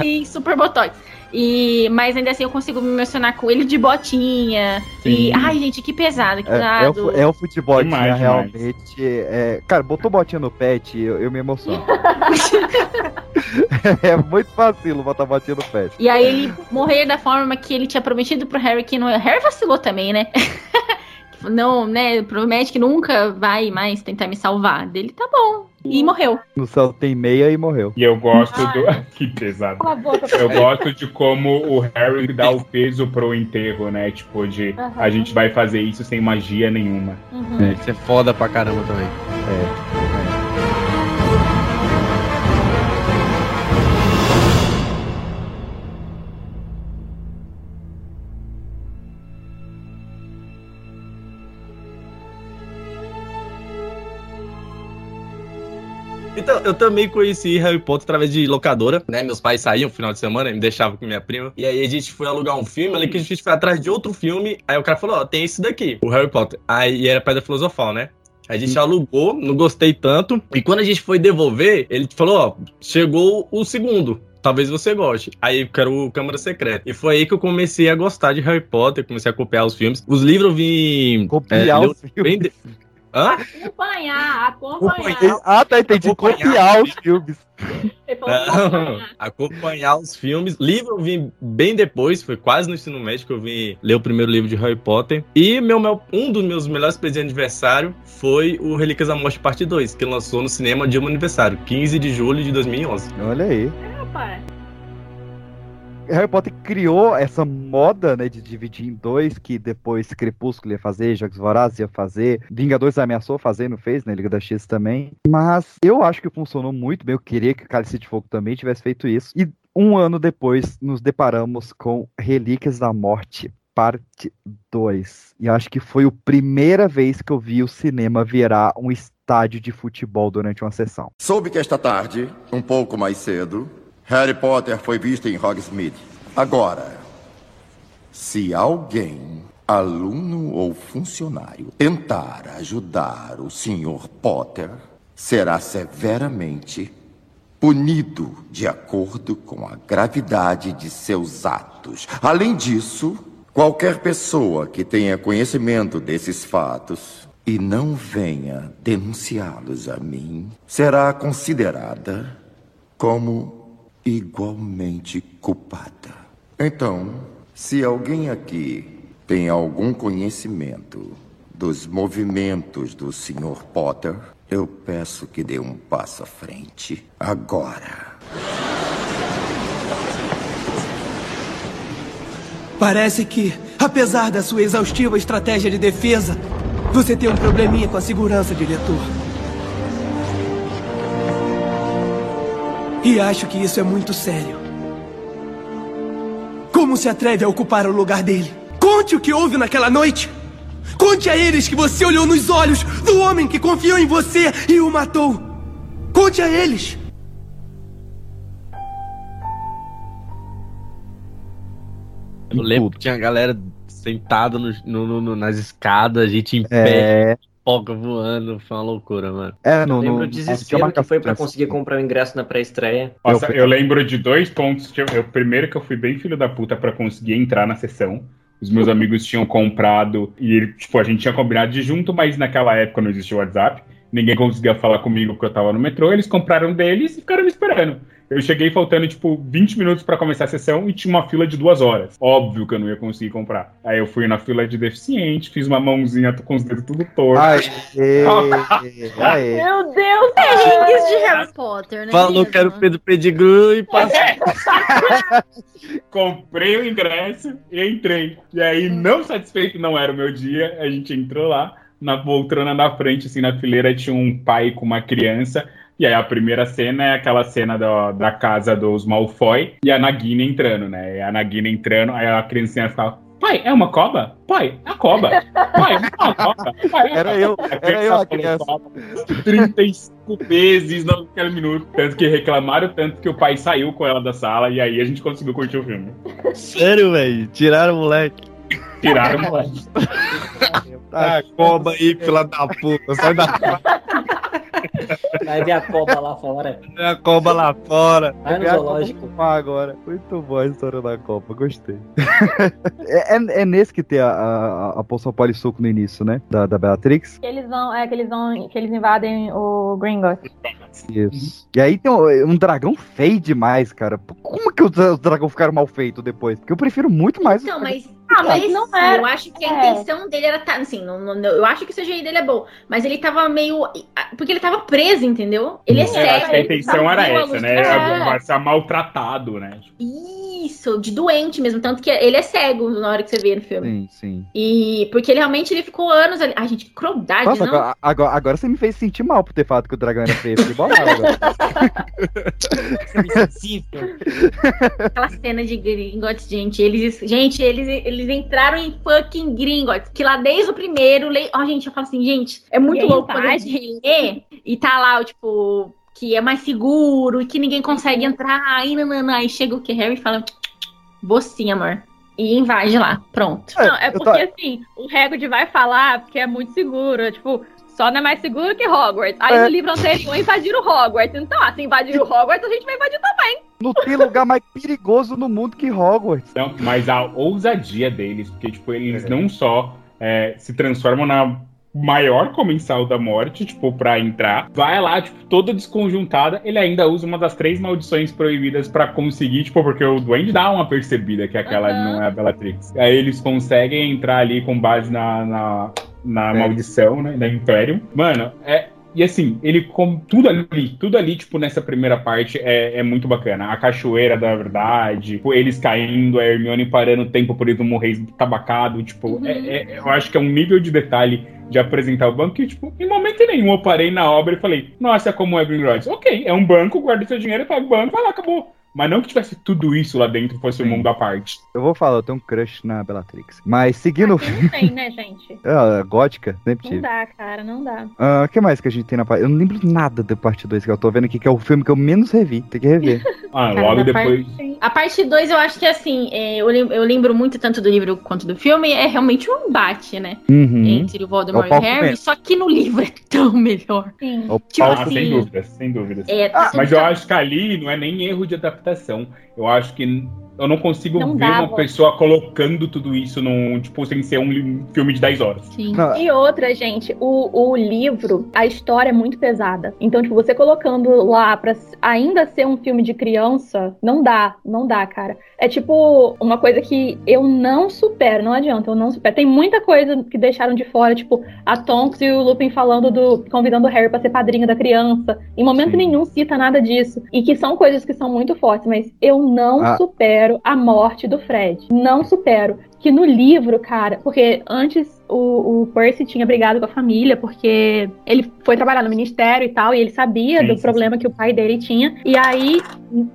Sim, super botox. E, mas ainda assim eu consigo me emocionar com ele de botinha. E, ai, gente, que pesado, que É, é, é o futebol, Demais, demais. realmente. É, cara, botou botinha no pet, eu, eu me emociono. é muito vacilo botar botinha no pet. E aí ele morrer da forma que ele tinha prometido pro Harry que não. Harry vacilou também, né? não, né? Promete que nunca vai mais tentar me salvar. Dele tá bom. E morreu. No céu tem meia e morreu. E eu gosto do. Que pesado. Boca, Eu gosto de como o Harry dá o peso pro enterro, né? Tipo, de Aham. a gente vai fazer isso sem magia nenhuma. Uhum. É, isso é foda pra caramba também. Então, eu também conheci Harry Potter através de locadora, né? Meus pais saíam no final de semana, me deixavam com minha prima. E aí a gente foi alugar um filme, ali que a gente foi atrás de outro filme. Aí o cara falou, ó, tem esse daqui, o Harry Potter. Aí era Pedra Filosofal, né? A gente alugou, não gostei tanto. E quando a gente foi devolver, ele falou, ó, chegou o segundo. Talvez você goste. Aí eu quero o Câmara Secreta. E foi aí que eu comecei a gostar de Harry Potter, comecei a copiar os filmes. Os livros eu vim. Copiar ler os filmes? bem Hã? Acompanhar, acompanhar. Ah, tá, entendi. Copiar os filmes. Não, acompanhar os filmes. Livro eu vim bem depois, foi quase no ensino médio que eu vim ler o primeiro livro de Harry Potter. E meu, meu- um dos meus melhores presentes de aniversário foi o Relíquias da Morte Parte 2, que lançou no cinema dia do meu aniversário, 15 de julho de 2011. Olha aí. Rapaz. Harry Potter criou essa moda, né, de dividir em dois, que depois Crepúsculo ia fazer, Jogos Vorazes ia fazer, Vingadores ameaçou fazer, não fez, né, Liga da X também. Mas eu acho que funcionou muito bem, eu queria que Cálice de Fogo também tivesse feito isso. E um ano depois, nos deparamos com Relíquias da Morte parte 2. E acho que foi a primeira vez que eu vi o cinema virar um estádio de futebol durante uma sessão. Soube que esta tarde, um pouco mais cedo, Harry Potter foi visto em Hogsmeade. Agora, se alguém, aluno ou funcionário, tentar ajudar o Sr. Potter, será severamente punido de acordo com a gravidade de seus atos. Além disso, qualquer pessoa que tenha conhecimento desses fatos e não venha denunciá-los a mim será considerada como igualmente culpada. Então, se alguém aqui tem algum conhecimento dos movimentos do Sr. Potter, eu peço que dê um passo à frente agora. Parece que, apesar da sua exaustiva estratégia de defesa, você tem um probleminha com a segurança, diretor. E acho que isso é muito sério. Como se atreve a ocupar o lugar dele? Conte o que houve naquela noite! Conte a eles que você olhou nos olhos do homem que confiou em você e o matou! Conte a eles! Eu lembro que tinha a galera sentada no, no- no- nas escadas, a gente em É. pé, foca voando, foi uma loucura, mano. É, Eu no, lembro no, o desespero que foi pra conseguir comprar o ingresso na pré-estreia. Nossa, eu, lembro de dois pontos. eu- eu- primeiro que eu fui bem filho da puta pra conseguir entrar na sessão. Os meus amigos tinham comprado e, tipo, a gente tinha combinado de junto, mas naquela época não existia o WhatsApp. Ninguém conseguia falar comigo porque eu tava no metrô. Eles compraram deles e ficaram me esperando. Eu cheguei faltando, tipo, 20 minutos pra começar a sessão e tinha uma fila de duas horas. Óbvio que eu não ia conseguir comprar. Aí eu fui na fila de deficiente, fiz uma mãozinha com os dedos tudo torto. Aê, aê. Meu Deus! Perrengues de Harry Potter, né? Falou que era o Pedro Pedigru e passou. Comprei o ingresso e entrei. E aí, não satisfeito, não era o meu dia, a gente entrou lá, na poltrona da frente, assim, na fileira, tinha um pai com uma criança. E aí a primeira cena é aquela cena da, da casa dos Malfoy e a Nagini entrando, né? E a Nagini entrando, aí a criancinha ficava, pai, é uma cobra? Pai, é a cobra. Pai, é uma cobra. Pai, é Era eu, era eu a criança. 35 vezes naquele minuto. Tanto que reclamaram, tanto que o pai saiu com ela da sala e aí a gente conseguiu curtir o filme. Sério, velho? Tiraram o moleque. Tiraram o moleque. Ah, cobra aí, fila da puta. Sai da Vai ver a cobra lá fora. É a cobra lá fora. Vai no zoológico. agora. Muito boa a história da Copa, gostei. é, é- é nesse que tem a, a, a poção polissuco no início, né? Da, da Beatrix. Que eles vão, é que eles vão, que eles invadem o Gringotts. Isso. E aí tem um, um dragão feio demais, cara. Como que os, os dragões ficaram mal feitos depois? Porque eu prefiro muito mais. Então, mas, Ah, mas não era- eu acho que a é. intenção dele era tá, assim, não, não- eu acho que o CGI dele é bom, mas ele tava meio porque ele tava preso, entendeu? Ele é É, cego. acho que a intenção era essa, né? É. Vai ser maltratado, né? Isso, de doente mesmo, tanto que ele é cego na hora que você vê no filme. Sim, sim. E porque ele realmente ele ficou anos ali. Ai, gente, que crueldade, Nossa, não? agora, agora, agora você me fez sentir mal por ter falado que o dragão era feio. Fiquei bolado agora. Aquela cena de Gringotts, gente, eles, gente, eles, eles entraram em fucking Gringotts, que lá desde o primeiro, le... ó, gente, eu falo assim, gente, é muito E louco quando a gente e tá lá, tipo, que é mais seguro e que ninguém consegue entrar, aí, nanana, aí chega o que Harry e fala, vou sim, amor, e invade lá, pronto. Não, é porque assim, o Hagrid vai falar porque é muito seguro. Tipo, só não é mais seguro que Hogwarts. Aí É. no livro anterior invadiram Hogwarts. Então, ah, se invadiram Hogwarts, a gente vai invadir também. Não tem lugar mais perigoso no mundo que Hogwarts. Não, mas a ousadia deles, porque, tipo, eles não só é, se transformam na maior comensal da morte, tipo, pra entrar, vai lá, tipo, toda desconjuntada, ele ainda usa uma das três maldições proibidas pra conseguir, tipo, porque o Duende dá uma percebida que aquela não é a Bellatrix. Aí eles conseguem entrar ali com base na, na, na É. maldição, né, da Imperium. Mano, é... E assim, ele com tudo ali, tudo ali, tipo, nessa primeira parte é, é muito bacana. A cachoeira da verdade, tipo, eles caindo, a Hermione parando o tempo por não morrer tabacado, tipo, é- é- eu acho que é um nível de detalhe de apresentar o banco que, tipo, em momento nenhum eu parei na obra e falei, nossa, como é Gringotts? Ok, é um banco, guarda seu dinheiro, paga o banco, vai lá, acabou. Mas não que tivesse tudo isso lá dentro, fosse um mundo à parte. Eu vou falar, eu tenho um crush na Bellatrix. Mas seguindo o filme. Não tem, né, gente? Ah, gótica, sempre Não tive. dá, cara, não dá. Ah, O que mais que a gente tem na parte? Eu não lembro nada da parte 2 que eu tô vendo aqui, que é o filme que eu menos revi. Tem que rever. Ah, Cara, da Parte, a parte 2, eu acho que assim, é, eu, lem- eu lembro muito tanto do livro quanto do filme, é realmente um embate, né? Uhum. Entre o Voldemort É o e o Harry, mesmo. só que no livro é tão melhor. Sim. O Tipo ah, assim, sem dúvidas, sem dúvidas. É, Ah, tá- mas eu acho que ali não é nem erro de adaptação. Eu acho que eu não consigo Não ver dava. uma pessoa colocando tudo isso num, tipo, sem ser um filme de 10 horas. Sim. E outra, gente, o, o livro, a história é muito pesada. Então, tipo, você colocando lá pra ainda ser um filme de criança, não dá, não dá, cara. É tipo uma coisa que eu não supero, não adianta, eu não supero. Tem muita coisa que deixaram de fora, tipo, a Tonks e o Lupin falando do. convidando o Harry pra ser padrinho da criança. Em momento nenhum cita nada disso. E que são coisas que são muito fortes, mas eu não Ah. supero a morte do Fred. Não supero que no livro, cara, porque antes o, o Percy tinha brigado com a família, porque ele foi trabalhar no ministério e tal, e ele sabia Sim, do sim, problema que o pai dele tinha. E aí,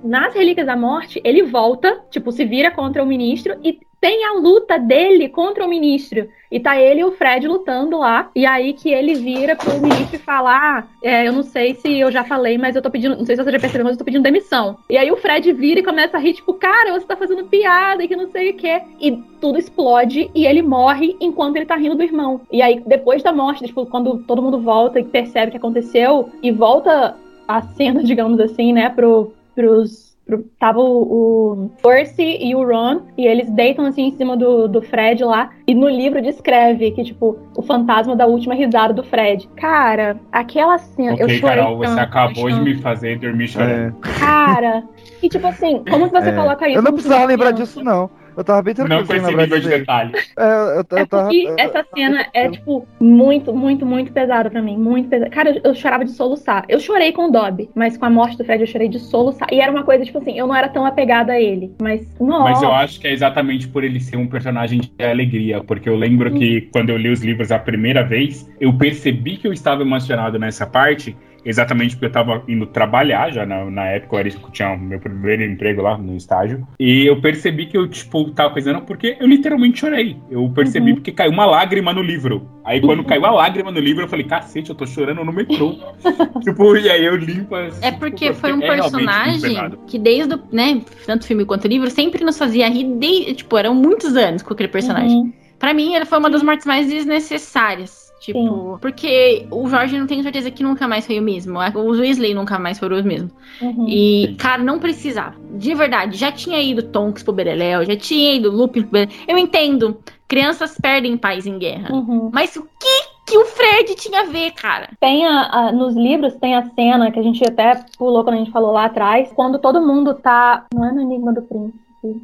nas Relíquias da Morte, ele volta, tipo, se vira contra o ministro e tem a luta dele contra o ministro. E tá ele e o Fred lutando lá. E aí que ele vira pro ministro e fala: Ah, é, eu não sei se eu já falei, mas eu tô pedindo. Não sei se você já percebeu, mas eu tô pedindo demissão. E aí o Fred vira e começa a rir, tipo, cara, você tá fazendo piada e que não sei o quê. E tudo explode e ele morre enquanto ele tá rindo do irmão. E aí, depois da morte, tipo, quando todo mundo volta e percebe o que aconteceu, e volta a cena, digamos assim, né, pro, pros. Pro, tava o, o Percy e o Ron, e eles deitam assim em cima do, do Fred lá, e no livro descreve que, tipo, o fantasma da última risada do Fred. Cara, aquela cena. eu Ok, chorei Carol, você tanto, acabou eu de me fazer dormir chorando. Cara, e tipo assim, como que você É. coloca isso? Eu não precisava lembrar criança? disso, não. Eu tava bem tranquilo Não com esse nível de detalhe. É, eu, eu, É eu tava. porque essa cena é, tipo, muito, muito, muito pesada pra mim. Muito pesada. Cara, eu, eu chorava de soluçar. Eu chorei com o Dobby, mas com a morte do Fred eu chorei de soluçar. E era uma coisa, tipo assim, eu não era tão apegada a ele. Mas, nossa. Mas eu acho que é exatamente por ele ser um personagem de alegria, porque eu lembro que quando eu li os livros a primeira vez, eu percebi que eu estava emocionado nessa parte, exatamente porque eu estava indo trabalhar já na, na época, eu era, eu tinha o meu primeiro emprego lá no estágio, e eu percebi que eu, tipo, tava coisando porque eu literalmente chorei. Eu percebi Uhum. porque caiu uma lágrima no livro. Aí quando caiu a lágrima no livro, eu falei, cacete, eu tô chorando no metrô. tipo, e aí eu limpo assim, É porque tipo, foi um é personagem que desde o, né, tanto filme quanto livro, sempre nos fazia rir, de, tipo, eram muitos anos com aquele personagem. Uhum. Pra mim, ele foi uma das mortes mais desnecessárias. Tipo, porque o Jorge não tenho certeza que nunca mais foi o mesmo. Os Weasley nunca mais foram os mesmos. Uhum. E, cara, não precisava. De verdade, já tinha ido Tonks pro Beleléu, já tinha ido Lupin pro Beleléu. Eu entendo. Crianças perdem pais em guerra. Uhum. Mas o que que o Fred tinha a ver, cara? Tem a, a- nos livros tem a cena que a gente até pulou quando a gente falou lá atrás, quando todo mundo tá. Não é no Enigma do Príncipe.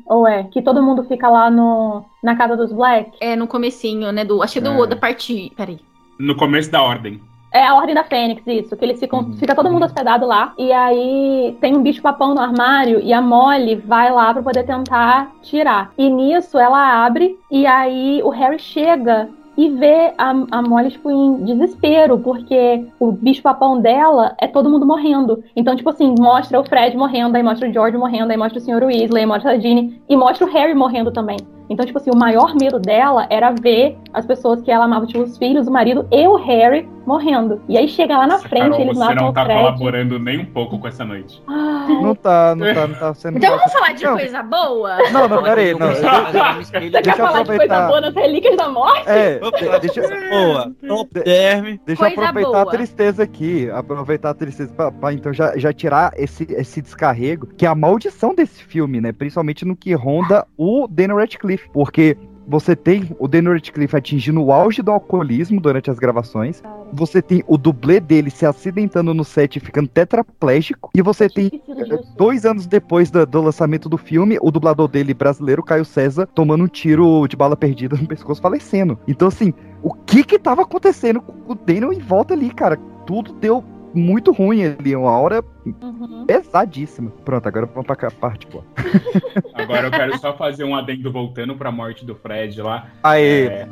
Ou é? Que todo mundo fica lá no, na casa dos Black. É, no comecinho, né? Do, achei do, É. da parte. Peraí. No começo da ordem. É a Ordem da Fênix, isso. Que eles ficam. Fica todo mundo hospedado lá. E aí tem um bicho papão no armário e a Molly vai lá pra poder tentar tirar. E nisso ela abre e aí o Harry chega e vê a, a Molly, tipo, em desespero, porque o bicho papão dela é todo mundo morrendo. Então, tipo assim, mostra o Fred morrendo, aí mostra o George morrendo, aí mostra o Sr. Weasley, aí mostra a Ginny e mostra o Harry morrendo também. Então, tipo assim, o maior medo dela era ver as pessoas que ela amava, tipo, os filhos, o marido e o Harry morrendo. E aí chega lá na frente, Carol, eles você matam não o tá Fred. colaborando nem um pouco com essa noite. Ai, Não tá, não tá, não tá sendo. Então vamos falar de Não. coisa boa? Não, não, peraí. Não, Você deixa quer eu falar de coisa boa nas relíquias da morte? É, de- deixa eu. Boa. Top term. Deixa eu aproveitar a boa. tristeza aqui. Aproveitar a tristeza pra, pra, então já, já tirar esse, esse descarrego, que é a maldição desse filme, né? Principalmente no que ronda o Daniel Radcliffe. Porque você tem o Daniel Radcliffe atingindo o auge do alcoolismo durante as gravações. Você tem o dublê dele se acidentando no set e ficando tetraplégico. E você tem, eh, dois anos depois do, do lançamento do filme, o dublador dele brasileiro, Caio César, tomando um tiro de bala perdida no pescoço, falecendo. Então, assim, o que que tava acontecendo com o Daniel em volta ali, cara? Tudo deu muito ruim ali, uma hora Uhum. pesadíssima. Pronto, agora vamos pra parte, pô. Agora eu quero só fazer um adendo voltando pra morte do Fred lá. Aê! É,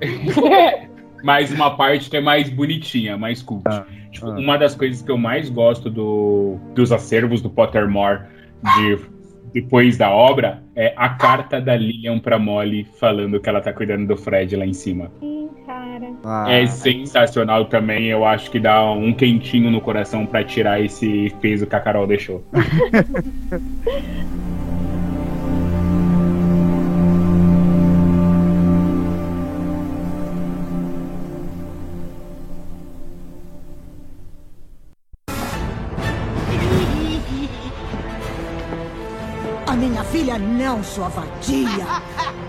mais uma parte que é mais bonitinha, mais cult. Ah, Tipo, uma das coisas que eu mais gosto do, dos acervos do Pottermore de depois da obra é a carta da Lilian pra Molly falando que ela tá cuidando do Fred lá em cima. Cara. Ah, é sensacional também, eu acho que dá um quentinho no coração pra tirar esse peso que a Carol deixou. A minha filha não, sua vadia.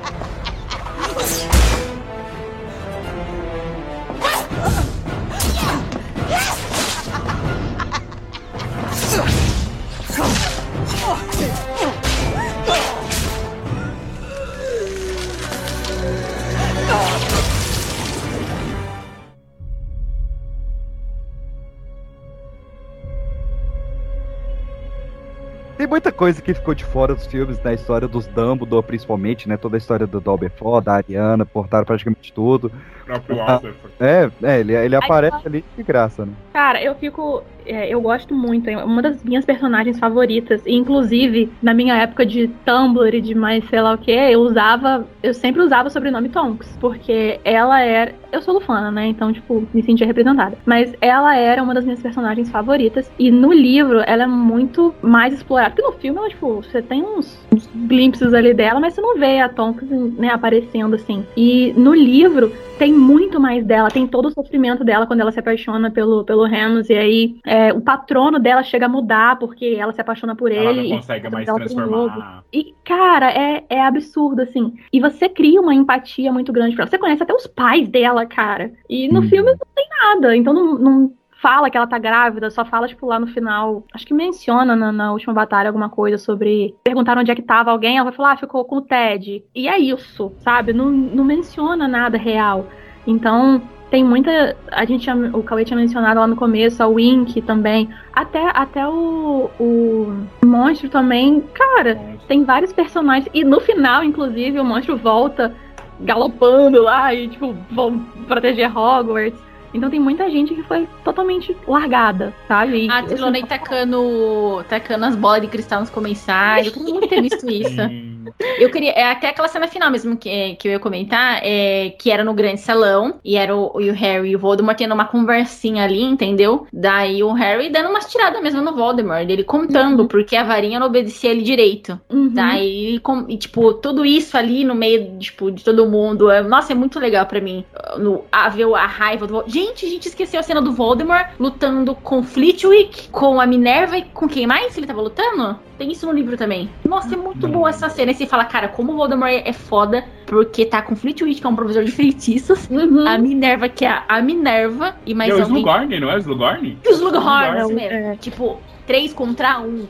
the coisa que ficou de fora dos filmes, na história dos Dumbledore, principalmente, né? Toda a história do Dumbledore, da Ariana, portaram praticamente tudo. O próprio Ah. É, é ele, ele aparece ali de graça, né? Cara, eu fico. é, eu gosto muito. É uma das minhas personagens favoritas. E, inclusive, na minha época de Tumblr e de mais sei lá o que, eu usava. Eu sempre usava o sobrenome Tonks. Porque ela era. Eu sou lufana, né? Então, tipo, me sentia representada. Mas ela era uma das minhas personagens favoritas. E no livro, ela é muito mais explorada. Porque no filme, ela, tipo, você tem uns, uns glimpses ali dela, mas você não vê a Tonks, né, aparecendo assim. E no livro, tem muito mais dela, tem todo o sofrimento dela quando ela se apaixona pelo, pelo Remus, e aí é, o patrono dela chega a mudar porque ela se apaixona por Ela ele. não e consegue trata mais ela transformar. E, cara, é, é absurdo, assim. E você cria uma empatia muito grande pra ela. Você conhece até os pais dela, cara. E no filme não tem nada. Então não, não fala que ela tá grávida, só fala, tipo, lá no final. Acho que menciona na, na última batalha alguma coisa sobre. Perguntaram onde é que tava alguém, ela vai falar, ah, ficou com o Ted. E é isso, sabe? Não, não menciona nada real. Então. Tem muita. A gente o Cauê tinha mencionado lá no começo, a Wink também. Até, até o, o monstro também. Cara, tem vários personagens. E no final, inclusive, o monstro volta galopando lá e, tipo, vão proteger Hogwarts. Então tem muita gente que foi totalmente largada, sabe? E, A assim, Trilonei tacando, tacando as bolas de cristal nos comensais. Eu muito ter visto isso. Eu queria. É até aquela cena final mesmo que, que eu ia comentar, é, que era no grande salão, e era o, o Harry e o Voldemort tendo uma conversinha ali, entendeu? Daí o Harry dando umas tiradas mesmo no Voldemort, dele contando porque a varinha não obedecia ele direito. Daí, com- e, tipo, tudo isso ali no meio, tipo, de todo mundo. é- nossa, é muito legal pra mim. No, a ver a raiva do Gente, a gente esqueceu a cena do Voldemort lutando com Flitwick, com a Minerva e com quem mais ele tava lutando? Tem isso no livro também. Nossa, é muito boa essa cena. E você fala, cara, como o Voldemort é é foda, porque tá com Flitwick, que é um professor de feitiços, a Minerva, que é a- Minerva, e mais é o. Slughorn, não é o Slughorn? E os Slughorns Slughorn. mesmo. Tipo, três contra um.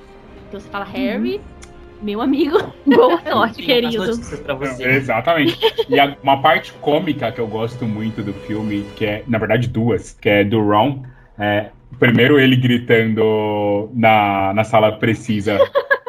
Então você fala, Harry, meu amigo, boa sorte, querido. Exatamente. E a- uma parte cômica que eu gosto muito do filme, que é, na verdade, duas, que é do Ron. É, primeiro ele gritando na, na sala precisa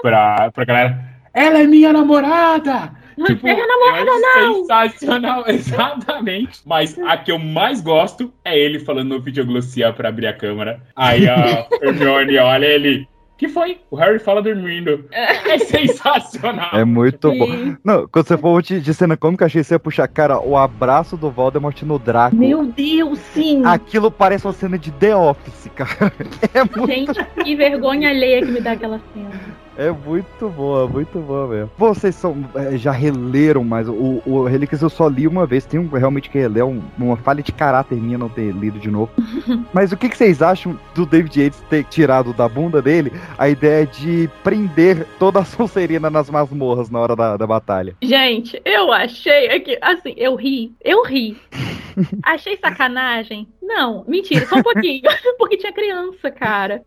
pra, pra galera. Ela é minha namorada! Tipo, Minha namorada, acho não! Sensacional, exatamente. Mas a que eu mais gosto é ele falando no videoglossiar pra abrir a câmera. Aí a Hermione olha ele. Que foi? O Harry fala dormindo. É sensacional. É muito Sim. bom. Não, quando você for de, de cena cômica, achei que você ia puxar, cara, o abraço do Voldemort no Draco. Meu Deus, sim! Aquilo parece uma cena de The Office, cara. É muito, Gente, que vergonha alheia que me dá aquela cena. É muito boa, muito boa mesmo. Vocês são, é, já releram, mas o, o Relíquias eu só li uma vez. Tenho realmente que reler, um- uma falha de caráter minha não ter lido de novo. Mas o que, que vocês acham do David Yates ter tirado da bunda dele a ideia de prender toda a Sonserina nas masmorras na hora da, da batalha? Gente, eu achei aqui, assim, eu ri, eu ri. Achei sacanagem? Não, mentira, só um pouquinho. Porque tinha criança, cara.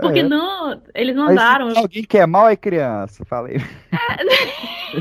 Porque É. não, eles não andaram. alguém que é mal é criança, falei.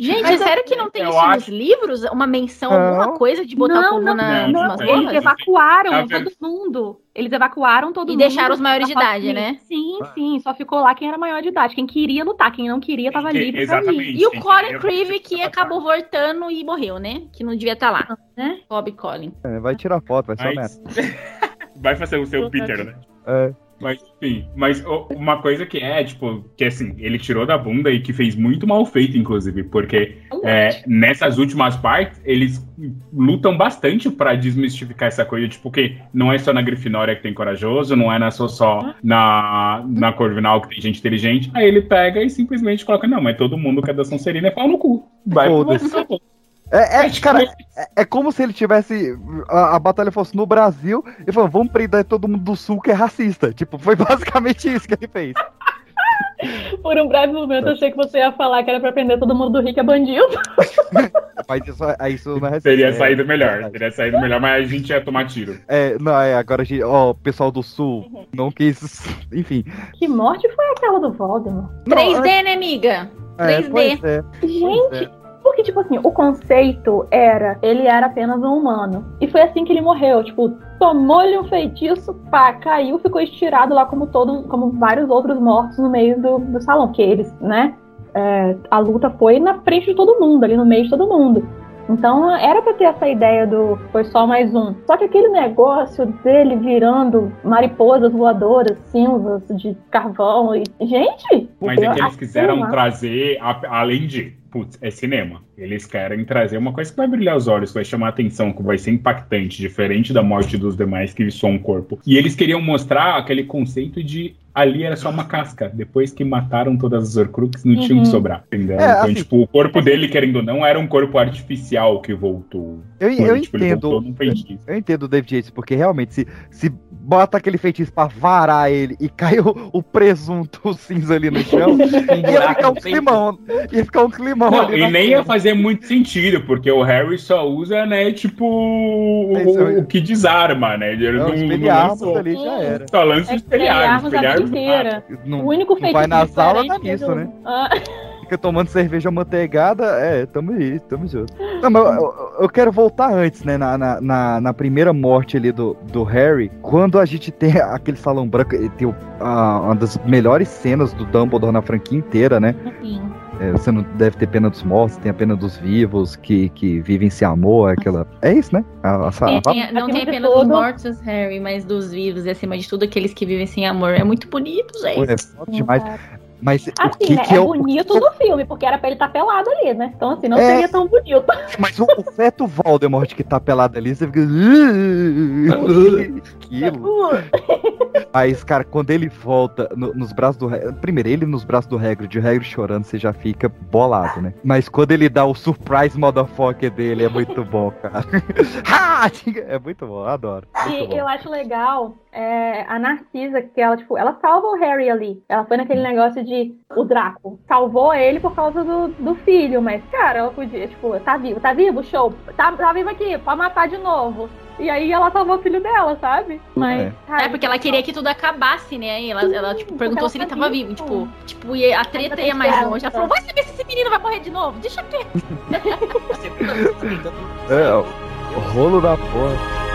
Gente, Mas é sério que não tem isso nos acho- livros? Uma menção, Não. alguma coisa de botar o Não, povo não, na, não, nas eles evacuaram Tá todo mundo. Eles evacuaram todo E mundo. deixaram os maiores de idade, que- né? Sim, sim. Só ficou lá quem era maior de idade. Quem queria lutar, quem não queria tava Quem- livre pra exatamente. E o Colin Creevy que acabou voltando e morreu, né? Que não devia estar lá. Né? Bob Colin. É, vai tirar foto, vai ser Mas- honesto. Vai fazer o seu Peter, né? É. Mas, enfim, mas uma coisa que é, tipo, que assim, ele tirou da bunda e que fez muito mal feito, inclusive, porque é, nessas últimas partes, eles lutam bastante pra desmistificar essa coisa, tipo, que não é só na Grifinória que tem corajoso, não é na, só, só na, na Corvinal que tem gente inteligente. Aí ele pega e simplesmente coloca, não, mas todo mundo que é da Sonserina é pau no cu. Vai pro. É, é, cara, é, é como se ele tivesse. A, a batalha fosse no Brasil e falou: vamos prender todo mundo do sul que é racista. Tipo, foi basicamente isso que ele fez. Por um breve momento eu achei que você ia falar que era pra prender todo mundo do Rick é bandido. Mas isso, é- isso não é. Teria é- saído melhor, teria saído melhor, mas a gente ia tomar tiro. É, não, é, agora a gente. Ó, o pessoal do sul não quis. Enfim. Que morte foi aquela do Voldemort? 3D, né, amiga? É, 3D. pois é. Gente, porque, tipo assim, o conceito era, ele era apenas um humano. E foi assim que ele morreu, tipo, tomou-lhe um feitiço, pá, caiu, ficou estirado lá como todo, como vários outros mortos no meio do, do salão. Porque eles, né, é, a luta foi na frente de todo mundo, ali no meio de todo mundo. Então era pra ter essa ideia do foi só mais um. Só que aquele negócio dele virando mariposas voadoras, cinzas de carvão e. Gente! Mas é que eles quiseram trazer, a- além de, putz, é cinema. Eles querem trazer uma coisa que vai brilhar os olhos, que vai chamar a atenção, que vai ser impactante, diferente da morte dos demais que só um corpo. E eles queriam mostrar aquele conceito de ali era só uma casca. Depois que mataram todas as Horcruxes, não tinha o Uhum. que sobrar. Entendeu? É, então, assim- tipo, o corpo dele, querendo ou não, era um corpo artificial que voltou. Eu, eu Tipo, entendo. feitiço. Eu entendo o David Yates, porque realmente, se, se bota aquele feitiço pra varar ele e cai o, o presunto cinza ali no chão, ia ficar um climão. Ia ficar um climão Não, ali. e nem ia fazer muito sentido, porque o Harry só usa, né, tipo, o, Isso, o- que desarma, né? Ele Não, não, não lançou. ali já era. Só lança É espelharmos. espelharmos inteira. Não, o único não feitiço vai nas aulas, diferente dá nisso, do- né? Ah, Fica tomando cerveja manteigada, é, tamo aí, tamo junto. Não, mas eu, eu- quero voltar antes, né? Na, na, na, na primeira morte ali do, do Harry, quando a gente tem aquele salão branco, e tem o- a- uma das melhores cenas do Dumbledore na franquia inteira, né? Sim. É, você não deve ter pena dos mortos, tem a pena dos vivos que, que vivem sem amor, aquela. É isso, né? A, a, Tem- a- tem- não tem de apenas dos mortos, Harry, mas dos vivos e acima de tudo aqueles que vivem sem amor. É muito bonito, gente. é foda demais. Mas o Assim, que, né? que é é o. bonito no filme, porque era pra ele estar pelado ali, né? Então, assim, não É. seria tão bonito. Mas o, o feto Voldemort que tá pelado ali, você fica. Aquilo. Mas, cara, quando ele volta no- nos braços do. Primeiro, ele nos braços do Hagrid, o Hagrid chorando, você já fica bolado, né? Mas quando ele dá o surprise motherfucker dele, é muito bom, cara. É muito bom, eu adoro. Muito E bom. eu acho legal é, a Narcisa, que ela, tipo, ela salva o Harry ali. Ela foi naquele negócio de o Draco salvou ele por causa do, do filho, mas, cara, ela podia, tipo, tá vivo, tá vivo, show, tá, tá vivo aqui, pode matar de novo. E aí ela salvou o filho dela, sabe? Mas, É, porque ela queria que tudo acabasse, né? E ela, ela tipo, perguntou ela se ele tava vivo. vivo. Tipo, tipo, e a treta ia mais longe. Ela falou, vai saber se esse menino vai morrer de novo. Deixa quieto. É, o o rolo da porra.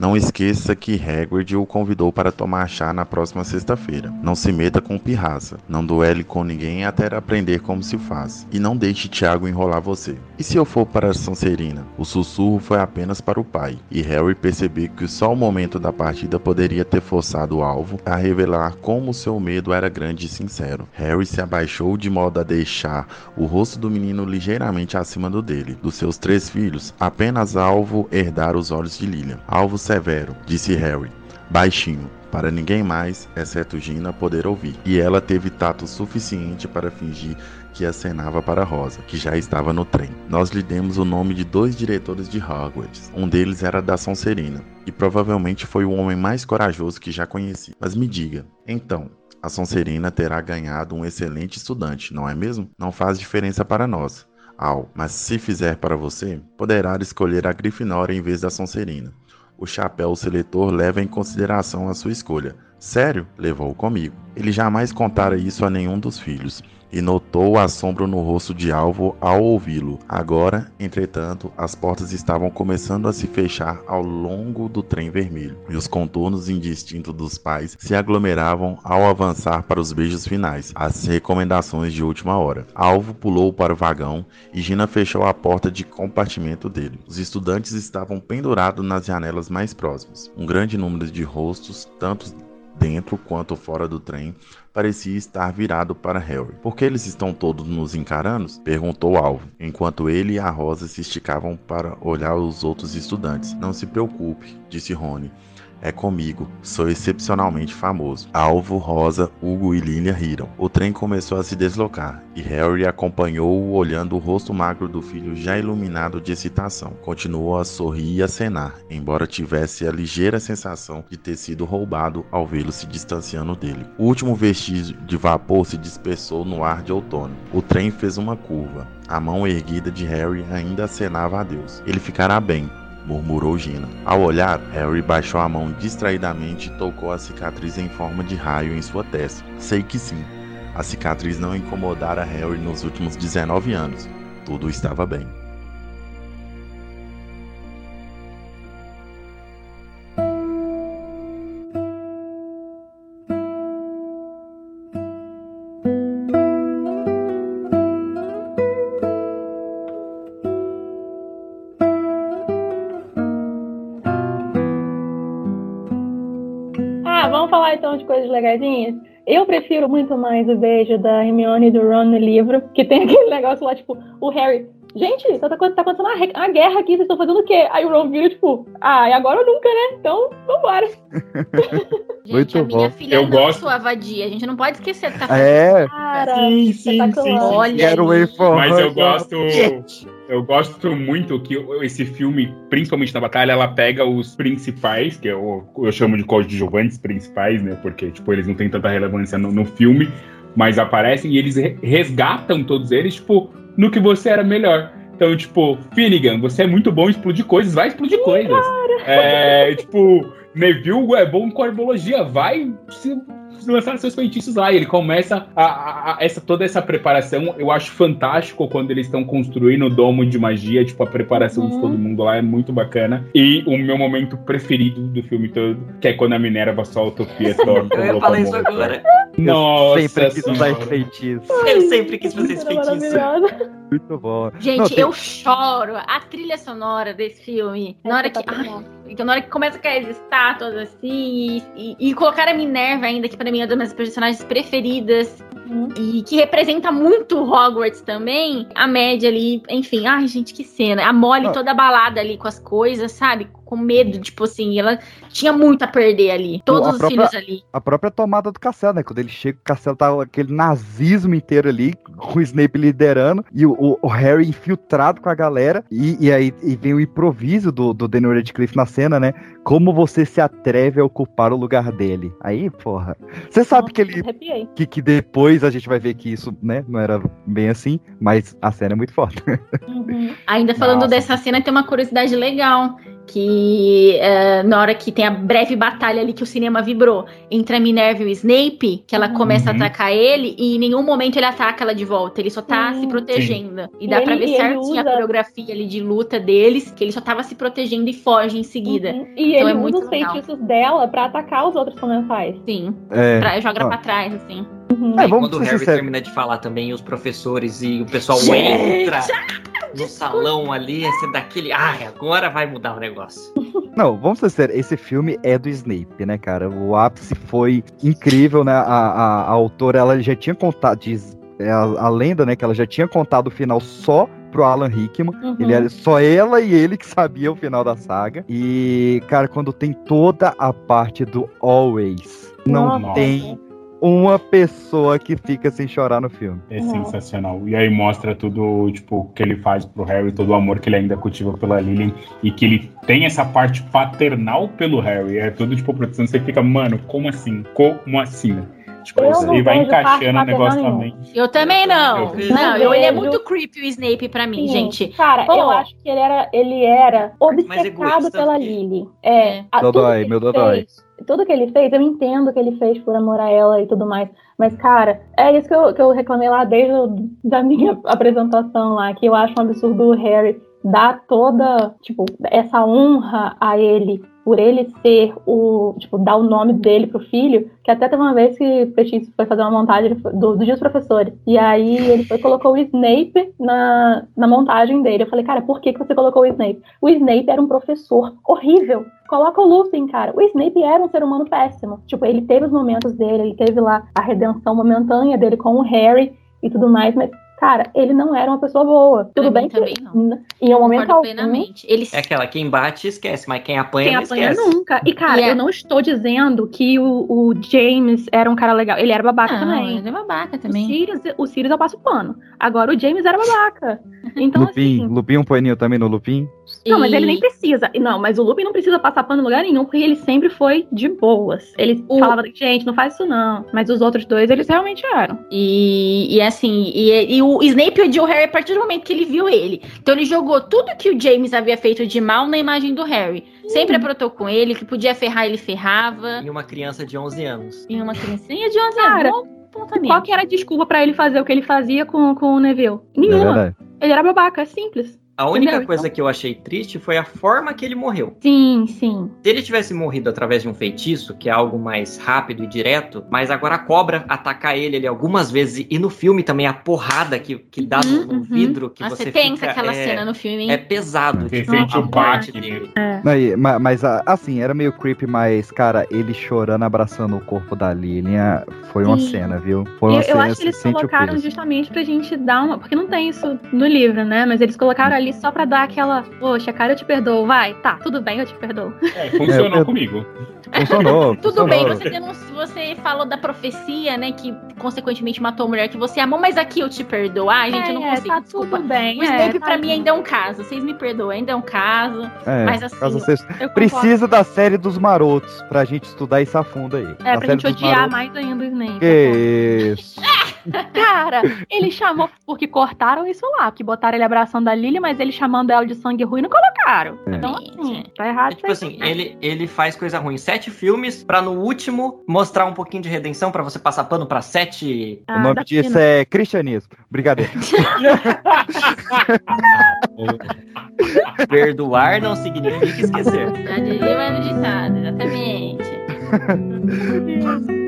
Não esqueça que Hagrid o convidou para tomar chá na próxima sexta-feira. Não se meta com pirraça. Não duele com ninguém até aprender como se faz. E não deixe Tiago enrolar você. E se eu for para Sonserina? O sussurro foi apenas para o pai. E Harry percebeu que só o momento da partida poderia ter forçado o alvo a revelar como seu medo era grande e sincero. Harry se abaixou de modo a deixar o rosto do menino ligeiramente acima do dele. Dos seus três filhos, apenas alvo herdar os olhos de Lilian. Alvo severo, disse Harry, baixinho, para ninguém mais, exceto Gina, poder ouvir. E ela teve tato suficiente para fingir que acenava para Rosa, que já estava no trem. Nós lhe demos o nome de dois diretores de Hogwarts. Um deles era da Sonserina, e provavelmente foi o homem mais corajoso que já conheci. Mas me diga, então, a Sonserina terá ganhado um excelente estudante, não é mesmo? Não faz diferença para nós. Al, mas se fizer para você, poderá escolher a Grifinória em vez da Sonserina. O chapéu seletor leva em consideração a sua escolha, Sério? Levou comigo. Ele jamais contara isso a nenhum dos filhos, e notou o assombro no rosto de Alvo ao ouvi-lo. Agora, entretanto, as portas estavam começando a se fechar ao longo do trem vermelho, e os contornos indistintos dos pais se aglomeravam ao avançar para os beijos finais, as recomendações de última hora. Alvo pulou para o vagão e Gina fechou a porta de compartimento dele. Os estudantes estavam pendurados nas janelas mais próximas. Um grande número de rostos, tanto dentro quanto fora do trem, parecia estar virado para Harry. Por que eles estão todos nos encarando? perguntou Alvo, enquanto ele e a Rosa se esticavam para olhar os outros estudantes. Não se preocupe, disse Rony. É comigo, sou excepcionalmente famoso. Alvo, Rosa, Hugo e Lilia riram. O trem começou a se deslocar e Harry acompanhou-o olhando o rosto magro do filho já iluminado de excitação. Continuou a sorrir e acenar, embora tivesse a ligeira sensação de ter sido roubado ao vê-lo se distanciando dele. O último vestígio de vapor se dispersou no ar de outono. O trem fez uma curva. A mão erguida de Harry ainda acenava a Deus. Ele ficará bem, murmurou Gina. Ao olhar, Harry baixou a mão distraidamente e tocou a cicatriz em forma de raio em sua testa. Sei que sim. A cicatriz não incomodara Harry nos últimos 19 anos. Tudo estava bem. Legaisinhas? Eu prefiro muito mais o beijo da Hermione e do Ron no livro, que tem aquele negócio lá, tipo, o Harry. Gente, tá, tá acontecendo uma, uma guerra aqui, vocês estão fazendo o quê? Aí o Ron vira, tipo, ah, e agora ou nunca, né? Então, vambora. Muito a minha bom. filha Eu não gosto- sua vadia. A gente não pode esquecer que tá É. Cara, Sim, sim, sim, espetacular. sim. Olha Get aí. away from Mas eu gosto. Get. Eu gosto muito que esse filme, principalmente na batalha, ela pega os principais, que eu, eu chamo de coadjuvantes principais, né? Porque, tipo, eles não têm tanta relevância no, no filme, mas aparecem e eles re- resgatam todos eles, tipo, no que você era melhor. Então, tipo, Finnegan, você é muito bom em explodir coisas, vai explodir coisas. É, tipo, Neville é bom com herbologia, vai se, lançar seus feitiços lá. E ele começa a, a- a- essa, toda essa preparação. Eu acho fantástico quando eles estão construindo o domo de magia, tipo, a preparação de Uhum. todo mundo lá é muito bacana. E o meu momento preferido do filme todo, que é quando a Minerva solta o Pietro. Eu ia falar isso agora. Nossa, Sempre quis usar esse senhora. feitiço. Eu sempre quis fazer esse feitiço. Muito bom. Gente, Não, tem- eu choro. A trilha sonora desse filme, na hora que, espetacular. ai, na hora que começa a cair as estátuas assim, e, e colocar a Minerva ainda, que pra mim é uma das minhas personagens preferidas, Uhum. e que representa muito Hogwarts também, a média ali, enfim, ai gente, que cena. A Molly Ah. toda abalada ali com as coisas, sabe? Com medo, tipo assim, ela tinha muito a perder ali. Todos a os própria- filhos ali. A própria tomada do castelo, né? Quando ele chega, o castelo tá aquele nazismo inteiro ali, com o Snape liderando, e o, o- o Harry infiltrado com a galera, e, e aí e vem o improviso do, do Daniel Radcliffe na cena, né? Como você se atreve a ocupar o lugar dele? Aí, porra. Você sabe que ele. Arrepiei. Que, que depois a gente vai ver que isso, né, não era bem assim, mas a cena é muito forte. Uhum. Ainda falando Nossa. dessa cena, tem uma curiosidade legal. Que é, na hora que tem a breve batalha ali que o cinema vibrou entre a Minerva e o Snape, que ela Uhum. começa a Uhum. atacar ele e em nenhum momento ele ataca ela de volta. Ele só tá Sim. se protegendo. E E dá pra ele- ver certinho a coreografia ali de luta deles, que ele só tava se protegendo e foge em seguida. Uhum. E Então ele é muito usa os legal. feitiços dela pra atacar os outros comensais. Sim. É. Pra, joga Ah. pra trás, assim. Uhum. É, E vamos quando o Harry sinceros. termina de falar também, os professores e o pessoal Gente! entra no salão ali, esse daquele. Ai, agora vai mudar o negócio. Não, vamos ser sérios, esse filme é do Snape, né, cara? O ápice foi incrível, né? A, a, a autora, ela já tinha contado, diz é a, a lenda, né, que ela já tinha contado o final só pro Alan Rickman. Uhum. Ele era só ela e ele que sabia o final da saga. E, cara, quando tem toda a parte do Always, não Nossa. tem uma pessoa que fica sem chorar no filme. É sensacional. E aí mostra tudo, tipo, que ele faz pro Harry, todo o amor que ele ainda cultiva pela Lily e que ele tem essa parte paternal pelo Harry. É tudo, tipo, produção. Você fica, mano, como assim? Como assim? Tipo, Eu aí vai encaixando o negócio também. Eu também não. Eu- Não, Não ele é muito creepy o Snape pra mim, Sim. gente. Cara, Pô. eu acho que ele era, ele era obcecado egoísta pela Lily. É, tudo Dodói, ele meu Dodói. fez- tudo que ele fez, eu entendo que ele fez por amor a ela e tudo mais. Mas, cara, é isso que eu, que eu reclamei lá desde a da minha apresentação lá, que eu acho um absurdo o Harry dar toda, tipo, essa honra a ele por ele ser o, tipo, dar o nome dele pro filho, que até teve uma vez que o Petis foi fazer uma montagem do, do Dia dos Professores, e aí ele foi, colocou o Snape na, na montagem dele. Eu falei, cara, por que, que você colocou o Snape? O Snape era um professor horrível. Coloca o Lupin, cara. O Snape era um ser humano péssimo. Tipo, ele teve os momentos dele, ele teve lá a redenção momentânea dele com o Harry e tudo mais, mas cara, ele não era uma pessoa boa. Tudo bem que não. em um momento algum, plenamente. Ele É aquela, quem bate esquece, mas quem apanha quem não apanha esquece. nunca. E, cara, E é- eu não estou dizendo que o, o James era um cara legal. Ele era babaca Não, também. ele é babaca O também. Sirius, o Sirius eu passo pano. Agora o James era babaca. Então, Lupin, Lupin um paninho também no Lupin. Não, mas ele nem precisa. Não, mas o Lupin não precisa passar pano em lugar nenhum, porque ele sempre foi de boas. Ele falava, gente, não faz isso não. Mas os outros dois, eles realmente eram. E, e assim, e, e o Snape odiou o Harry a partir do momento que ele viu ele. Então ele jogou tudo que o James havia feito de mal na imagem do Harry. Sempre aprontou com ele, que podia ferrar, ele ferrava. E uma criança de 11 anos. E uma criancinha de 11 Cara, anos. Qual que era a desculpa pra ele fazer o que ele fazia com, com o Neville? É Nenhuma. verdade. ele era babaca, é simples. A única Entendeu? coisa que eu achei triste foi a forma que ele morreu. Sim, sim. Se ele tivesse morrido através de um feitiço, que é algo mais rápido e direto, mas agora a cobra atacar ele, ali algumas vezes, e no filme também a porrada que, que dá no, no vidro, que Nossa, você tensa fica, aquela é, cena no filme, hein? É pesado. Você tipo, sente o baque dele. Não, ma- mas, a- assim, era meio creepy, mas, cara, ele chorando, abraçando o corpo da Lilian, foi uma Sim. cena, viu? Foi Eu, uma eu cena, acho que eles colocaram justamente pra gente dar uma. Porque não tem isso no livro, né? Mas eles colocaram ali só pra dar aquela. Poxa, cara, eu te perdoo. Vai, tá, tudo bem, eu te perdoo. É, funcionou É, eu- comigo. Funcionou, Tudo bem, funcionou. você, denunci- você falou da profecia, né? Que consequentemente matou a mulher que você amou, mas aqui eu te perdoo. Ah, gente, eu não É, consigo. tá desculpa. tudo bem, O Snape é, pra mim tadinho. ainda é um caso. Vocês me perdoam, ainda é um caso. É, mas assim. caso vocês- eu concordo. Precisa da série dos marotos pra gente estudar isso a fundo aí. É, A pra gente odiar marotos- mais ainda o Snape. Que isso. Cara, ele chamou porque cortaram isso lá, que botaram ele abraçando a Lily, mas ele chamando ela de sangue ruim não colocaram. É. Então, assim, tá errado. É tipo assim, ele, ele faz coisa ruim. Sete filmes pra no último mostrar um pouquinho de redenção pra você passar pano pra sete. Ah, o nome disso é cristianismo. Brincadeira. Perdoar não significa esquecer. Já diria mais no ditado, exatamente.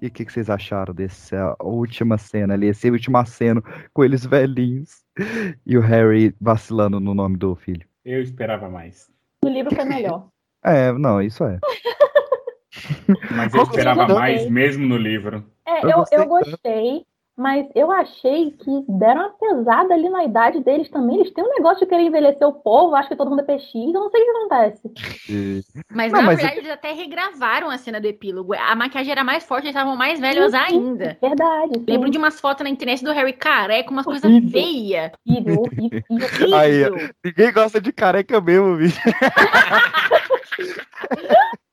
E o que, que vocês acharam dessa última cena ali? Esse último aceno com eles velhinhos e o Harry vacilando no nome do filho. Eu esperava mais. No livro foi melhor. É, não, isso é. Mas eu esperava mais mesmo no livro. É, Eu eu, gostei eu gostei, mas eu achei que deram uma pesada ali na idade deles também. Eles têm um negócio de querer envelhecer o povo, acho que todo mundo é PX, eu não sei o que acontece. Mas Não, na mas verdade eles até regravaram a cena do epílogo. A maquiagem era mais forte, eles estavam mais velhos ainda. Verdade. sim. Lembro de umas fotos na internet do Harry careca, umas coisas Horrível. feias. Horrível, horrível, horrível. Aí, ninguém gosta de careca mesmo, bicho.